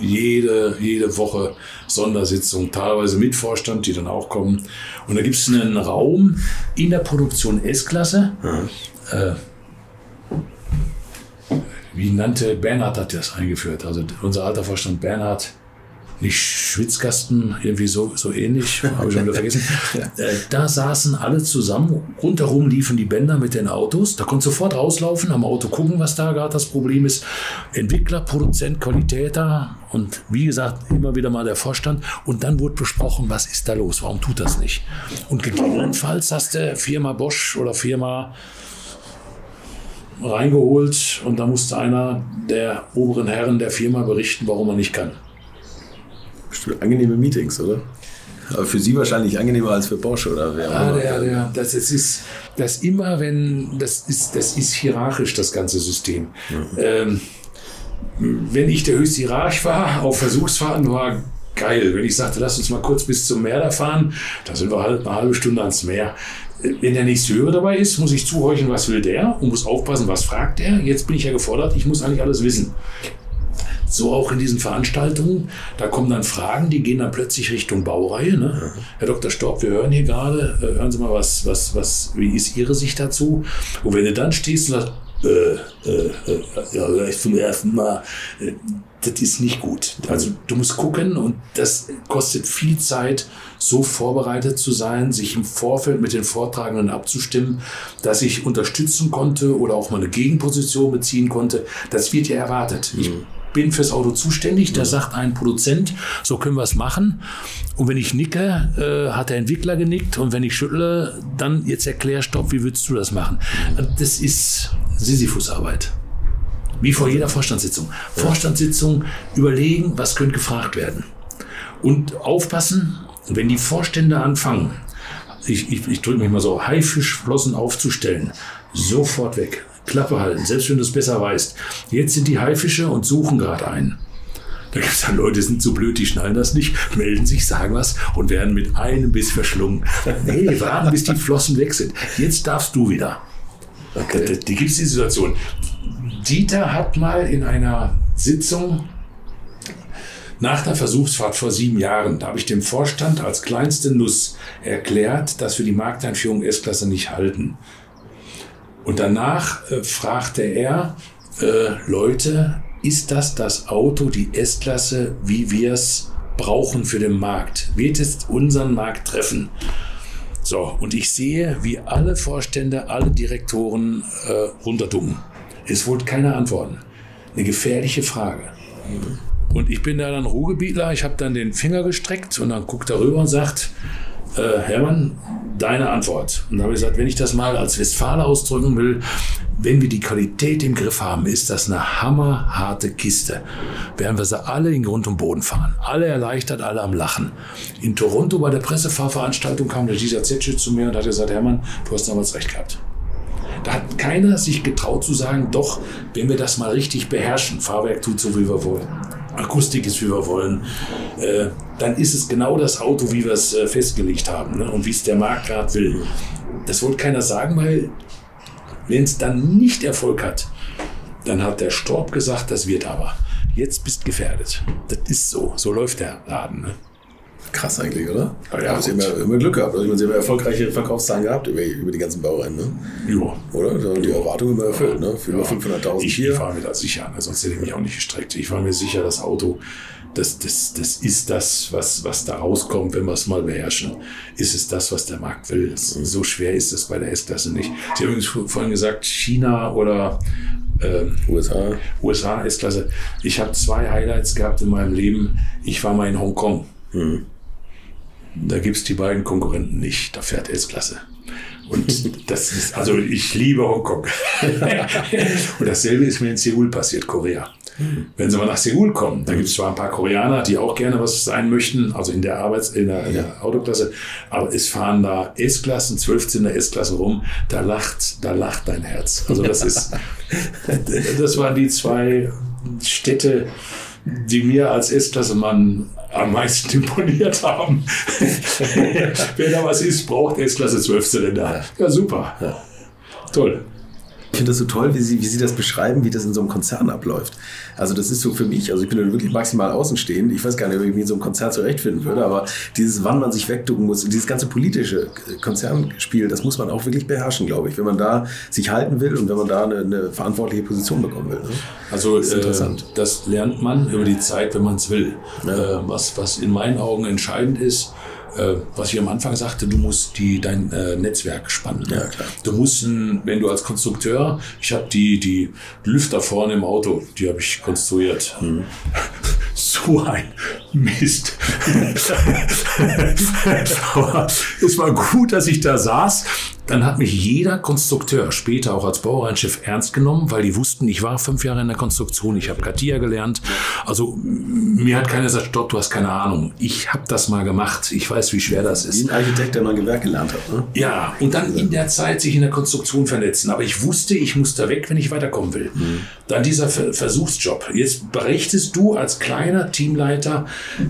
Jede, jede Woche Sondersitzung, teilweise mit Vorstand, die dann auch kommen. Und da gibt es einen Raum in der Produktion S-Klasse. Mhm. Äh, wie nannte Bernhard hat das eingeführt. Also unser alter Vorstand Bernhard, nicht Schwitzkasten, irgendwie so, so ähnlich, habe ich schon wieder vergessen. Äh, da saßen alle zusammen, rundherum liefen die Bänder mit den Autos. Da konnte sofort rauslaufen, am Auto gucken, was da gerade das Problem ist. Entwickler, Produzent, Qualitäter und wie gesagt, immer wieder mal der Vorstand. Und dann wurde besprochen, was ist da los, warum tut das nicht? Und gegebenenfalls hast du Firma Bosch oder Firma reingeholt und da musste einer der oberen Herren der Firma berichten, warum er nicht kann. Bestimmt angenehme Meetings, oder? Aber für Sie wahrscheinlich angenehmer als für Bosch, oder wer? Ja, der, der, das, das ist das immer, wenn das ist, das ist hierarchisch das ganze System. Mhm. Ähm, wenn ich der höchste Hierarch war, auf Versuchsfahrten war geil. Wenn ich sagte, lass uns mal kurz bis zum Meer da fahren, da sind wir halt eine halbe Stunde ans Meer wenn der nächste Hörer dabei ist, muss ich zuhorchen, was will der und muss aufpassen, was fragt er. Jetzt bin ich ja gefordert, ich muss eigentlich alles wissen. So auch in diesen Veranstaltungen, da kommen dann Fragen, die gehen dann plötzlich Richtung Baureihe. Ne? Herr Dr. Storb, wir hören hier gerade, äh, hören Sie mal, was, was, was, wie ist Ihre Sicht dazu? Und wenn du dann stehst und sagst, äh, äh, äh, ja, vielleicht zum ersten Mal, äh, das ist nicht gut. Also du musst gucken und das kostet viel Zeit, so vorbereitet zu sein, sich im Vorfeld mit den Vortragenden abzustimmen, dass ich unterstützen konnte oder auch mal eine Gegenposition beziehen konnte. Das wird ja erwartet. Ich mhm. Bin fürs Auto zuständig, da mhm. sagt ein Produzent, so können wir es machen. Und wenn ich nicke, äh, hat der Entwickler genickt und wenn ich schüttle, dann jetzt erklär, stopp, wie würdest du das machen? Mhm. Das ist Sisyphusarbeit. Wie vor jeder Vorstandssitzung. Vorstandssitzung überlegen, was könnte gefragt werden. Und aufpassen, wenn die Vorstände anfangen, ich, ich, ich drücke mich mal so, Haifischflossen aufzustellen, sofort weg. Klappe halten, selbst wenn du es besser weißt. Jetzt sind die Haifische und suchen gerade einen. Da gibt es dann Leute, die sind so blöd, die schnallen das nicht, melden sich, sagen was und werden mit einem Biss verschlungen. Nee, warten, bis die Flossen weg sind. Jetzt darfst du wieder. Okay. Die, die gibt es die Situation. Dieter hat mal in einer Sitzung nach der Versuchsfahrt vor sieben Jahren, da habe ich dem Vorstand als kleinste Nuss erklärt, dass wir die Markteinführung S-Klasse nicht halten. Und danach äh, fragte er, äh, Leute, ist das das Auto, die S-Klasse, wie wir es brauchen für den Markt? Wird es unseren Markt treffen? So, und ich sehe, wie alle Vorstände, alle Direktoren äh, runterducken. Es wurde keine Antworten. Eine gefährliche Frage. Und ich bin da dann Ruhegebietler, ich habe dann den Finger gestreckt und dann guckt er rüber und sagt, äh, Hermann, deine Antwort. Und da habe ich gesagt, wenn ich das mal als Westfaler ausdrücken will, wenn wir die Qualität im Griff haben, ist das eine hammerharte Kiste. Werden wir sie alle in Grund und Boden fahren. Alle erleichtert, alle am Lachen. In Toronto bei der Pressefahrveranstaltung kam der dieser Zetsche zu mir und hat gesagt, Hermann, du hast damals recht gehabt. Da hat keiner sich getraut zu sagen, doch, wenn wir das mal richtig beherrschen, Fahrwerk tut so, wie wir wollen. Akustik ist, wie wir wollen, äh, dann ist es genau das Auto, wie wir es äh, festgelegt haben ne? und wie es der Markt gerade will. Das wollte keiner sagen, weil wenn es dann nicht Erfolg hat, dann hat der Storb gesagt, das wird aber. Jetzt bist gefährdet. Das ist so. So läuft der Laden. Ne? Krass eigentlich, oder? Ja, ja Sie haben ja immer Glück gehabt. Also, Sie haben ja erfolgreiche Verkaufszahlen gehabt über, über die ganzen Baureihen, ne? Ja. Oder? Da haben die Erwartungen immer erfüllt, ne? Für ja. über 500.000 Ich, ich war mir da sicher, ne? sonst hätte ich mich auch nicht gestreckt. Ich war mir sicher, das Auto, das, das, das ist das, was, was da rauskommt, wenn wir es mal beherrschen. Ist es das, was der Markt will? So schwer ist es bei der S-Klasse nicht. Sie haben übrigens vorhin gesagt, China oder äh, USA. USA S-Klasse. Ich habe zwei Highlights gehabt in meinem Leben. Ich war mal in Hongkong. Mhm. Da gibt es die beiden Konkurrenten nicht. Da fährt S-Klasse. Und das ist, also ich liebe Hongkong. und dasselbe ist mir in Seoul passiert, Korea. Wenn Sie mal nach Seoul kommen, da gibt es zwar ein paar Koreaner, die auch gerne was sein möchten, also in der Arbeits-, in der, in der Autoklasse, aber es fahren da S-Klassen, 12 er S-Klassen rum, da lacht, da lacht dein Herz. Also das ist, das waren die zwei Städte, die mir als S-Klasse-Mann am meisten imponiert haben. Wer da was ist, braucht S-Klasse 12 Zylinder. Ja, super. Ja. Toll. Ich finde das so toll, wie Sie, wie Sie das beschreiben, wie das in so einem Konzern abläuft. Also das ist so für mich, also ich bin da wirklich maximal außenstehend. Ich weiß gar nicht, ob ich mich in so einem Konzern zurechtfinden würde, aber dieses, wann man sich wegducken muss, dieses ganze politische Konzernspiel, das muss man auch wirklich beherrschen, glaube ich, wenn man da sich halten will und wenn man da eine, eine verantwortliche Position bekommen will. Ne? Also das, äh, das, lernt man über die Zeit, wenn man es will. Ja. Äh, was, was in meinen Augen entscheidend ist, äh, was ich am Anfang sagte, du musst die, dein äh, Netzwerk spannen. Ja, klar. Du musst, wenn du als Konstrukteur, ich habe die, die Lüfter vorne im Auto, die habe ich konstruiert. Mhm. So ein Mist. Aber es war gut, dass ich da saß dann hat mich jeder Konstrukteur später auch als Baureihenchef ernst genommen, weil die wussten, ich war fünf Jahre in der Konstruktion, ich habe Katia gelernt. Also mir hat keiner gesagt, stopp, du hast keine Ahnung. Ich habe das mal gemacht. Ich weiß, wie schwer das ist. Wie ein Architekt, der mal Gewerk gelernt hat. Ne? Ja, und dann in der Zeit sich in der Konstruktion vernetzen. Aber ich wusste, ich muss da weg, wenn ich weiterkommen will. Mhm. Dann dieser Versuchsjob. Jetzt berichtest du als kleiner Teamleiter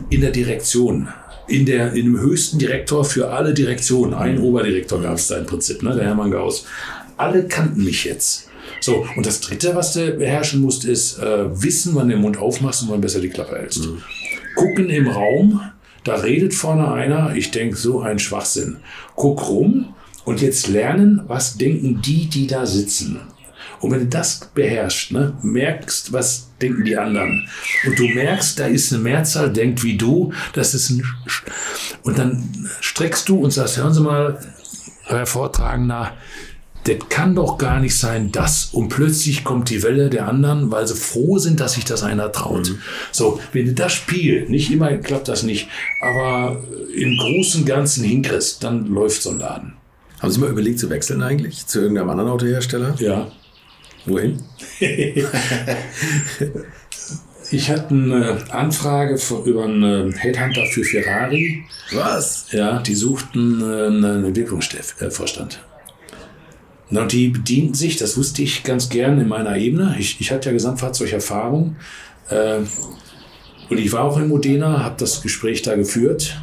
in der Direktion in, der, in dem höchsten Direktor für alle Direktionen. Ein Oberdirektor gab es da im Prinzip, ne, der Hermann Gauss. Alle kannten mich jetzt. So, und das Dritte, was du beherrschen musst, ist äh, wissen, wann du den Mund aufmachst und wann besser die Klappe hältst. Mhm. Gucken im Raum, da redet vorne einer, ich denke, so ein Schwachsinn. Guck rum und jetzt lernen, was denken die, die da sitzen. Und wenn du das beherrschst, ne, merkst, was denken die anderen. Und du merkst, da ist eine Mehrzahl, denkt wie du, das ist ein. Sch und dann streckst du und sagst, hören Sie mal, Herr Vortragender, das kann doch gar nicht sein, das. Und plötzlich kommt die Welle der anderen, weil sie froh sind, dass sich das einer traut. Mhm. So, wenn du das Spiel, nicht immer klappt das nicht, aber im Großen und Ganzen hinkriegst, dann läuft so ein Laden. Haben Sie mal überlegt zu wechseln eigentlich zu irgendeinem anderen Autohersteller? Ja. Wohin? ich hatte eine Anfrage über einen Headhunter für Ferrari. Was? Ja, die suchten äh, einen Entwicklungsvorstand. Na, und die bedienten sich, das wusste ich ganz gern in meiner Ebene. Ich, ich hatte ja Gesamtfahrzeugerfahrung. Äh, und ich war auch in Modena, habe das Gespräch da geführt,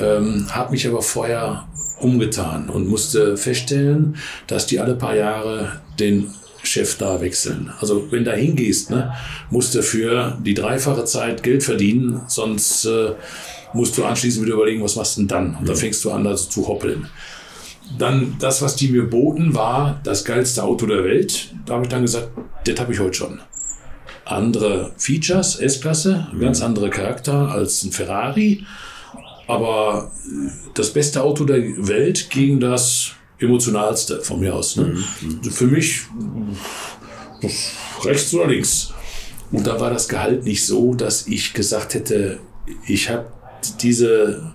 ähm, habe mich aber vorher umgetan und musste feststellen, dass die alle paar Jahre den Chef da wechseln. Also wenn du da hingehst, ne, musst du für die dreifache Zeit Geld verdienen, sonst äh, musst du anschließend wieder überlegen, was machst du denn dann? Und da fängst du an, also zu hoppeln. Dann das, was die mir boten, war das geilste Auto der Welt. Da habe ich dann gesagt, das habe ich heute schon. Andere Features, S-Klasse, ganz andere Charakter als ein Ferrari. Aber äh, das beste Auto der Welt gegen das emotionalste von mir aus. Ne? Für mich rechts oder links. Und da war das Gehalt nicht so, dass ich gesagt hätte, ich habe diese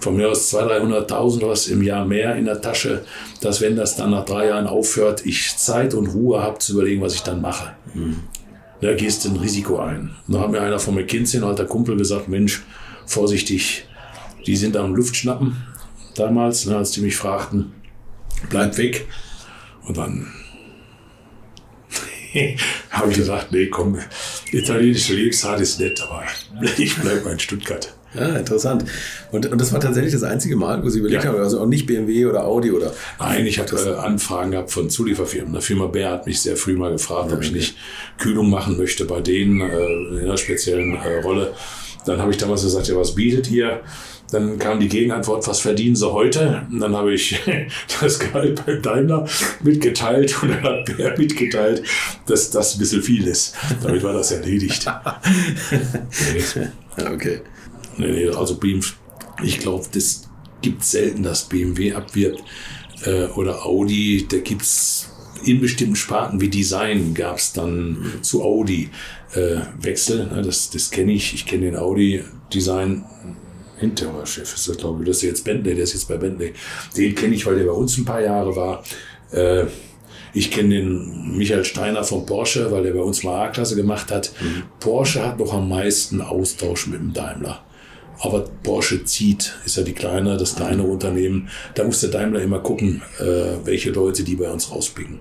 von mir aus 200.000, 300.000 was im Jahr mehr in der Tasche, dass wenn das dann nach drei Jahren aufhört, ich Zeit und Ruhe habe zu überlegen, was ich dann mache. Da gehst du ein Risiko ein. Da hat mir einer von McKinsey, ein alter Kumpel, gesagt, Mensch, vorsichtig, die sind am Luftschnappen damals, ne, als die mich fragten, bleib weg. Und dann habe ich gesagt, nee, komm, italienische Lebensart ist nett, aber ich bleibe in Stuttgart. Ja, interessant. Und, und das war tatsächlich das einzige Mal, wo Sie überlegt Ja. haben, also auch nicht BMW oder Audi oder. Nein, ich habe äh, Anfragen gehabt von Zulieferfirmen. Die Firma Bär hat mich sehr früh mal gefragt, ob ich nicht Kühlung machen möchte bei denen äh, in einer speziellen äh, Rolle. Dann habe ich damals gesagt, ja, was bietet ihr? Dann kam die Gegenantwort, was verdienen Sie heute? Und dann habe ich das Gehalt bei Daimler mitgeteilt und dann hat Bär mitgeteilt, dass das ein bisschen viel ist. Damit war das erledigt. Nee. Okay. Nee, nee, also BMW, ich glaube, das gibt selten, dass BMW abwirbt äh, oder Audi. Da gibt es in bestimmten Sparten wie Design gab es dann zu Audi äh, Wechsel. Ne, das das kenne ich. Ich kenne den Audi Design. Hinterer Chef ist das, glaube ich. Das ist jetzt Bentley, der ist jetzt bei Bentley. Den kenne ich, weil der bei uns ein paar Jahre war. Äh, ich kenne den Michael Steiner von Porsche, weil der bei uns mal A-Klasse gemacht hat. Porsche hat noch am meisten Austausch mit dem Daimler. Aber Porsche zieht, ist ja die kleine, das kleine Unternehmen. Da muss der Daimler immer gucken, äh, welche Leute die bei uns rauspicken.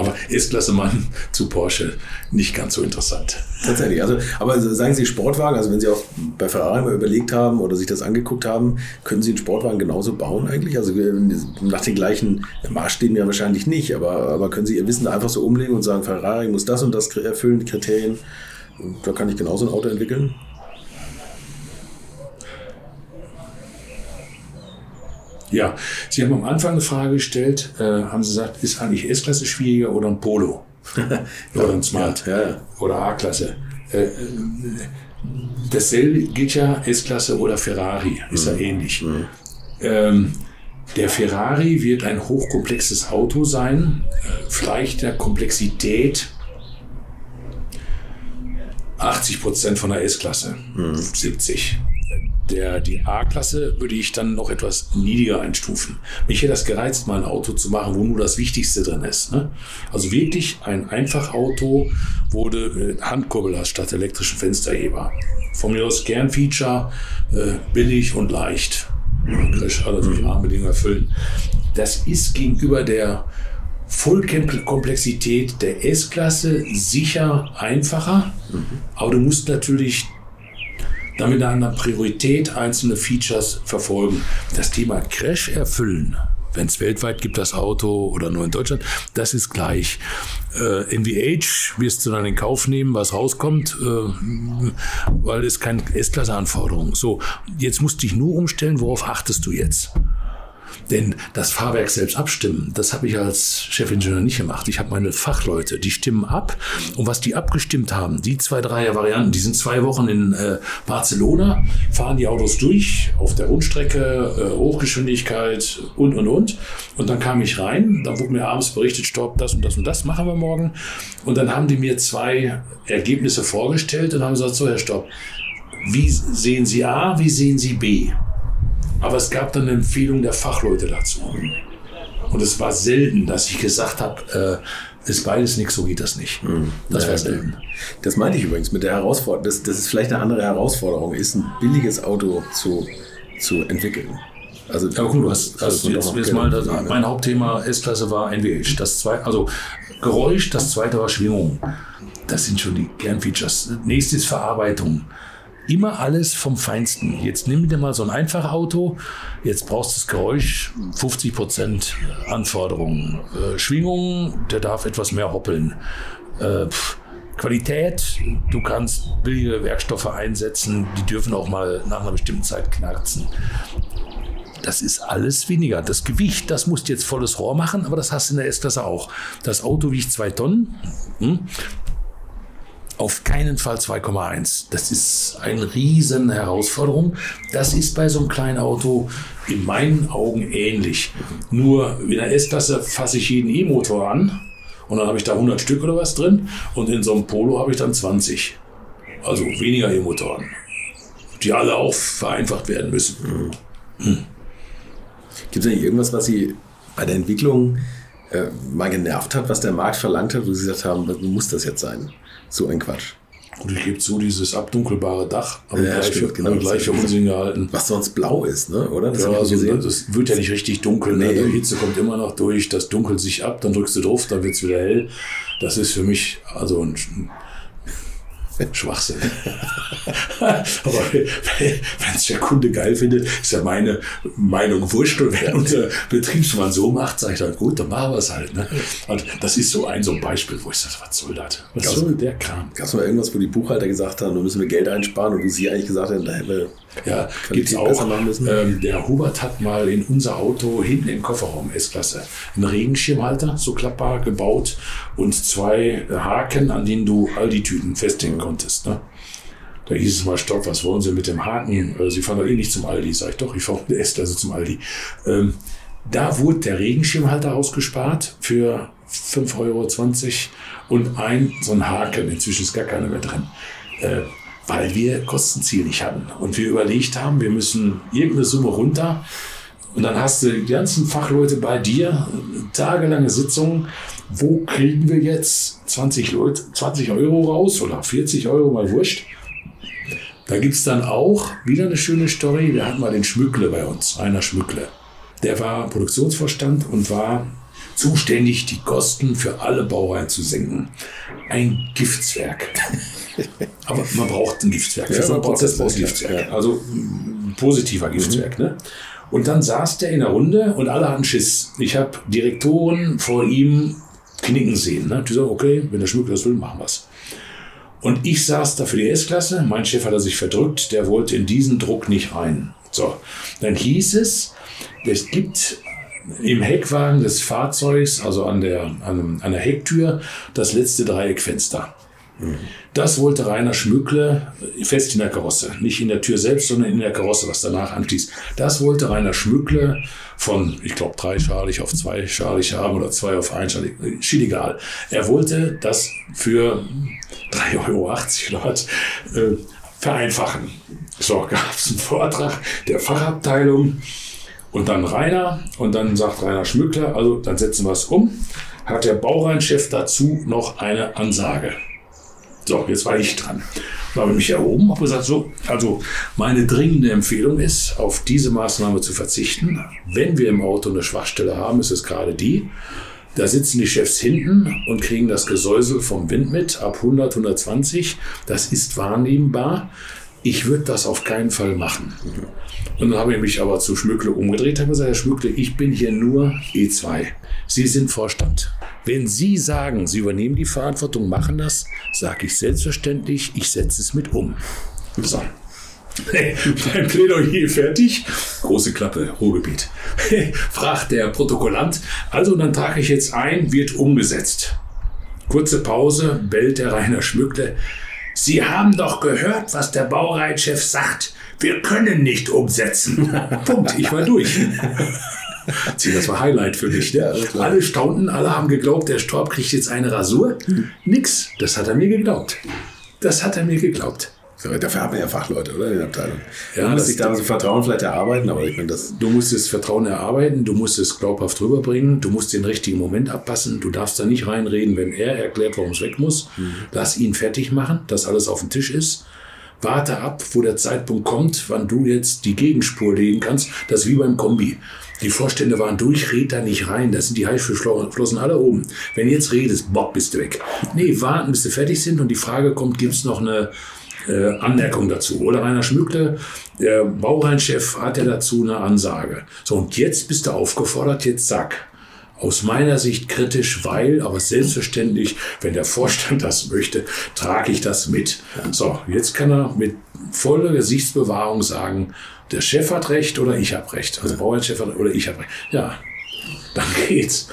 Aber S-Klasse Mann zu Porsche nicht ganz so interessant. Tatsächlich. Also, aber sagen Sie Sportwagen, also wenn Sie auch bei Ferrari mal überlegt haben oder sich das angeguckt haben, können Sie einen Sportwagen genauso bauen eigentlich? Also nach den gleichen Maßstäben ja wahrscheinlich nicht, aber, aber können Sie Ihr Wissen einfach so umlegen und sagen, Ferrari muss das und das erfüllen, die Kriterien, da kann ich genauso ein Auto entwickeln? Ja, Sie haben am Anfang eine Frage gestellt, äh, haben Sie gesagt, ist eigentlich S-Klasse schwieriger oder ein Polo? oder ein Smart? Ja, ja. Oder A-Klasse? Äh, äh, dasselbe gilt ja S-Klasse oder Ferrari, ist ja ähnlich. Ähm, der Ferrari wird ein hochkomplexes Auto sein, äh, vielleicht der Komplexität 80 Prozent von der S-Klasse, 70. Der, die A-Klasse würde ich dann noch etwas niedriger einstufen. Mich hätte das gereizt, mal ein Auto zu machen, wo nur das Wichtigste drin ist. Ne? Also wirklich ein Einfachauto, du äh, Handkurbel statt elektrischen Fensterheber. Von mir aus Kernfeature, äh, billig und leicht. Crash alle die Rahmenbedingungen erfüllen. Das ist gegenüber der Vollkomplexität der S-Klasse sicher einfacher, aber du musst natürlich damit eine andere Priorität einzelne Features verfolgen. Das Thema Crash erfüllen, wenn es weltweit gibt, das Auto oder nur in Deutschland, das ist gleich. Äh, NVH wirst du dann in Kauf nehmen, was rauskommt, äh, weil es keine S-Klasse-Anforderung. So, jetzt musst du dich nur umstellen, worauf achtest du jetzt? Denn das Fahrwerk selbst abstimmen, das habe ich als Chefingenieur nicht gemacht. Ich habe meine Fachleute, die stimmen ab. Und was die abgestimmt haben, die zwei, drei Varianten, die sind zwei Wochen in äh, Barcelona, fahren die Autos durch auf der Rundstrecke, äh, Hochgeschwindigkeit und, und, und. Und dann kam ich rein, dann wurde mir abends berichtet, stopp, das und das und das machen wir morgen. Und dann haben die mir zwei Ergebnisse vorgestellt und haben gesagt, so Herr Stopp, wie sehen Sie A, wie sehen Sie B? Aber es gab dann eine Empfehlung der Fachleute dazu. Und es war selten, dass ich gesagt habe, äh, ist beides nichts, so geht das nicht. Das war selten. Das meinte ich übrigens mit der Herausforderung, dass, dass es vielleicht eine andere Herausforderung ist, ein billiges Auto zu, zu entwickeln. Also, ja, guck, du hast, hast jetzt, jetzt mal das, mein Hauptthema S-Klasse war NVH. Das zwei, also Geräusch, das zweite war Schwingung. Das sind schon die Kernfeatures. Nächstes Verarbeitung. Immer alles vom Feinsten. Jetzt nimm dir mal so ein Einfachauto. Jetzt brauchst du das Geräusch, 50 Prozent Anforderungen. Äh, Schwingung, der darf etwas mehr hoppeln. Äh, Qualität, du kannst billige Werkstoffe einsetzen, die dürfen auch mal nach einer bestimmten Zeit knarzen. Das ist alles weniger. Das Gewicht, das musst du jetzt volles Rohr machen, aber das hast du in der S-Klasse auch. Das Auto wiegt zwei Tonnen. Auf keinen Fall 2,1. Das ist eine riesen Herausforderung. Das ist bei so einem kleinen Auto in meinen Augen ähnlich. Nur in der S-Klasse fasse ich jeden E-Motor an und dann habe ich da 100 Stück oder was drin und in so einem Polo habe ich dann 20. Also weniger E-Motoren, die alle auch vereinfacht werden müssen. Hm. Gibt es nicht irgendwas, was Sie bei der Entwicklung äh, mal genervt hat, was der Markt verlangt hat, wo Sie gesagt haben, muss das jetzt sein? So ein Quatsch. Und ich gebe zu, dieses abdunkelbare Dach habe ja, gleich, stimmt, genau, gleich für Unsinn gehalten. Was sonst blau ist, ne? oder? Das, ja, also, das wird ja nicht richtig dunkel. Ne? Nee. Ne? Die Hitze kommt immer noch durch, das dunkelt sich ab, dann drückst du drauf, dann wird es wieder hell. Das ist für mich also ein Schwachsinn. Aber wenn es der Kunde geil findet, ist ja meine Meinung wurscht. Und wenn unser Betriebsmann so macht, sage ich dann, gut, dann machen wir es halt. Ne? Und das ist so ein, so ein Beispiel, wo ich sage, was soll das? Was gab's, soll der Kram? Gab es mal irgendwas, wo die Buchhalter gesagt haben, da müssen wir Geld einsparen und wo sie eigentlich gesagt haben, da hätten wir ja, gibt es auch. Ähm, der Hubert hat mal in unser Auto hinten im Kofferraum S-Klasse einen Regenschirmhalter, so klappbar gebaut und zwei Haken, an denen du Aldi-Tüten festhängen konntest. Ne? Da hieß es mal, stopp, was wollen Sie mit dem Haken? Also, Sie fahren doch eh nicht zum Aldi. Sag ich doch, ich fahre mit der S-Klasse zum Aldi. Ähm, da wurde der Regenschirmhalter ausgespart für 5,20 Euro und ein, so ein Haken. Inzwischen ist gar keiner mehr drin. Äh, weil wir Kostenziel nicht hatten. Und wir überlegt haben, wir müssen irgendeine Summe runter. Und dann hast du die ganzen Fachleute bei dir, tagelange Sitzungen. Wo kriegen wir jetzt 20, Leute, 20 Euro raus oder 40 Euro, mal wurscht. Da gibt es dann auch wieder eine schöne Story. Wir hatten mal den Schmückle bei uns, einer Schmückle. Der war Produktionsvorstand und war zuständig, die Kosten für alle Baureihen zu senken. Ein Giftswerk. Aber man braucht ein so einen Prozess braucht Giftswerk. Ja. Also ein positiver. Giftswerk. Mhm. Ne? Und dann saß der in der Runde und alle hatten Schiss. Ich habe Direktoren vor ihm knicken sehen. Ne? Die sagen, okay, wenn der Schmuck das will, machen wir's. Und ich saß da für die S-Klasse. Mein Chef hat er sich verdrückt. Der wollte in diesen Druck nicht rein. So, dann hieß es, es gibt im Heckwagen des Fahrzeugs, also an der, an, an der Hecktür, das letzte Dreieckfenster. Das wollte Rainer Schmückle fest in der Karosse. Nicht in der Tür selbst, sondern in der Karosse, was danach anschließt. Das wollte Rainer Schmückle von, ich glaube, dreischalig auf zweischalig haben oder zwei auf einschalig. Schied egal. Er wollte das für 3,80 Euro oder was, äh, vereinfachen. So gab es einen Vortrag der Fachabteilung und dann Rainer und dann sagt Rainer Schmückler, also dann setzen wir es um. Hat der Baureinchef dazu noch eine Ansage. So, jetzt war ich dran. Da habe ich mich erhoben, habe gesagt, so, also meine dringende Empfehlung ist, auf diese Maßnahme zu verzichten. Wenn wir im Auto eine Schwachstelle haben, ist es gerade die. Da sitzen die Chefs hinten und kriegen das Gesäusel vom Wind mit, ab 100, 120. Das ist wahrnehmbar. Ich würde das auf keinen Fall machen. Und dann habe ich mich aber zu Schmückle umgedreht, habe gesagt, Herr Schmückle, ich bin hier nur E2. Sie sind Vorstand. Wenn Sie sagen, Sie übernehmen die Verantwortung, machen das, sage ich selbstverständlich, ich setze es mit um. So. Mein Plädoyer fertig. Große Klappe, Ruhrgebiet. Fragt der Protokollant. Also, dann trage ich jetzt ein, wird umgesetzt. Kurze Pause, bellt der Rainer Schmückle. Sie haben doch gehört, was der Baureitchef sagt. Wir können nicht umsetzen. Punkt, ich war durch. Das war Highlight für mich. Ne? Ja, alle staunten, alle haben geglaubt, der Storb kriegt jetzt eine Rasur. Nix, das hat er mir geglaubt. Das hat er mir geglaubt. So, dafür haben wir ja Fachleute, oder? In der Abteilung. Ja, du musst dich da so Vertrauen vielleicht erarbeiten, aber ich meine das. Du musst das Vertrauen erarbeiten, du musst es glaubhaft rüberbringen, du musst den richtigen Moment abpassen, du darfst da nicht reinreden, wenn er erklärt, warum es weg muss. Mhm. Lass ihn fertig machen, dass alles auf dem Tisch ist. Warte ab, wo der Zeitpunkt kommt, wann du jetzt die Gegenspur legen kannst. Das ist wie beim Kombi. Die Vorstände waren durch, red da nicht rein. Da sind die Heißflossen alle oben. Wenn du jetzt redest, bock, bist du weg. Nee, warten, bis sie fertig sind und die Frage kommt, gibt's noch eine äh, Anmerkung dazu? Oder Rainer Schmückle, der Baureihenchef, hat ja dazu eine Ansage. So, und jetzt bist du aufgefordert, jetzt sag aus meiner Sicht kritisch, weil, aber selbstverständlich, wenn der Vorstand das möchte, trage ich das mit. So, jetzt kann er mit voller Gesichtsbewahrung sagen, der Chef hat recht oder ich habe recht. Also Bauernchef hat oder ich habe recht. Ja, dann geht's.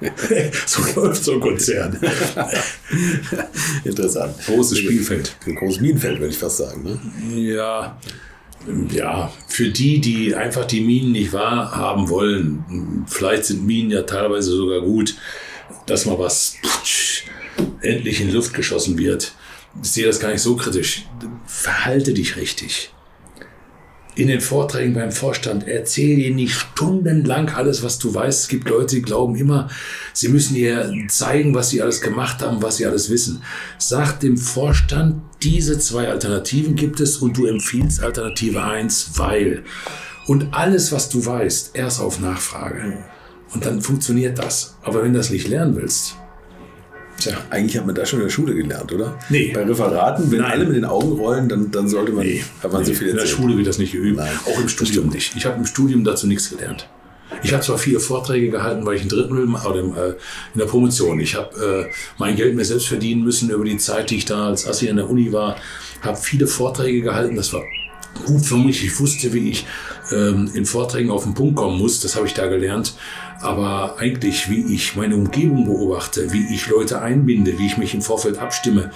so läuft so ein Konzern. Interessant. Großes Spielfeld. Ein großes Minenfeld, würde ich fast sagen. Ne? Ja, ja, für die, die einfach die Minen nicht wahrhaben wollen, vielleicht sind Minen ja teilweise sogar gut, dass mal was putsch, endlich in Luft geschossen wird. Ich sehe das gar nicht so kritisch. Verhalte dich richtig in den Vorträgen beim Vorstand, erzähl dir nicht stundenlang alles, was du weißt. Es gibt Leute, die glauben immer, sie müssen dir zeigen, was sie alles gemacht haben, was sie alles wissen. Sag dem Vorstand, diese zwei Alternativen gibt es und du empfiehlst Alternative 1, weil. Und alles, was du weißt, erst auf Nachfrage. Und dann funktioniert das. Aber wenn du das nicht lernen willst, Tja, eigentlich hat man das schon in der Schule gelernt, oder? Nee. Bei Referaten, wenn Nein. alle mit den Augen rollen, dann, dann sollte man, nee. hat man nee. so viel In der Schule wird das nicht geübt. Nein. Auch im Studium nicht. Ich habe im Studium dazu nichts gelernt. Ich habe zwar viele Vorträge gehalten, weil ich ein Drittel oder äh, in der Promotion. Ich habe äh, mein Geld mir selbst verdienen müssen über die Zeit, die ich da als Assi an der Uni war. Habe viele Vorträge gehalten. Das war gut für mich. Ich wusste, wie ich ähm, in Vorträgen auf den Punkt kommen muss. Das habe ich da gelernt. Aber eigentlich, wie ich meine Umgebung beobachte, wie ich Leute einbinde, wie ich mich im Vorfeld abstimme,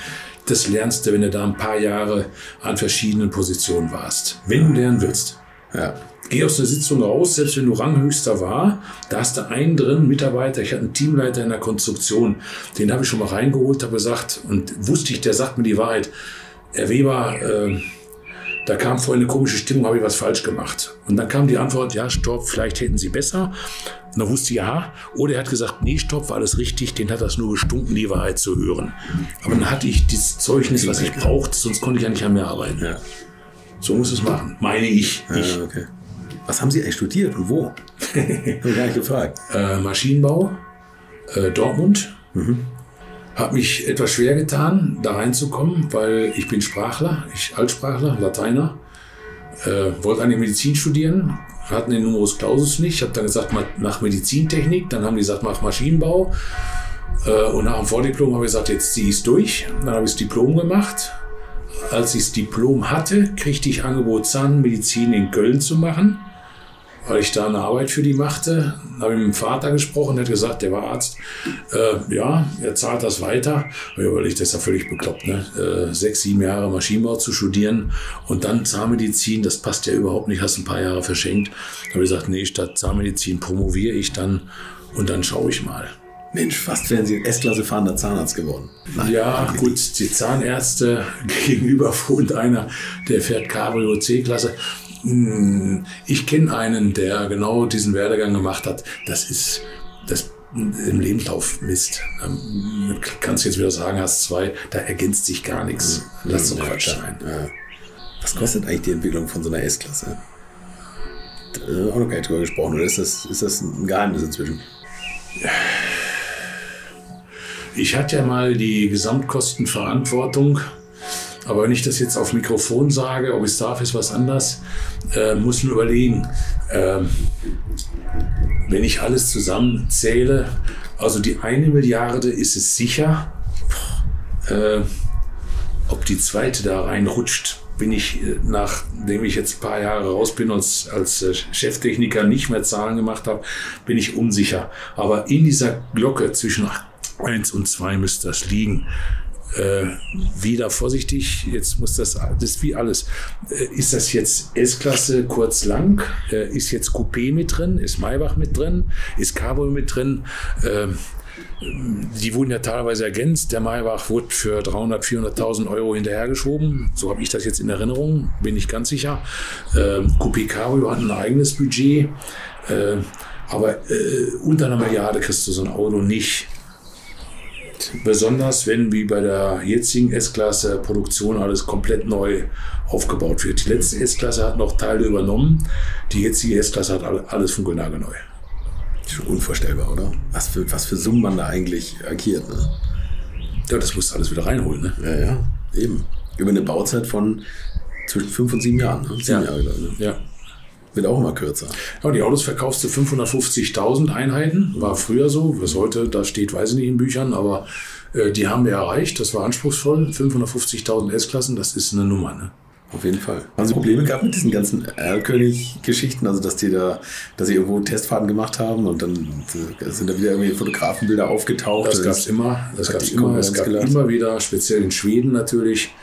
das lernst du, wenn du da ein paar Jahre an verschiedenen Positionen warst. Wenn du lernen willst. Ja. Geh aus der Sitzung raus, selbst wenn du Ranghöchster war, da hast du einen drin, Mitarbeiter, ich hatte einen Teamleiter in der Konstruktion, den habe ich schon mal reingeholt, habe gesagt, und wusste ich, der sagt mir die Wahrheit, Herr Weber, äh, da kam vorhin eine komische Stimmung, habe ich was falsch gemacht. Und dann kam die Antwort, ja, stopp, vielleicht hätten Sie besser. Und dann wusste ich, ja. Oder er hat gesagt, nee, stopp, war alles richtig, den hat das nur gestunken, die Wahrheit zu hören. Aber dann hatte ich das Zeugnis, was ich brauchte, sonst konnte ich ja nicht an mir arbeiten. Ja. So muss es machen, meine ich. ich. Ja, okay. Was haben Sie eigentlich studiert und wo? Habe ich gar nicht gefragt. Äh, Maschinenbau, äh, Dortmund. Mhm. Habe mich etwas schwer getan, da reinzukommen, weil ich bin Sprachler, ich Altsprachler, Lateiner. Äh, wollte eigentlich Medizin studieren, hatten den Numerus Clausus nicht. Ich habe dann gesagt, mach Medizintechnik. Dann haben die gesagt, mach Maschinenbau. Äh, und nach dem Vordiplom habe ich gesagt, jetzt ziehe ich es durch. Dann habe ich das Diplom gemacht. Als ich das Diplom hatte, kriegte ich Angebot, Zahnmedizin in Köln zu machen weil ich da eine Arbeit für die machte. Habe ich mit dem Vater gesprochen, der hat gesagt, der war Arzt. Äh, ja, er zahlt das weiter. Weil ich das ist ja völlig bekloppt, ne? Äh, sechs, sieben Jahre Maschinenbau zu studieren und dann Zahnmedizin, das passt ja überhaupt nicht, hast ein paar Jahre verschenkt. Da habe ich gesagt, nee, statt Zahnmedizin promoviere ich dann und dann schaue ich mal. Mensch, fast wären Sie ein S-Klasse fahrender Zahnarzt geworden. Nein, ja, gut, die Zahnärzte gegenüber wohnt einer, der fährt Cabrio C-Klasse. Hm, ich kenne einen, der genau diesen Werdegang gemacht hat. Das ist das im Lebenslauf Mist. Ähm, kannst du jetzt wieder sagen, hast zwei, da ergänzt sich gar nichts. Hm, Lass so Quatsch sein. Ja. Was kostet eigentlich die Entwicklung von so einer S-Klasse? Auch noch gar nicht drüber gesprochen, oder ist das, ist das ein Geheimnis inzwischen? Ich hatte ja mal die Gesamtkostenverantwortung aber wenn ich das jetzt auf Mikrofon sage, ob ich es darf, ist was anders. Äh, muss nur überlegen. Ähm, wenn ich alles zusammenzähle, also die eine Milliarde ist es sicher. Äh, ob die zweite da reinrutscht, bin ich, äh, nachdem ich jetzt ein paar Jahre raus bin und als, als äh, Cheftechniker nicht mehr Zahlen gemacht habe, bin ich unsicher. Aber in dieser Glocke zwischen 1 und 2 müsste das liegen äh, wieder vorsichtig, jetzt muss das, das ist wie alles. Äh, ist das jetzt S-Klasse kurz lang? Äh, ist jetzt Coupé mit drin? Ist Maybach mit drin? Ist Cabrio mit drin? Äh, die wurden ja teilweise ergänzt. Der Maybach wurde für 300, 400.000 Euro hinterhergeschoben. So habe ich das jetzt in Erinnerung, bin ich ganz sicher. Ähm, Coupé Cabrio hat ein eigenes Budget. Äh, aber äh, unter einer Milliarde kriegst du so ein Auto nicht. Besonders wenn wie bei der jetzigen S-Klasse Produktion alles komplett neu aufgebaut wird. Die letzte S-Klasse hat noch Teile übernommen, die jetzige S-Klasse hat alles funkelnagelneu. Schon unvorstellbar, oder? Was für, was für Summen man da eigentlich agiert. Ne? Ja, das musst du alles wieder reinholen. Ne? Ja, ja, eben. Über eine Bauzeit von zwischen fünf und sieben Jahren. Ne? Sieben ja. Jahre, glaube ich. Ne? Ja. Wird auch immer kürzer. Ja, die Autos verkaufst du 550.000 Einheiten. War früher so. Was heute da steht, weiß ich nicht in Büchern, aber äh, die haben wir erreicht. Das war anspruchsvoll. 550.000 S-Klassen, das ist eine Nummer. Ne? Auf jeden Fall. Haben Sie Probleme gehabt mit diesen ganzen Erlkönig-Geschichten? Also, dass die da, dass sie irgendwo Testfahrten gemacht haben und dann sind da wieder irgendwie Fotografenbilder aufgetaucht? Das gab es immer. Das gab es immer. Es gab gelassen. immer wieder, speziell in Schweden natürlich,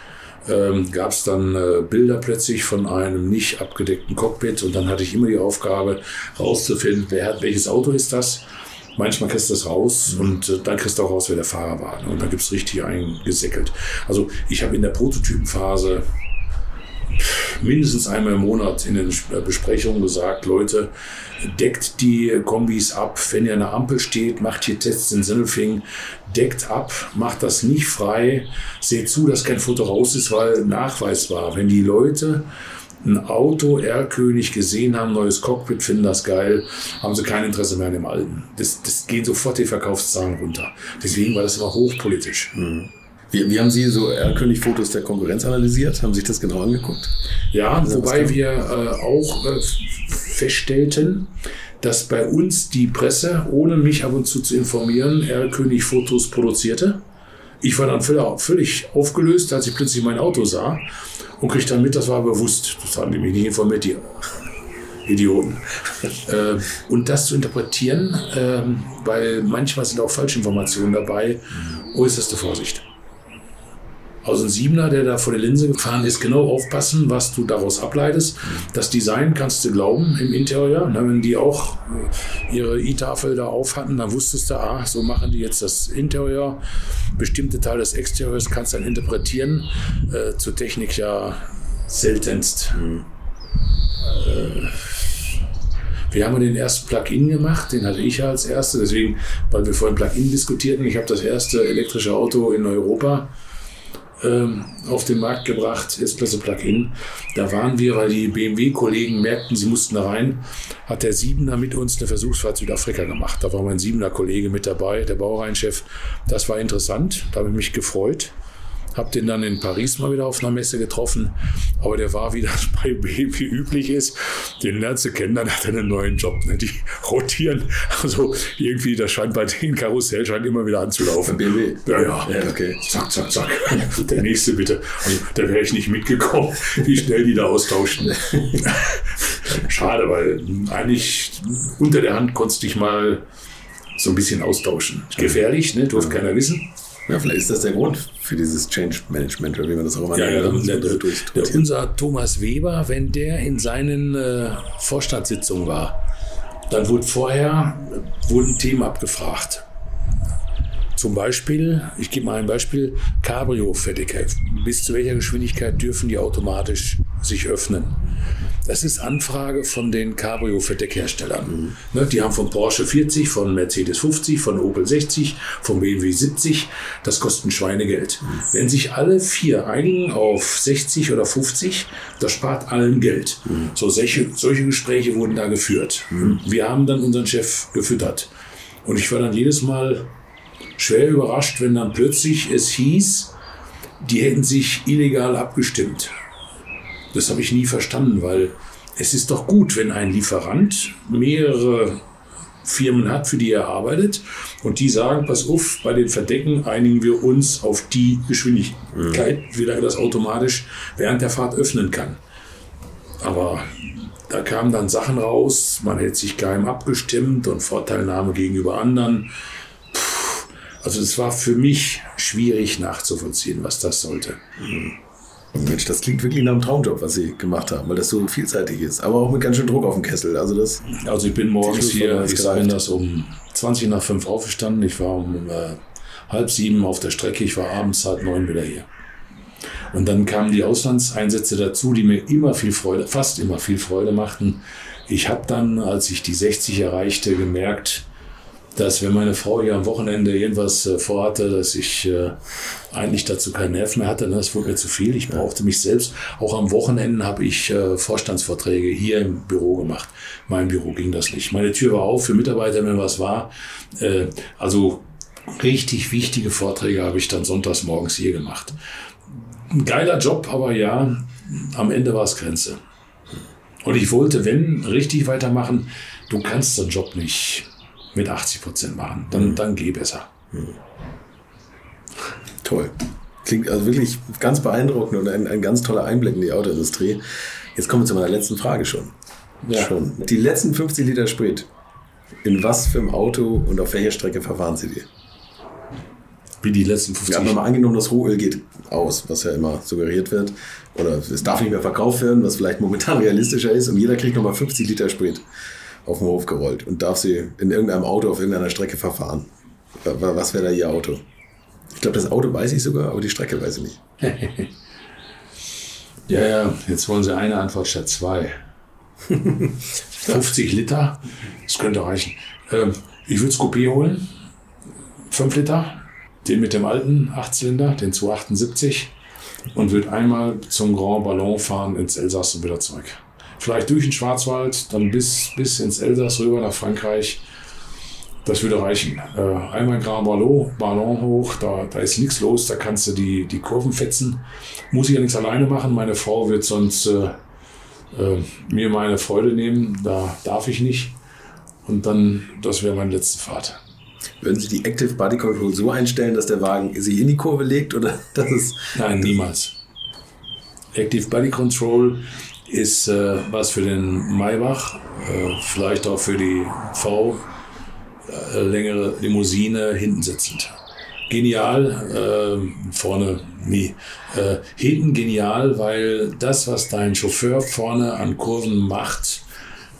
ähm, gab es dann äh, Bilder plötzlich von einem nicht abgedeckten Cockpit und dann hatte ich immer die Aufgabe rauszufinden, wer hat, welches Auto ist das. Manchmal kriegst du das raus mhm. und äh, dann kriegst du auch raus, wer der Fahrer war. Und dann gibt es richtig eingesäckelt. Also ich habe in der Prototypenphase mindestens einmal im Monat in den Besprechungen gesagt, Leute, deckt die Kombis ab. Wenn ihr an der Ampel steht, macht hier Tests in Sinnelfing, deckt ab, macht das nicht frei, seht zu, dass kein Foto raus ist, weil nachweisbar, wenn die Leute ein Auto R-König gesehen haben, neues Cockpit, finden das geil, haben sie kein Interesse mehr an dem alten. Das, das gehen sofort die Verkaufszahlen runter. Deswegen war das immer hochpolitisch. Mhm. Wie, wie haben Sie so R-König-Fotos der Konkurrenz analysiert? Haben Sie sich das genau angeguckt? Ja, wobei wir äh, auch äh, feststellten, dass bei uns die Presse, ohne mich ab und zu zu informieren, R-König Fotos produzierte. Ich war dann völlig aufgelöst, als ich plötzlich mein Auto sah und kriegte dann mit, das war bewusst. Das haben die mich nicht informiert, die Idioten. äh, und das zu interpretieren, äh, weil manchmal sind auch Falschinformationen dabei, äußerste Vorsicht aus dem Siebener, der da vor der Linse gefahren ist, genau aufpassen, was du daraus ableitest. Das Design kannst du glauben im Interieur. wenn die auch äh, ihre E-Tafel da auf hatten, dann wusstest du, ah, so machen die jetzt das Interieur. Bestimmte Teile des Exterieurs kannst du dann interpretieren. Äh, zur Technik ja seltenst. Äh, wir haben den ersten Plug-in gemacht, den hatte ich als erste, deswegen, weil wir vorhin Plug-in diskutierten. Ich habe das erste elektrische Auto in Europa ähm, auf den Markt gebracht, S-Klasse Plug-in. Da waren wir, weil die BMW-Kollegen merkten, sie mussten da rein, hat der Siebener mit uns eine Versuchsfahrt Südafrika gemacht. Da war mein Siebener Kollege mit dabei, der Baureihenchef. Das war interessant, da habe ich mich gefreut. Hab den dann in Paris mal wieder auf einer Messe getroffen, aber der war, wie das bei BMW üblich ist, den lernst du kennen, dann hat er einen neuen Job. Ne? Die rotieren, also irgendwie, das scheint bei den Karussell scheint immer wieder anzulaufen. BMW? Ja, ja. ja okay. Zack, zack, zack. Der nächste bitte. Also, da wäre ich nicht mitgekommen, wie schnell die da austauschen. Schade, weil eigentlich unter der Hand konntest du dich mal so ein bisschen austauschen. Gefährlich, ne? durfte keiner wissen. Ja, vielleicht ist das der Grund für dieses Change Management, oder wie man das auch immer ja, nennt. Ja, der, unser Thomas Weber, wenn der in seinen äh, Vorstandssitzungen war, dann wurde vorher wurden Themen abgefragt. Zum Beispiel, ich gebe mal ein Beispiel, Cabrio-Fettigkeit. Bis zu welcher Geschwindigkeit dürfen die automatisch sich öffnen? Das ist Anfrage von den Cabrio-Verdeckherstellern. Mhm. Ne, die haben von Porsche 40, von Mercedes 50, von Opel 60, von BMW 70. Das kostet Schweinegeld. Mhm. Wenn sich alle vier einigen auf 60 oder 50, das spart allen Geld. Mhm. So solche, solche Gespräche wurden da geführt. Wir haben dann unseren Chef gefüttert. Und ich war dann jedes Mal schwer überrascht, wenn dann plötzlich es hieß, die hätten sich illegal abgestimmt. Das habe ich nie verstanden, weil es ist doch gut, wenn ein Lieferant mehrere Firmen hat, für die er arbeitet und die sagen, pass auf, bei den Verdecken einigen wir uns auf die Geschwindigkeit, mhm. wie lange das automatisch während der Fahrt öffnen kann. Aber da kamen dann Sachen raus, man hätte sich geheim abgestimmt und Vorteilnahme gegenüber anderen. Also es war für mich schwierig nachzuvollziehen, was das sollte. Mhm. Mensch, das klingt wirklich nach einem Traumjob, was Sie gemacht haben, weil das so vielseitig ist. Aber auch mit ganz schön Druck auf dem Kessel. Also, das also ich bin morgens hier, ich bin das um 20 nach 5 aufgestanden. Ich war um äh, halb sieben auf der Strecke. Ich war abends halb neun wieder hier. Und dann kamen die Auslandseinsätze dazu, die mir immer viel Freude, fast immer viel Freude machten. Ich habe dann, als ich die 60 erreichte, gemerkt, dass wenn meine Frau hier am Wochenende irgendwas äh, vorhatte, dass ich äh, eigentlich dazu keinen Nerv mehr hatte. Ne? Das wurde mir zu viel. Ich brauchte mich selbst. Auch am Wochenende habe ich äh, Vorstandsvorträge hier im Büro gemacht. Mein Büro ging das nicht. Meine Tür war auf für Mitarbeiter, wenn was war. Äh, also richtig wichtige Vorträge habe ich dann sonntags morgens hier gemacht. Ein geiler Job, aber ja, am Ende war es Grenze. Und ich wollte, wenn, richtig weitermachen. Du kannst einen Job nicht mit 80 Prozent machen. Dann, dann geh besser. Toll. Klingt also wirklich ganz beeindruckend und ein, ein ganz toller Einblick in die Autoindustrie. Jetzt kommen wir zu meiner letzten Frage schon. Ja. schon. Die letzten 50 Liter Sprit, in was für einem Auto und auf welcher Strecke verfahren Sie die? Wie die letzten 50 Wir haben mal angenommen, das Rohöl geht aus, was ja immer suggeriert wird. Oder es darf nicht mehr verkauft werden, was vielleicht momentan realistischer ist. Und jeder kriegt nochmal 50 Liter Sprit auf den Hof gerollt und darf sie in irgendeinem Auto auf irgendeiner Strecke verfahren. Wa- Was wäre da Ihr Auto? Ich glaube, das Auto weiß ich sogar, aber die Strecke weiß ich nicht. Ja, ja, jetzt wollen Sie eine Antwort statt zwei. 50 Liter, das könnte reichen. Ähm, ich würde das Coupé holen, 5 Liter, den mit dem alten 8-Zylinder, den 278 und würde einmal zum Grand Ballon fahren ins Elsass und wieder zurück. Vielleicht durch den Schwarzwald, dann bis, bis ins Elsass rüber nach Frankreich. Das würde reichen. Äh, einmal Grand Ballon, Ballon hoch, da, da ist nichts los, da kannst du die, die Kurven fetzen. Muss ich ja nichts alleine machen, meine Frau wird sonst äh, äh, mir meine Freude nehmen, da darf ich nicht. Und dann, das wäre meine letzte Fahrt. Würden Sie die Active Body Control so einstellen, dass der Wagen sich in die Kurve legt oder dass es. Nein, niemals. Active Body Control ist äh, was für den Maybach, äh, vielleicht auch für die V, äh, längere Limousine, hinten sitzend. Genial, äh, vorne nie. Äh, hinten genial, weil das, was dein Chauffeur vorne an Kurven macht,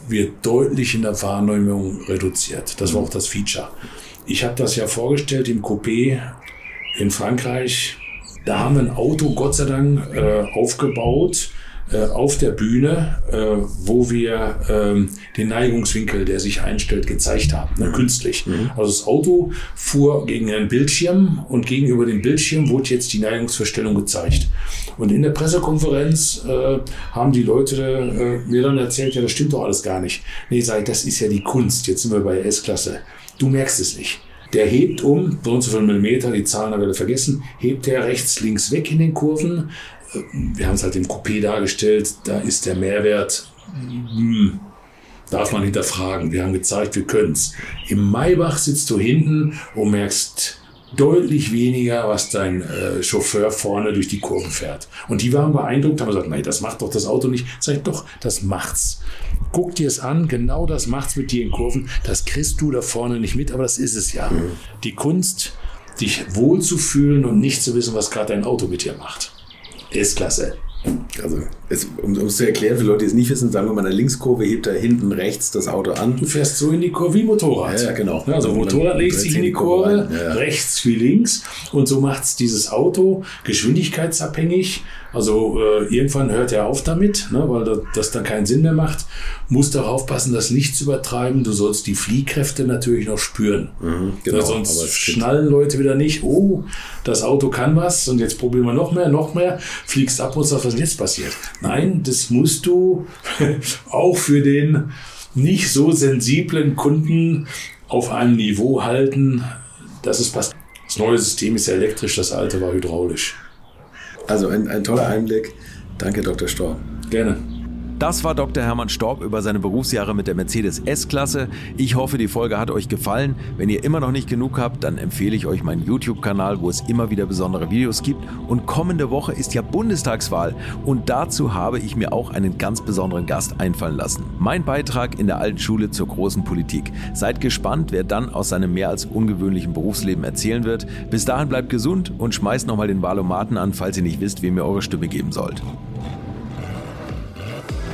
wird deutlich in der Wahrnehmung reduziert. Das war auch das Feature. Ich habe das ja vorgestellt im Coupé in Frankreich. Da haben wir ein Auto, Gott sei Dank, äh, aufgebaut äh, auf der Bühne, äh, wo wir ähm, den Neigungswinkel, der sich einstellt, gezeigt haben, ne, künstlich. Also das Auto fuhr gegen einen Bildschirm und gegenüber dem Bildschirm wurde jetzt die Neigungsverstellung gezeigt. Und in der Pressekonferenz äh, haben die Leute äh, mir dann erzählt, ja, das stimmt doch alles gar nicht. Nee, sag ich, das ist ja die Kunst. Jetzt sind wir bei der S-Klasse. Du merkst es nicht. Der hebt um, so und so viel Millimeter, die Zahlen habe ich vergessen, hebt der rechts, links weg in den Kurven. Wir haben es halt im Coupé dargestellt, da ist der Mehrwert, hm, darf man hinterfragen. Wir haben gezeigt, wir können es. Im Maybach sitzt du hinten und merkst deutlich weniger, was dein äh, Chauffeur vorne durch die Kurven fährt. Und die waren beeindruckt, haben gesagt, nein, das macht doch das Auto nicht. Sag ich, doch, das macht's. Guck dir es an, genau das macht's mit dir in Kurven. Das kriegst du da vorne nicht mit, aber das ist es ja. Die Kunst, dich wohlzufühlen und nicht zu wissen, was gerade dein Auto mit dir macht. Ist klasse. Also, es, um es zu erklären, für Leute, die es nicht wissen, sagen wir mal, in der Linkskurve hebt er hinten rechts das Auto an. Du fährst so in die Kurve wie Motorrad. Ja, ja, genau. Also Und dann Motorrad legt sich in die Kurve. Ja. rechts wie links. Und so macht's dieses Auto geschwindigkeitsabhängig. Also äh, irgendwann hört er auf damit, ne, weil das, das dann keinen Sinn mehr macht. Musst auch aufpassen, das nicht zu übertreiben. Du sollst die Fliehkräfte natürlich noch spüren. genau, Ja, aber sonst es schnallen Leute wieder nicht, oh, das Auto kann was und jetzt probieren wir noch mehr, noch mehr, fliegst ab und sagst, was jetzt passiert? Nein, das musst du auch für den nicht so sensiblen Kunden auf einem Niveau halten, dass es passt. Das neue System ist elektrisch, das alte war hydraulisch. Also ein, ein toller Einblick. Danke, Dr. Storm. Gerne. Das war Dr. Hermann Storb über seine Berufsjahre mit der Mercedes S-Klasse. Ich hoffe, die Folge hat euch gefallen. Wenn ihr immer noch nicht genug habt, dann empfehle ich euch meinen YouTube-Kanal, wo es immer wieder besondere Videos gibt. Und kommende Woche ist ja Bundestagswahl. Und dazu habe ich mir auch einen ganz besonderen Gast einfallen lassen. Mein Beitrag in der alten Schule zur großen Politik. Seid gespannt, wer dann aus seinem mehr als ungewöhnlichen Berufsleben erzählen wird. Bis dahin bleibt gesund und schmeißt nochmal den Valomaten an, falls ihr nicht wisst, wem ihr eure Stimme geben sollt.